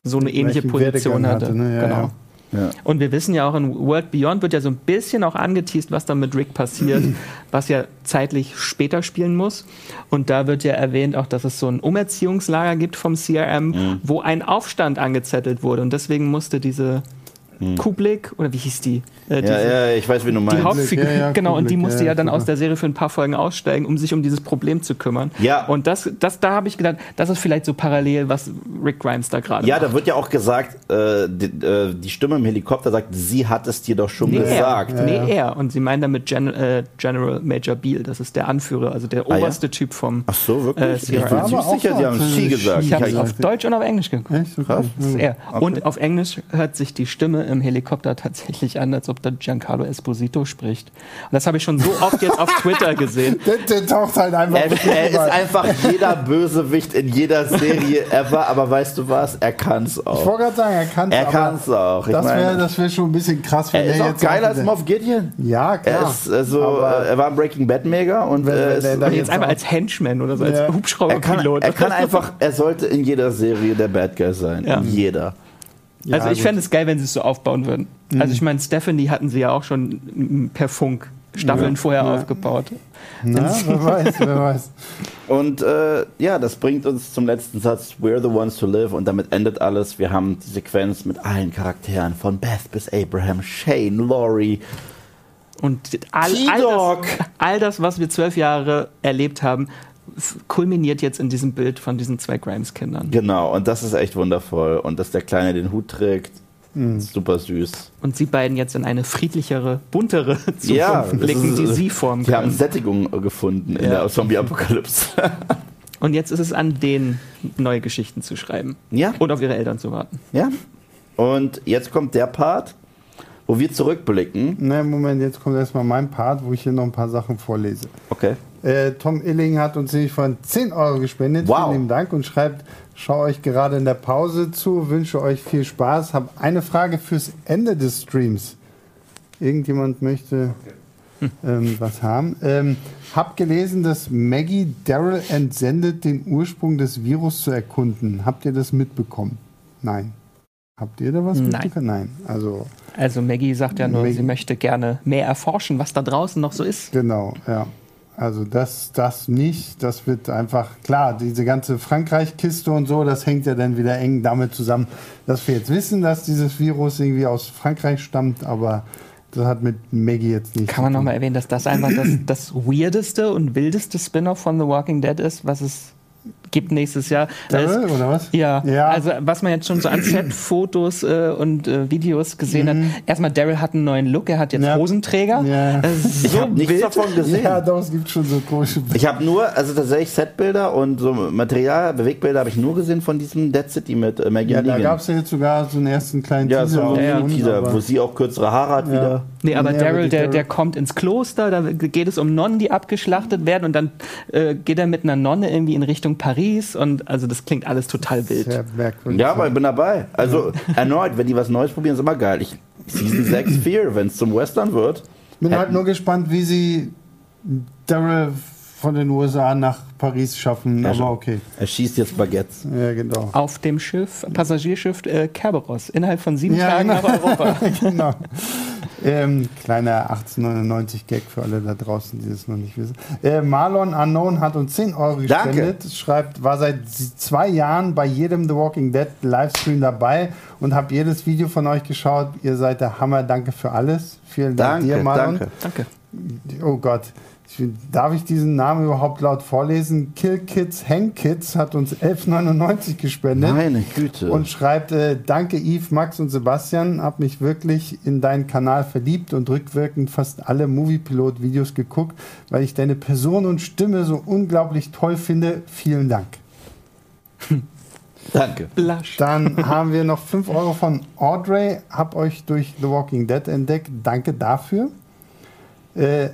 so eine ähnliche Position hatte. hatte ne? genau. Ja. Und wir wissen ja auch, in World Beyond wird ja so ein bisschen auch angeteased, was dann mit Rick passiert, was ja zeitlich später spielen muss. Und da wird ja erwähnt auch, dass es so ein Umerziehungslager gibt vom CRM, mhm. wo ein Aufstand angezettelt wurde. Und deswegen musste diese Kublik, oder wie hieß die? Äh, Ja, diese- ja, ich weiß, wie du die meinst. Hauptfigur, Ja, ja, genau, und die musste ja, ja dann aus der Serie für ein paar Folgen aussteigen, um sich um dieses Problem zu kümmern. Ja. Und das, das da habe ich gedacht, das ist vielleicht so parallel, was Rick Grimes da gerade Ja, macht. da wird ja auch gesagt, äh, die, äh, die Stimme im Helikopter sagt, sie hat es dir doch schon Nee, gesagt. er. Nee, er. Und sie meinen damit Gen äh, General Major Beale, das ist der Anführer, also der Ah, ja? oberste Typ vom. Ach so, wirklich? Äh, ich bin auch sicher, sie haben sie gesagt. Ich habe es auf Deutsch und auf Englisch geguckt. Echt? Okay. Krass. Das ist er. Okay. Und auf Englisch hört sich die Stimme im Helikopter tatsächlich an, als ob da Giancarlo Esposito spricht. Und das habe ich schon so oft jetzt auf Twitter gesehen. Der, der taucht halt einfach. Er, er ist einfach jeder Bösewicht in jeder Serie ever, aber weißt du was? Er kann's Ich auch. wollte gerade sagen, er kann Er kann's auch. Ich Das wäre wär schon ein bisschen krass, wenn er ist auch jetzt geiler als Moff Gideon. Ja, klar. Er ist also, äh, er war ein Breaking Bad Mega und Wenn- äh, wenn Und jetzt jetzt einfach auch- als Henchman oder so, als Ja. er kann, Hubschrauberpilot. er kann einfach, er sollte in jeder Serie der Bad Guy sein. Ja. Jeder. Ja, also ich fände es geil, wenn sie es so aufbauen würden. Also ich meine, Stephanie hatten sie ja auch schon per Funk Staffeln Ja. vorher Ja. aufgebaut. Na, wer weiß, wer weiß. Und äh, ja, das bringt uns zum letzten Satz, We're the ones to live. Und damit endet alles. Wir haben die Sequenz mit allen Charakteren, von Beth bis Abraham, Shane, Laurie. Und all, all, das, all das, was wir zwölf Jahre erlebt haben, f- kulminiert jetzt in diesem Bild von diesen zwei Grimes-Kindern. Genau, und das ist echt wundervoll. Und dass der Kleine den Hut trägt, Mhm. super süß. Und sie beiden jetzt in eine friedlichere, buntere Zukunft Ja, blicken, ist- die sie formen Die haben können. Sättigung gefunden in Ja. der Zombie-Apokalypse. Und jetzt ist es an denen, neue Geschichten zu schreiben. ja, Und auf ihre Eltern zu warten. ja. Und jetzt kommt der Part, wo wir zurückblicken. Ne, Moment, jetzt kommt erstmal mein Part, wo ich hier noch ein paar Sachen vorlese. Okay. Äh, Tom Illing hat uns nämlich von 10 Euro gespendet. Wow. Vielen lieben Dank und schreibt, schaue euch gerade in der Pause zu, wünsche euch viel Spaß. Hab eine Frage fürs Ende des Streams. Irgendjemand möchte ähm, was haben. Ähm, hab gelesen, dass Maggie Daryl entsendet, den Ursprung des Virus zu erkunden. Habt ihr das mitbekommen? Nein. Habt ihr da was Nein. mitbekommen? Nein. Also, Also Maggie sagt ja nur, Maggie- sie möchte gerne mehr erforschen, was da draußen noch so ist. Genau, ja. Also das, das nicht, das wird einfach, klar, diese ganze Frankreich-Kiste und so, das hängt ja dann wieder eng damit zusammen, dass wir jetzt wissen, dass dieses Virus irgendwie aus Frankreich stammt, aber das hat mit Maggie jetzt nichts Kann man nochmal erwähnen, dass das einfach das, das weirdeste und wildeste Spin-off von The Walking Dead ist, was es gibt nächstes Jahr. Da ist- Daryl, oder was? Ja, Ja. also was man jetzt schon so an Set-Fotos äh, und äh, Videos gesehen hat. Erstmal, Daryl hat einen neuen Look, er hat jetzt Mhm. Ja. Hosenträger. Ja. Das ist Ich so habe nichts davon gesehen. Ja, doch, es gibt schon so komische Ich habe nur, also tatsächlich Setbilder und so Material, Bewegbilder habe ich nur gesehen von diesem Dead City mit äh, Maggie Ja, da Negan. gab es ja jetzt sogar so einen ersten kleinen ja, so Teaser. ein Ja, Teaser, wo sie auch kürzere Haare hat Ja. wieder. Nee, aber Nee, Daryl, der, der kommt ins Kloster, da geht es um Nonnen, die abgeschlachtet werden und dann äh, geht er mit einer Nonne irgendwie in Richtung Paris und also das klingt alles total wild. Sehr merkwürdig. Ja, aber ich bin dabei. Also erneut, wenn die was Neues probieren, ist immer geil. Ich, Season 6 Fear, wenn es zum Western wird. bin halt nur gespannt, wie sie Daryl von den USA nach Paris schaffen, Ja, aber okay. Er schießt jetzt Baguettes. Ja, genau. Auf dem Schiff, Passagierschiff äh, Kerberos, innerhalb von sieben Ja, Tagen genau. nach Europa. genau. Ähm, kleiner 1899-Gag für alle da draußen, die das noch nicht wissen. Äh, Marlon Unknown hat uns 10 Euro Danke. gespendet. Schreibt, war seit zwei Jahren bei jedem The Walking Dead Livestream dabei und habe jedes Video von euch geschaut. Ihr seid der Hammer. Danke für alles. Vielen Dank Danke, dir, Marlon. danke. Danke. Oh Gott. Ich, darf ich diesen Namen überhaupt laut vorlesen? Kill Kids, Hang Kids hat uns 11,99 gespendet. Meine Güte. Und schreibt, äh, danke Yves, Max und Sebastian, hab mich wirklich in deinen Kanal verliebt und rückwirkend fast alle Moviepilot-Videos geguckt, weil ich deine Person und Stimme so unglaublich toll finde. Vielen Dank. danke. Blush. Dann haben wir noch 5 Euro von Audrey, hab euch durch The Walking Dead entdeckt. Danke dafür. Äh,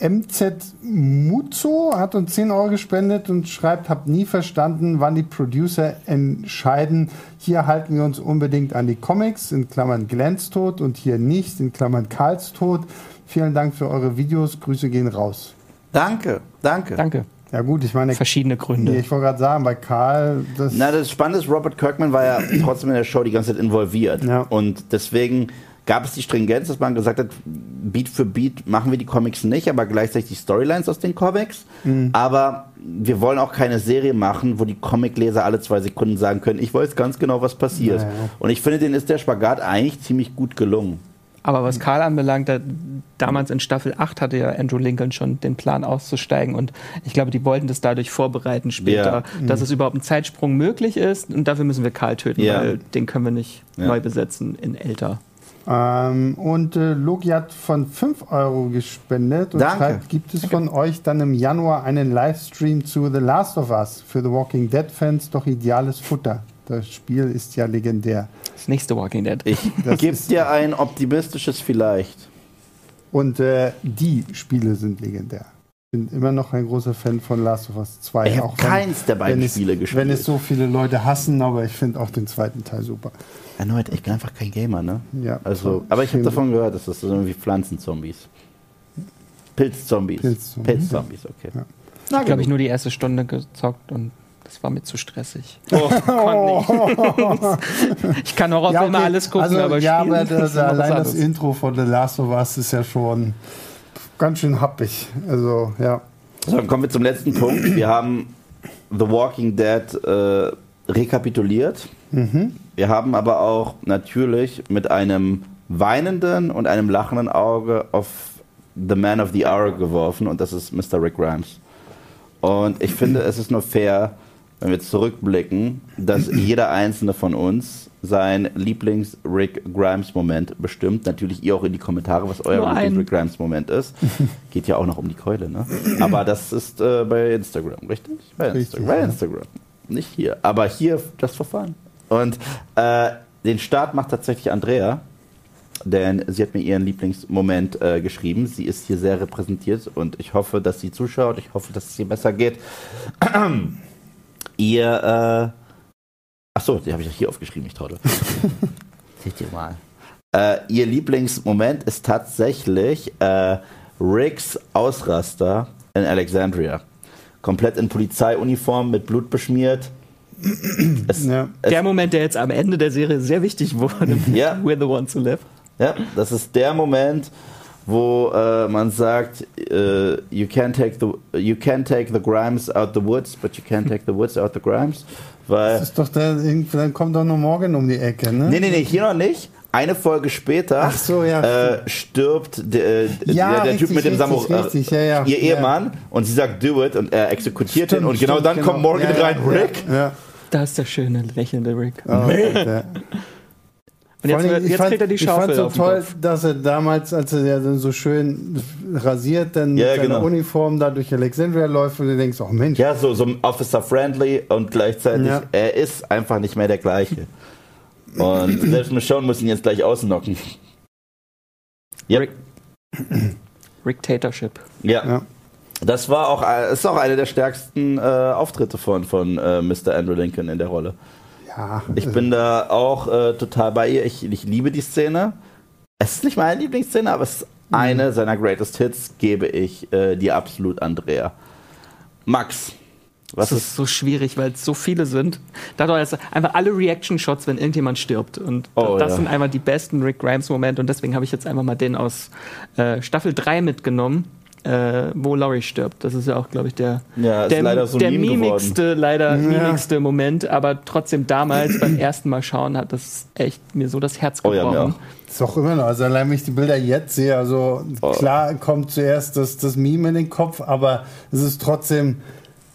MZ Muzo hat uns 10 Euro gespendet und schreibt, hab nie verstanden, wann die Producer entscheiden, hier halten wir uns unbedingt an die Comics, in Klammern Glens Tod und hier nicht, in Klammern Karls Tod. Vielen Dank für eure Videos, Grüße gehen raus. Danke, danke. Danke. Ja gut, ich meine, Verschiedene Gründe. ich wollte gerade sagen, bei Karl, das... Na, das Spannende ist, Robert Kirkman war ja trotzdem in der Show die ganze Zeit involviert. Ja. Und deswegen gab es die Stringenz, dass man gesagt hat, Beat für Beat machen wir die Comics nicht, aber gleichzeitig die Storylines aus den Comics. Mhm. Aber wir wollen auch keine Serie machen, wo die Comicleser alle zwei Sekunden sagen können, ich weiß ganz genau, was passiert. Naja. Und ich finde, denen ist der Spagat eigentlich ziemlich gut gelungen. Aber was Karl anbelangt, da, damals in Staffel 8 hatte ja Andrew Lincoln schon den Plan auszusteigen und ich glaube, die wollten das dadurch vorbereiten später, ja. dass es überhaupt ein Zeitsprung möglich ist und dafür müssen wir Karl töten, ja. weil den können wir nicht ja. neu besetzen in älter. Ähm, und äh, Logi hat von 5 Euro gespendet und Danke. schreibt, gibt es Danke. von euch dann im Januar einen Livestream zu The Last of Us? Für The Walking Dead Fans doch ideales Futter. Das Spiel ist ja legendär. Das nächste Walking Dead. Ich gebe dir ein optimistisches Vielleicht. Und äh, die Spiele sind legendär. Ich bin immer noch ein großer Fan von Last of Us 2. Ich habe keins der beiden Spiele es, gespielt. Wenn es so viele Leute hassen, aber ich finde auch den zweiten Teil super. Erneut, ich bin einfach kein Gamer, ne? Ja. Also, aber ich habe davon gehört, dass das so irgendwie Pflanzenzombies. Pilzzombies. Pilzzombies, Pilzzombies okay. Ja. Na, ich glaube, ich nur die erste Stunde gezockt und das war mir zu stressig. Oh. ich kann auch auf ja, okay. alles gucken, also, aber Ja, aber das, allein das Intro von The Last of Us ist ja schon ganz schön happig. Also, ja. So, dann kommen wir zum letzten Punkt. Wir haben The Walking Dead äh, rekapituliert. Mhm. Wir haben aber auch natürlich mit einem weinenden und einem lachenden Auge auf The Man of the Hour geworfen und das ist Mr. Rick Grimes. Und ich finde, es ist nur fair, wenn wir zurückblicken, dass jeder einzelne von uns sein Lieblings-Rick Grimes-Moment bestimmt. Natürlich ihr auch in die Kommentare, was euer Lieblings-Rick Grimes-Moment ist. Geht ja auch noch um die Keule, ne? Aber das ist äh, bei Instagram, richtig? Bei, Insta richtig, bei Instagram. Nicht hier. Aber hier das Verfahren. Und äh, den Start macht tatsächlich Andrea, denn sie hat mir ihren Lieblingsmoment äh, geschrieben. Sie ist hier sehr repräsentiert und ich hoffe, dass sie zuschaut. Ich hoffe, dass es ihr besser geht. ihr, äh, ach so, die habe ich hier aufgeschrieben, ich traue. Seht ihr mal. Äh, ihr Lieblingsmoment ist tatsächlich äh, Ricks Ausraster in Alexandria. Komplett in Polizeiuniform, mit Blut beschmiert. Es, ja. der Moment, der jetzt am Ende der Serie sehr wichtig wurde. Ja. We're the one to live. Ja, das ist der Moment, wo äh, man sagt, äh, you can take the you can take the Grimes out the woods, but you can't take the woods out the Grimes. Weil das ist doch der, dann kommt doch noch morgen um die Ecke, ne? Nee, nee, nee, hier noch nicht. Eine Folge später so, ja, äh, stirbt de, ja, der, der richtig, Typ mit dem Samurai, äh, ja, ihr Ehemann, und sie sagt, do it, und er exekutiert stimmt, ihn, und genau dann genau. kommt Morgan rein, Rick. Da ist der schöne, lächelnde Rick. Oh, und jetzt, jetzt fand, kriegt er die Schaufel. Ich fand so toll, dass er damals, als er ja dann so schön rasiert, dann ja, mit seiner genau. Uniform da durch Alexandria läuft und du denkst, oh Mensch. Ja, so, so Officer-friendly und gleichzeitig, ja. er ist einfach nicht mehr der gleiche. Und selbst Michonne muss ihn jetzt gleich ausnocken. Yep. Rick Rictatorship. Ja. ja. Das war auch, ist auch einer der stärksten äh, Auftritte von, von äh, Mr. Andrew Lincoln in der Rolle. Ja. Ich bin da auch äh, total bei ihr. Ich, ich liebe die Szene. Es ist nicht meine Lieblingsszene, aber es ist mhm. eine seiner Greatest Hits, gebe ich äh, dir absolut Andrea. Max. Was das ist, ist so schwierig, weil es so viele sind. Dadurch einfach alle Reaction-Shots, wenn irgendjemand stirbt. Und oh, das ja. sind einfach die besten Rick Grimes-Momente. Und deswegen habe ich jetzt einfach mal den aus äh, Staffel 3 mitgenommen äh, wo Laurie stirbt. Das ist ja auch, glaube ich, der, ja, der, so der mimigste, leider ja. mimigste Moment. Aber trotzdem damals beim ersten Mal schauen hat das echt mir so das Herz gebrochen. Oh, ja, ist auch immer noch. Also allein wenn ich die Bilder jetzt sehe, also oh. klar kommt zuerst das, das Meme in den Kopf, aber es ist trotzdem,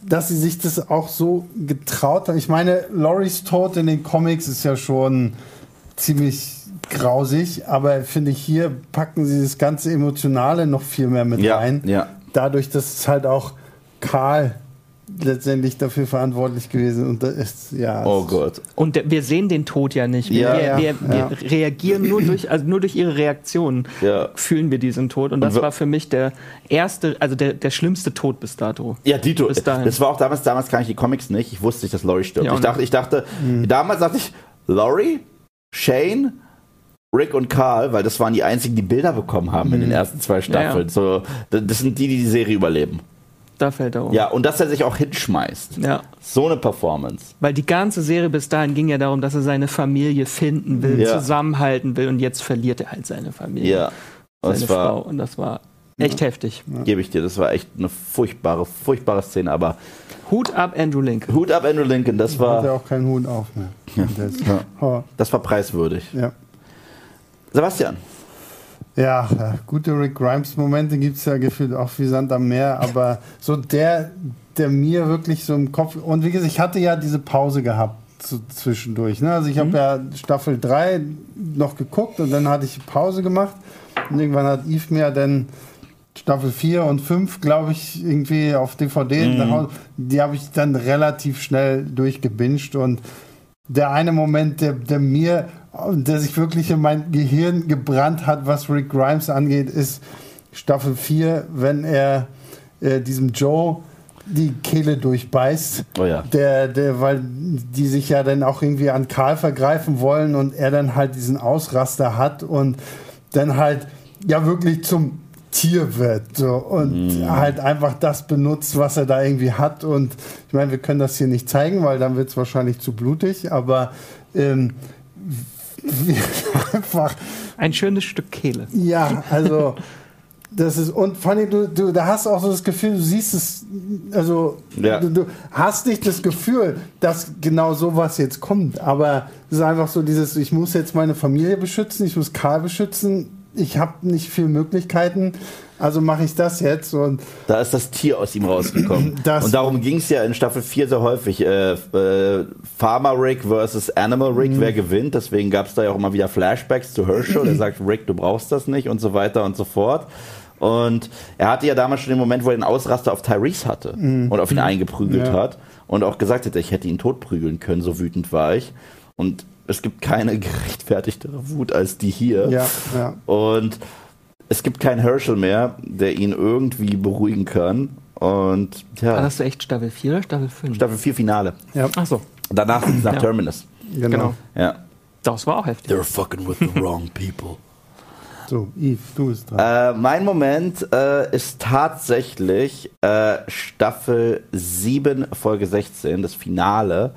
dass sie sich das auch so getraut haben. Ich meine, Loris Tod in den Comics ist ja schon ziemlich grausig, aber finde ich, hier packen sie das ganze Emotionale noch viel mehr mit ja, rein. Ja. Dadurch, dass es halt auch Karl letztendlich dafür verantwortlich gewesen und das ist ja oh Gott und wir sehen den Tod ja nicht wir, ja, wir, wir, ja. wir reagieren nur durch also nur durch ihre Reaktionen ja. fühlen wir diesen Tod und das und war für mich der erste also der, der schlimmste Tod bis dato ja Dito bis dahin. das war auch damals damals kann ich die Comics nicht ich wusste nicht dass Laurie stirbt ich dachte ich dachte mhm. damals dachte ich Laurie Shane Rick und Carl, weil das waren die einzigen, die Bilder bekommen haben mhm. in den mhm. ersten zwei Staffeln. Ja, ja. So, das sind die, die die Serie überleben. Da fällt er um. Ja, und dass er sich auch hinschmeißt. Ja. So eine Performance. Weil die ganze Serie bis dahin ging ja darum, dass er seine Familie finden will, Ja. zusammenhalten will und jetzt verliert er halt seine Familie. Ja. Seine Das Frau. war, Und das war echt heftig. gebe ich dir, das war echt eine furchtbare, furchtbare Szene. Aber Hut ab, Andrew Lincoln. Hut ab, Andrew Lincoln, das Hat er war, auch keinen Hut auf mehr. Das, Ja. das war preiswürdig. ja. Sebastian. Ja, gute Rick Grimes-Momente gibt es ja gefühlt auch wie Sand am Meer, aber so der, der mir wirklich so im Kopf. Und wie gesagt, ich hatte ja diese Pause gehabt zu, zwischendurch. Ne? Also ich habe ja Staffel 3 noch geguckt und dann hatte ich Pause gemacht. Und irgendwann hat Yves mir dann Staffel 4 und 5, glaube ich, irgendwie auf DVD. Hause- Die habe ich dann relativ schnell durchgebinged und der eine Moment, der, der mir, der sich wirklich in mein Gehirn gebrannt hat, was Rick Grimes angeht, ist Staffel 4, wenn er äh, diesem Joe die Kehle durchbeißt. Oh ja. Der, der, weil die sich ja dann auch irgendwie an Karl vergreifen wollen und er dann halt diesen Ausraster hat und dann halt ja wirklich zum Tier wird so, und halt einfach das benutzt, was er da irgendwie hat. Und ich meine, wir können das hier nicht zeigen, weil dann wird es wahrscheinlich zu blutig, aber ähm, einfach Ein schönes Stück Kehle. ja, also das ist und vor allem, du, du da hast auch so das Gefühl, du siehst es, also Ja. du, du hast nicht das Gefühl, dass genau sowas jetzt kommt, aber es ist einfach so dieses, ich muss jetzt meine Familie beschützen, ich muss Karl beschützen, ich habe nicht viel Möglichkeiten, also mache ich das jetzt und Da ist das Tier aus ihm rausgekommen. Und darum ging es ja in Staffel 4 sehr häufig. Äh, äh, Farmer Rick versus Animal Rick, Mhm. wer gewinnt? Deswegen gab es da ja auch immer wieder Flashbacks zu Herschel. Der sagt, Rick, du brauchst das nicht und so weiter und so fort. Und er hatte ja damals schon den Moment, wo er den Ausraster auf Tyrese hatte und auf ihn eingeprügelt Mhm. Ja. hat und auch gesagt hätte, ich hätte ihn totprügeln können, so wütend war ich. Und es gibt keine gerechtfertigtere Wut als die hier. ja, ja. Und es gibt keinen Herschel mehr, der ihn irgendwie beruhigen kann. Und War ja, das so echt Staffel 4 oder Staffel 5? Staffel 4 Finale. ja Ach so, Danach sind sie nach Ja. Terminus. genau. genau. Ja. Das war auch heftig. They're fucking with the wrong people. So, Yves, du bist dran. Äh, mein Moment äh, ist tatsächlich äh, Staffel 7, Folge 16, das Finale.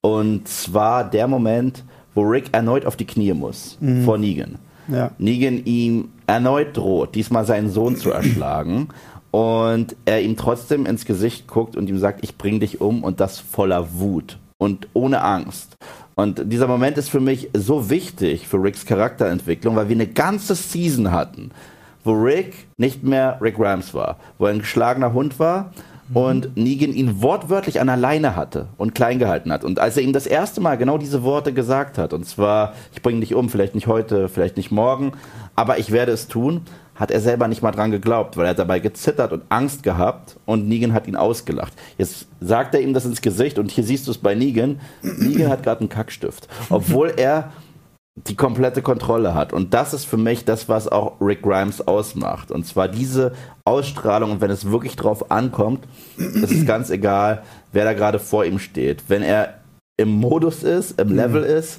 Und zwar der Moment, wo Rick erneut auf die Knie muss vor Negan. Ja. Negan ihm erneut droht, diesmal seinen Sohn zu erschlagen. Und er ihm trotzdem ins Gesicht guckt und ihm sagt, ich bring dich um und das voller Wut und ohne Angst. Und dieser Moment ist für mich so wichtig für Ricks Charakterentwicklung, weil wir eine ganze Season hatten, wo Rick nicht mehr Rick Grimes war, wo er ein geschlagener Hund war und Negan ihn wortwörtlich an der Leine hatte und klein gehalten hat. Und als er ihm das erste Mal genau diese Worte gesagt hat, und zwar, ich bringe dich um, vielleicht nicht heute, vielleicht nicht morgen, aber ich werde es tun, hat er selber nicht mal dran geglaubt, weil er dabei gezittert und Angst gehabt und Negan hat ihn ausgelacht. Jetzt sagt er ihm das ins Gesicht und hier siehst du es bei Negan. Negan hat gerade einen Kackstift, obwohl er die komplette Kontrolle hat. Und das ist für mich das, was auch Rick Grimes ausmacht. Und zwar diese Ausstrahlung. Und wenn es wirklich drauf ankommt, ist es ganz egal, wer da gerade vor ihm steht. Wenn er im Modus ist, im Level ist,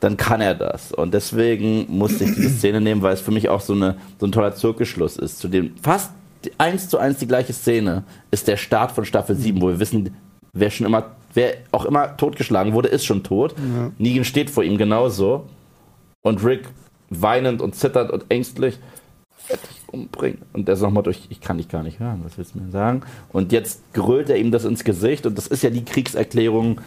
dann kann er das. Und deswegen musste ich diese Szene nehmen, weil es für mich auch so, eine, so ein toller Zirkelschluss ist. Zu dem fast eins zu eins die gleiche Szene ist der Start von Staffel 7, wo wir wissen, wer schon immer, wer auch immer totgeschlagen wurde, ist schon tot. Negan steht vor ihm genauso. Und Rick weinend und zitternd und ängstlich werde dich umbringen. Und der ist nochmal durch, ich kann dich gar nicht hören, was willst du mir sagen? Und jetzt grölt er ihm das ins Gesicht und das ist ja die Kriegserklärung,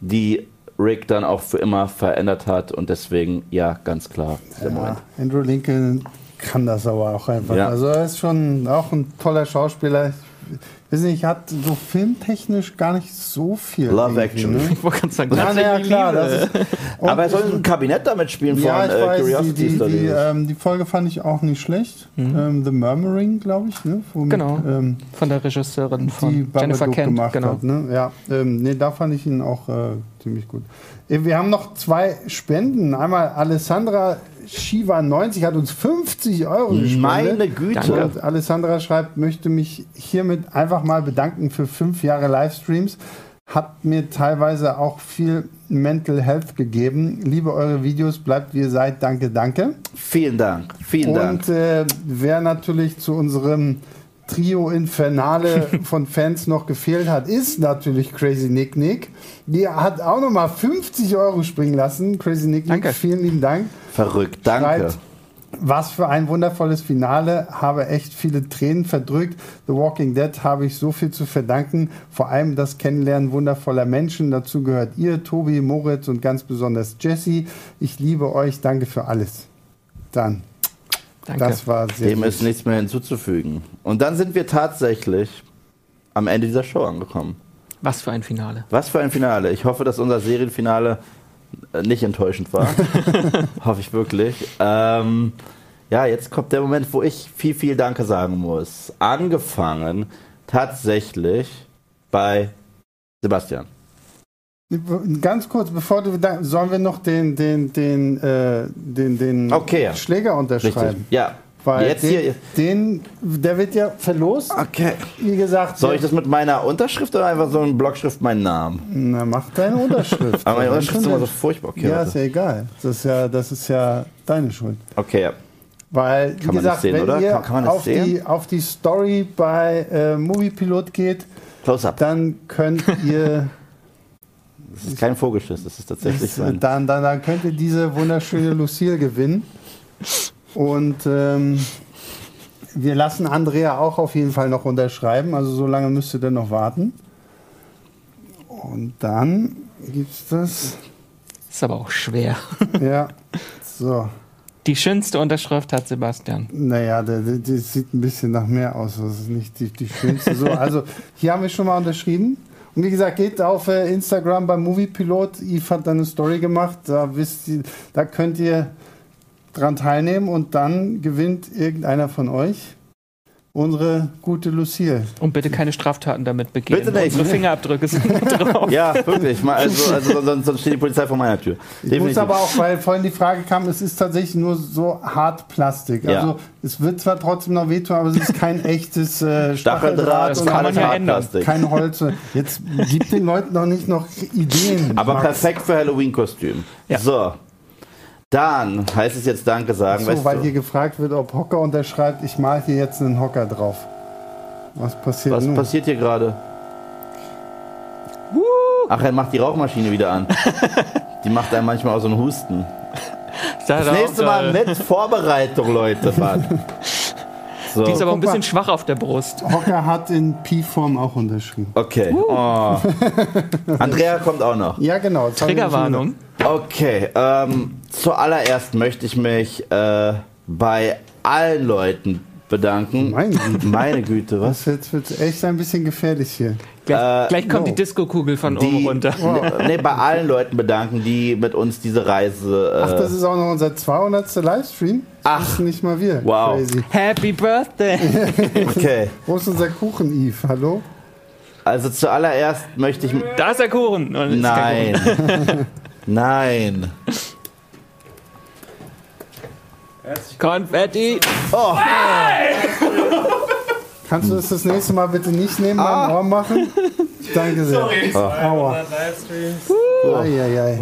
die Rick dann auch für immer verändert hat und deswegen, ja, ganz klar, der Moment. Ja, Andrew Lincoln kann das aber auch einfach. Ja. Also er ist schon auch ein toller Schauspieler. Ich weiß nicht, hat so filmtechnisch gar nicht so viel. Love Action. Ne? Ich wollte gerade sagen, Ja, na ja, klar. Ist, Aber er soll ich- ein Kabinett damit spielen ja, von ich äh, weiß, die, Curiosity die, die, Studies. ähm, die Folge fand ich auch nicht schlecht. Ähm, The Murmuring, glaube ich. Ne? Womit, Genau. Ähm, Von der Regisseurin die von Jennifer Kent. gemacht Genau. hat. Ne? Ja, ähm, nee, da fand ich ihn auch äh, ziemlich gut. Äh, Wir haben noch zwei Spenden. Einmal Alessandra Shiva 90 hat uns 50 Euro gespendet. Meine Güte. Und Alessandra schreibt, möchte mich hiermit einfach mal bedanken für fünf Jahre Livestreams. Hat mir teilweise auch viel Mental Health gegeben. Liebe eure Videos, bleibt wie ihr seid. Danke, danke. Vielen Dank, vielen Dank. Und äh, wer natürlich zu unserem Trio Infernale von Fans noch gefehlt hat, ist natürlich Crazy Nick Nick. Die hat auch nochmal 50 Euro springen lassen. Crazy Nick Nick, Danke. vielen lieben Dank. Verrückt, danke. Schreibt, was für ein wundervolles Finale, habe echt viele Tränen verdrückt. The Walking Dead habe ich so viel zu verdanken, vor allem das Kennenlernen wundervoller Menschen. Dazu gehört ihr, Tobi, Moritz und ganz besonders Jesse. Ich liebe euch, danke für alles. Dann, Danke. das war sehr Dem süß. ist nichts mehr hinzuzufügen. Und dann sind wir tatsächlich am Ende dieser Show angekommen. Was für ein Finale. Was für ein Finale. Ich hoffe, dass unser Serienfinale äh, nicht enttäuschend war. hoffe ich wirklich. Ähm, ja, jetzt kommt der Moment, wo ich viel, viel Danke sagen muss. Angefangen tatsächlich bei Sebastian. Ganz kurz, bevor du da, sollen wir noch den, den, den, äh, den, den Okay, ja. Schläger Richtig. unterschreiben. Ja. Weil jetzt den, hier. den, der wird ja verlost. Okay. Wie gesagt, Soll ich das mit meiner Unterschrift oder einfach so in Blockschrift meinen Namen? Na, mach deine Unterschrift. Aber meine Unterschrift ist immer so furchtbar. Okay, ja, warte. ist ja egal. Das ist ja, das ist ja deine Schuld. okay ja. Weil, wie Kann man gesagt, sehen, wenn oder? ihr Kann- kann auf? Die, auf die Story bei äh, Moviepilot geht, dann könnt ihr Das ist kein Vogelschiss, das ist tatsächlich das, mein. dann, dann, dann könnt ihr diese wunderschöne Lucille gewinnen. Und ähm, wir lassen Andrea auch auf jeden Fall noch unterschreiben. Also so lange müsst ihr dann noch warten. Und dann gibt's das. Ist aber auch schwer. Ja. So. Die schönste Unterschrift hat Sebastian. Naja, der, der, der sieht ein bisschen nach mehr aus. Das ist nicht die, die schönste. So, also hier haben wir schon mal unterschrieben. Und wie gesagt, geht auf äh, Instagram beim Moviepilot. Yves hat da eine Story gemacht. Da wisst ihr, da könnt ihr dran teilnehmen und dann gewinnt irgendeiner von euch unsere gute Lucille. Und bitte keine Straftaten damit begehen. Bitte nicht. Unsere Fingerabdrücke sind drauf. Ja, wirklich. Mal, Also, also sonst, sonst steht die Polizei vor meiner Tür. Ich muss aber auch, weil vorhin die Frage kam, es ist tatsächlich nur so hart Plastik. Ja. Also es wird zwar trotzdem noch wehtun, aber es ist kein echtes äh, Stacheldraht Das und kann man ja ändern. Hartplastik. kein Holz. Jetzt gibt den Leuten noch nicht noch Ideen. Aber Max. perfekt für Halloween-Kostüm. Ja. So. Dann heißt es jetzt Danke sagen. So, weißt weil du, hier gefragt wird, ob Hocker unterschreibt, ich mal hier jetzt einen Hocker drauf. Was passiert was nun? passiert hier gerade? Ach, er macht die Rauchmaschine wieder an. die macht einem manchmal auch so einen Husten. Das nächste Mal mit Vorbereitung, Leute. Mann. So. Die ist aber ein bisschen schwach auf der Brust. Hocker hat in Pi-Form auch unterschrieben. Okay. Oh. Andrea kommt auch noch. Ja, genau. das Triggerwarnung. Okay, ähm, zuallererst möchte ich mich äh, bei allen Leuten bedanken. Meine Güte. Meine Güte, was? Das jetzt wird echt ein bisschen gefährlich hier. Gleich, Äh, gleich kommt no. die Disco-Kugel von oben Die, runter. nee, nee, bei allen Leuten bedanken, die mit uns diese Reise. Äh, Ach, das ist auch noch unser 200. Livestream? Ach. Das ist nicht mal wir. Wow. Crazy. Happy Birthday! okay, Wo ist unser Kuchen, Yves? Hallo? also zuallererst möchte ich. Da ist der Kuchen. Und es ist Kuchen. Nein. Nein. Konfetti! Kannst du das das nächste Mal bitte nicht neben Ah. meinem Ohr machen? Danke sehr. Sorry. Aua. Eieiei.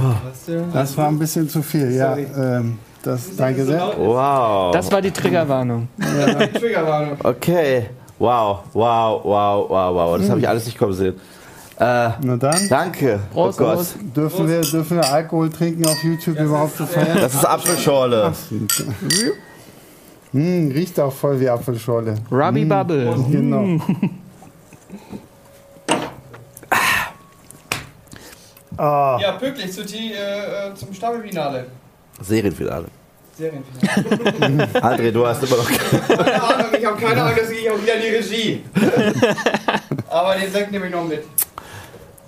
Das war ein bisschen zu viel, ja. Ähm, das, danke sehr. Wow. Das war die Triggerwarnung. Triggerwarnung. okay. Wow, wow, wow, wow, wow. Das habe ich alles nicht kommen sehen. Äh, Na dann, danke. Prost, oh Gott. Prost. dürfen wir, dürfen wir Alkohol trinken auf YouTube überhaupt zu feiern? Das ist Apfelschorle. Hm, riecht auch voll wie Apfelschorle. Robbie Bubble. Genau. Ah, Ja, pünktlich zu die, äh, äh, zum Staffelfinale. Serienfinale. Serienfinale. André, du hast immer noch. Keine Ahnung, ich habe keine Ahnung, dass ich auch wieder in die Regie. Aber den Sekt nehme ich noch mit.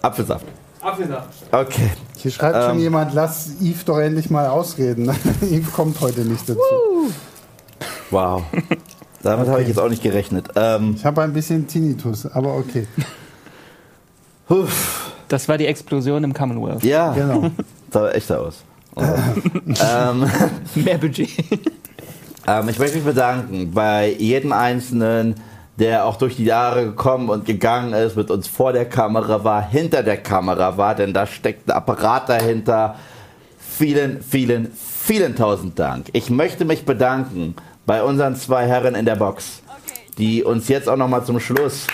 Apfelsaft. Apfelsaft. Okay. hier schreibt schon Ähm. jemand, lass Yves doch endlich mal ausreden. Yves kommt heute nicht dazu. Wow. Damit habe ich jetzt auch nicht gerechnet. Ähm, Ich habe ein bisschen Tinnitus, aber okay. Das war die Explosion im Commonwealth. Ja, Genau. sah echter aus. ähm, Mehr Budget. ähm, ich möchte mich bedanken bei jedem Einzelnen, der auch durch die Jahre gekommen und gegangen ist, mit uns vor der Kamera war, hinter der Kamera war, denn da steckt ein Apparat dahinter. Vielen, vielen, vielen tausend Dank. Ich möchte mich bedanken bei unseren zwei Herren in der Box. die uns jetzt auch nochmal zum Schluss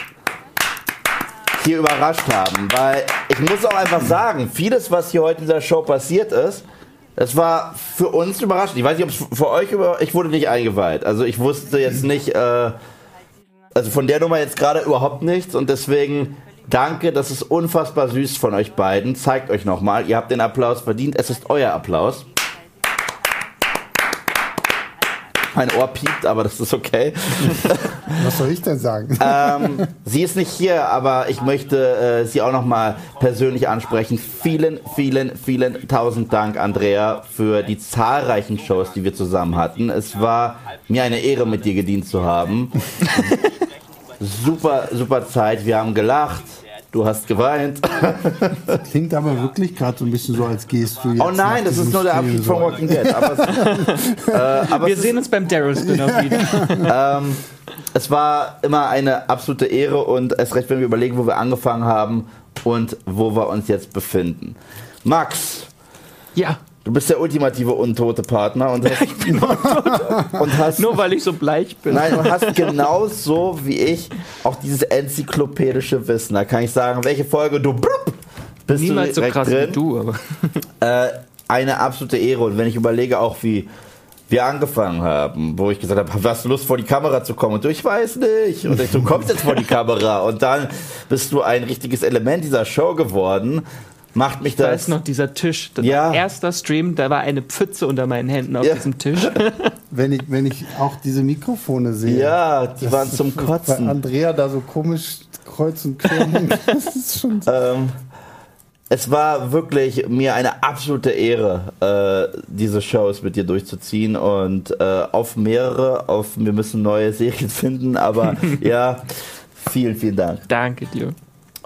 hier überrascht haben. Weil ich muss auch einfach sagen, vieles, was hier heute in dieser Show passiert ist, das war für uns überraschend. Ich weiß nicht, ob es für euch über. Ich wurde nicht eingeweiht. Also ich wusste jetzt nicht, äh, also von der Nummer jetzt gerade überhaupt nichts und deswegen danke, das ist unfassbar süß von euch beiden. Zeigt euch nochmal, ihr habt den Applaus verdient. Es ist euer Applaus. Mein Ohr piept, aber das ist okay. Was soll ich denn sagen? ähm, sie ist nicht hier, aber ich möchte äh, sie auch nochmal persönlich ansprechen. Vielen, vielen, vielen tausend Dank, Andrea, für die zahlreichen Shows, die wir zusammen hatten. Es war mir eine Ehre, mit dir gedient zu haben. super, super Zeit. Wir haben gelacht. Du hast geweint. Klingt aber wirklich gerade so ein bisschen so, als gehst du jetzt. Oh nein, das ist nur der Abschied von Walking Dead. Aber, es, äh, aber Wir sehen uns beim Daryl Spin-off wieder. ähm, es war immer eine absolute Ehre und erst recht, wenn wir überlegen, wo wir angefangen haben und wo wir uns jetzt befinden. Max. Ja. Du bist der ultimative untote Partner und hast, ich bin untot. und hast nur weil ich so bleich bin. Nein, du hast genauso wie ich auch dieses enzyklopädische Wissen. Da kann ich sagen, welche Folge du blub, bist Niemals du so krass drin. wie du, aber. Äh, eine absolute Ehre. Und wenn ich überlege auch, wie wir angefangen haben, wo ich gesagt habe, hast du Lust vor die Kamera zu kommen? Und du, ich weiß nicht. Und ich, du kommst jetzt vor die Kamera. Und dann bist du ein richtiges Element dieser Show geworden macht mich da das. ist noch dieser Tisch. Das Ja. war erster Stream, da war eine Pfütze unter meinen Händen auf Ja. diesem Tisch. Wenn ich, wenn ich auch diese Mikrofone sehe. Ja, die waren zum Bei Kotzen. Andrea da so komisch kreuz und quer. Das ist schon. Ähm, es war wirklich mir eine absolute Ehre, äh, diese Shows mit dir durchzuziehen und äh, auf mehrere, auf wir müssen neue Serien finden, aber ja, vielen, vielen Dank. Danke dir.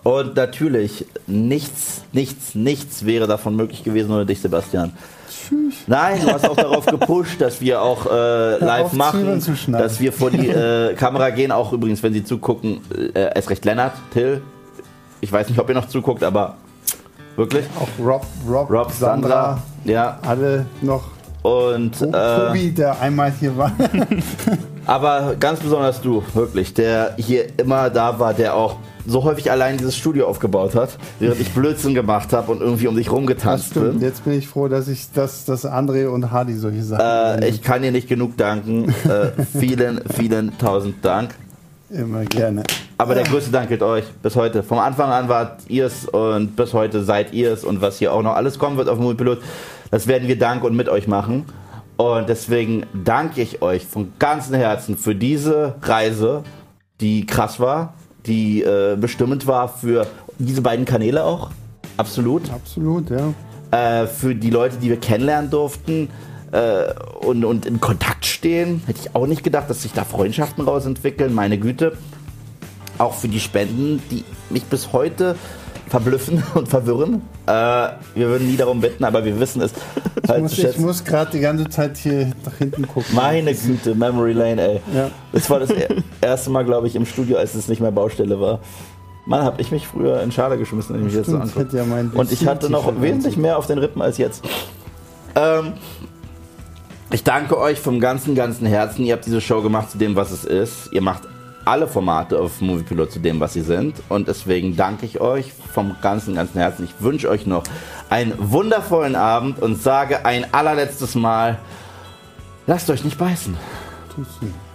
Und natürlich, nichts, nichts, nichts wäre davon möglich gewesen ohne dich, Sebastian. Nein, du hast auch darauf gepusht, dass wir auch äh, live machen, zu dass wir vor die äh, Kamera gehen. Auch übrigens, wenn Sie zugucken, äh, erst recht Lennart, Till. Ich weiß nicht, ob ihr noch zuguckt, aber wirklich. Auch Rob, Rob, Rob, Sandra, ja. alle noch. Und To- äh, Tobi, der einmal hier war. aber ganz besonders du, wirklich, der hier immer da war, der auch so häufig allein dieses Studio aufgebaut hat, während ich Blödsinn gemacht habe und irgendwie um dich Das rumgetanzt bin. Jetzt bin ich froh, dass ich dass, dass André und Hardy solche Sachen. Äh, ich kann dir nicht genug danken. Äh, vielen, vielen tausend Dank. Immer gerne. Aber der größte Dank gilt euch bis heute. Vom Anfang an wart ihr es und bis heute seid ihr es und was hier auch noch alles kommen wird auf Moviepilot, das werden wir dank und mit euch machen. Und deswegen danke ich euch von ganzem Herzen für diese Reise, die krass war, die äh, bestimmend war für diese beiden Kanäle auch. Absolut Absolut, ja. äh, für die Leute, die wir kennenlernen durften äh, und, und in Kontakt stehen. Hätte ich auch nicht gedacht, dass sich da Freundschaften raus entwickeln, meine Güte. Auch für die Spenden, die mich bis heute verblüffen und verwirren. Äh, wir würden nie darum bitten, aber wir wissen es Ich halt muss, ich schätzen. muss gerade die ganze Zeit hier nach hinten gucken. Meine Güte, Memory Lane, ey. Ja. Das war das er- erste Mal, glaube ich, im Studio, als es nicht mehr Baustelle war. Mann, hab ich mich früher in Schale geschmissen, wenn ich mich jetzt so angucke. ja Und ich hatte noch wesentlich mehr auf den Rippen als jetzt. Ähm, ich danke euch vom ganzen, ganzen Herzen. Ihr habt diese Show gemacht zu dem, was es ist. Ihr macht alle Formate auf Moviepilot zu dem, was sie sind. Und deswegen danke ich euch vom ganzen, ganzen Herzen. Ich wünsche euch noch einen wundervollen Abend und sage ein allerletztes Mal, lasst euch nicht beißen. Nicht.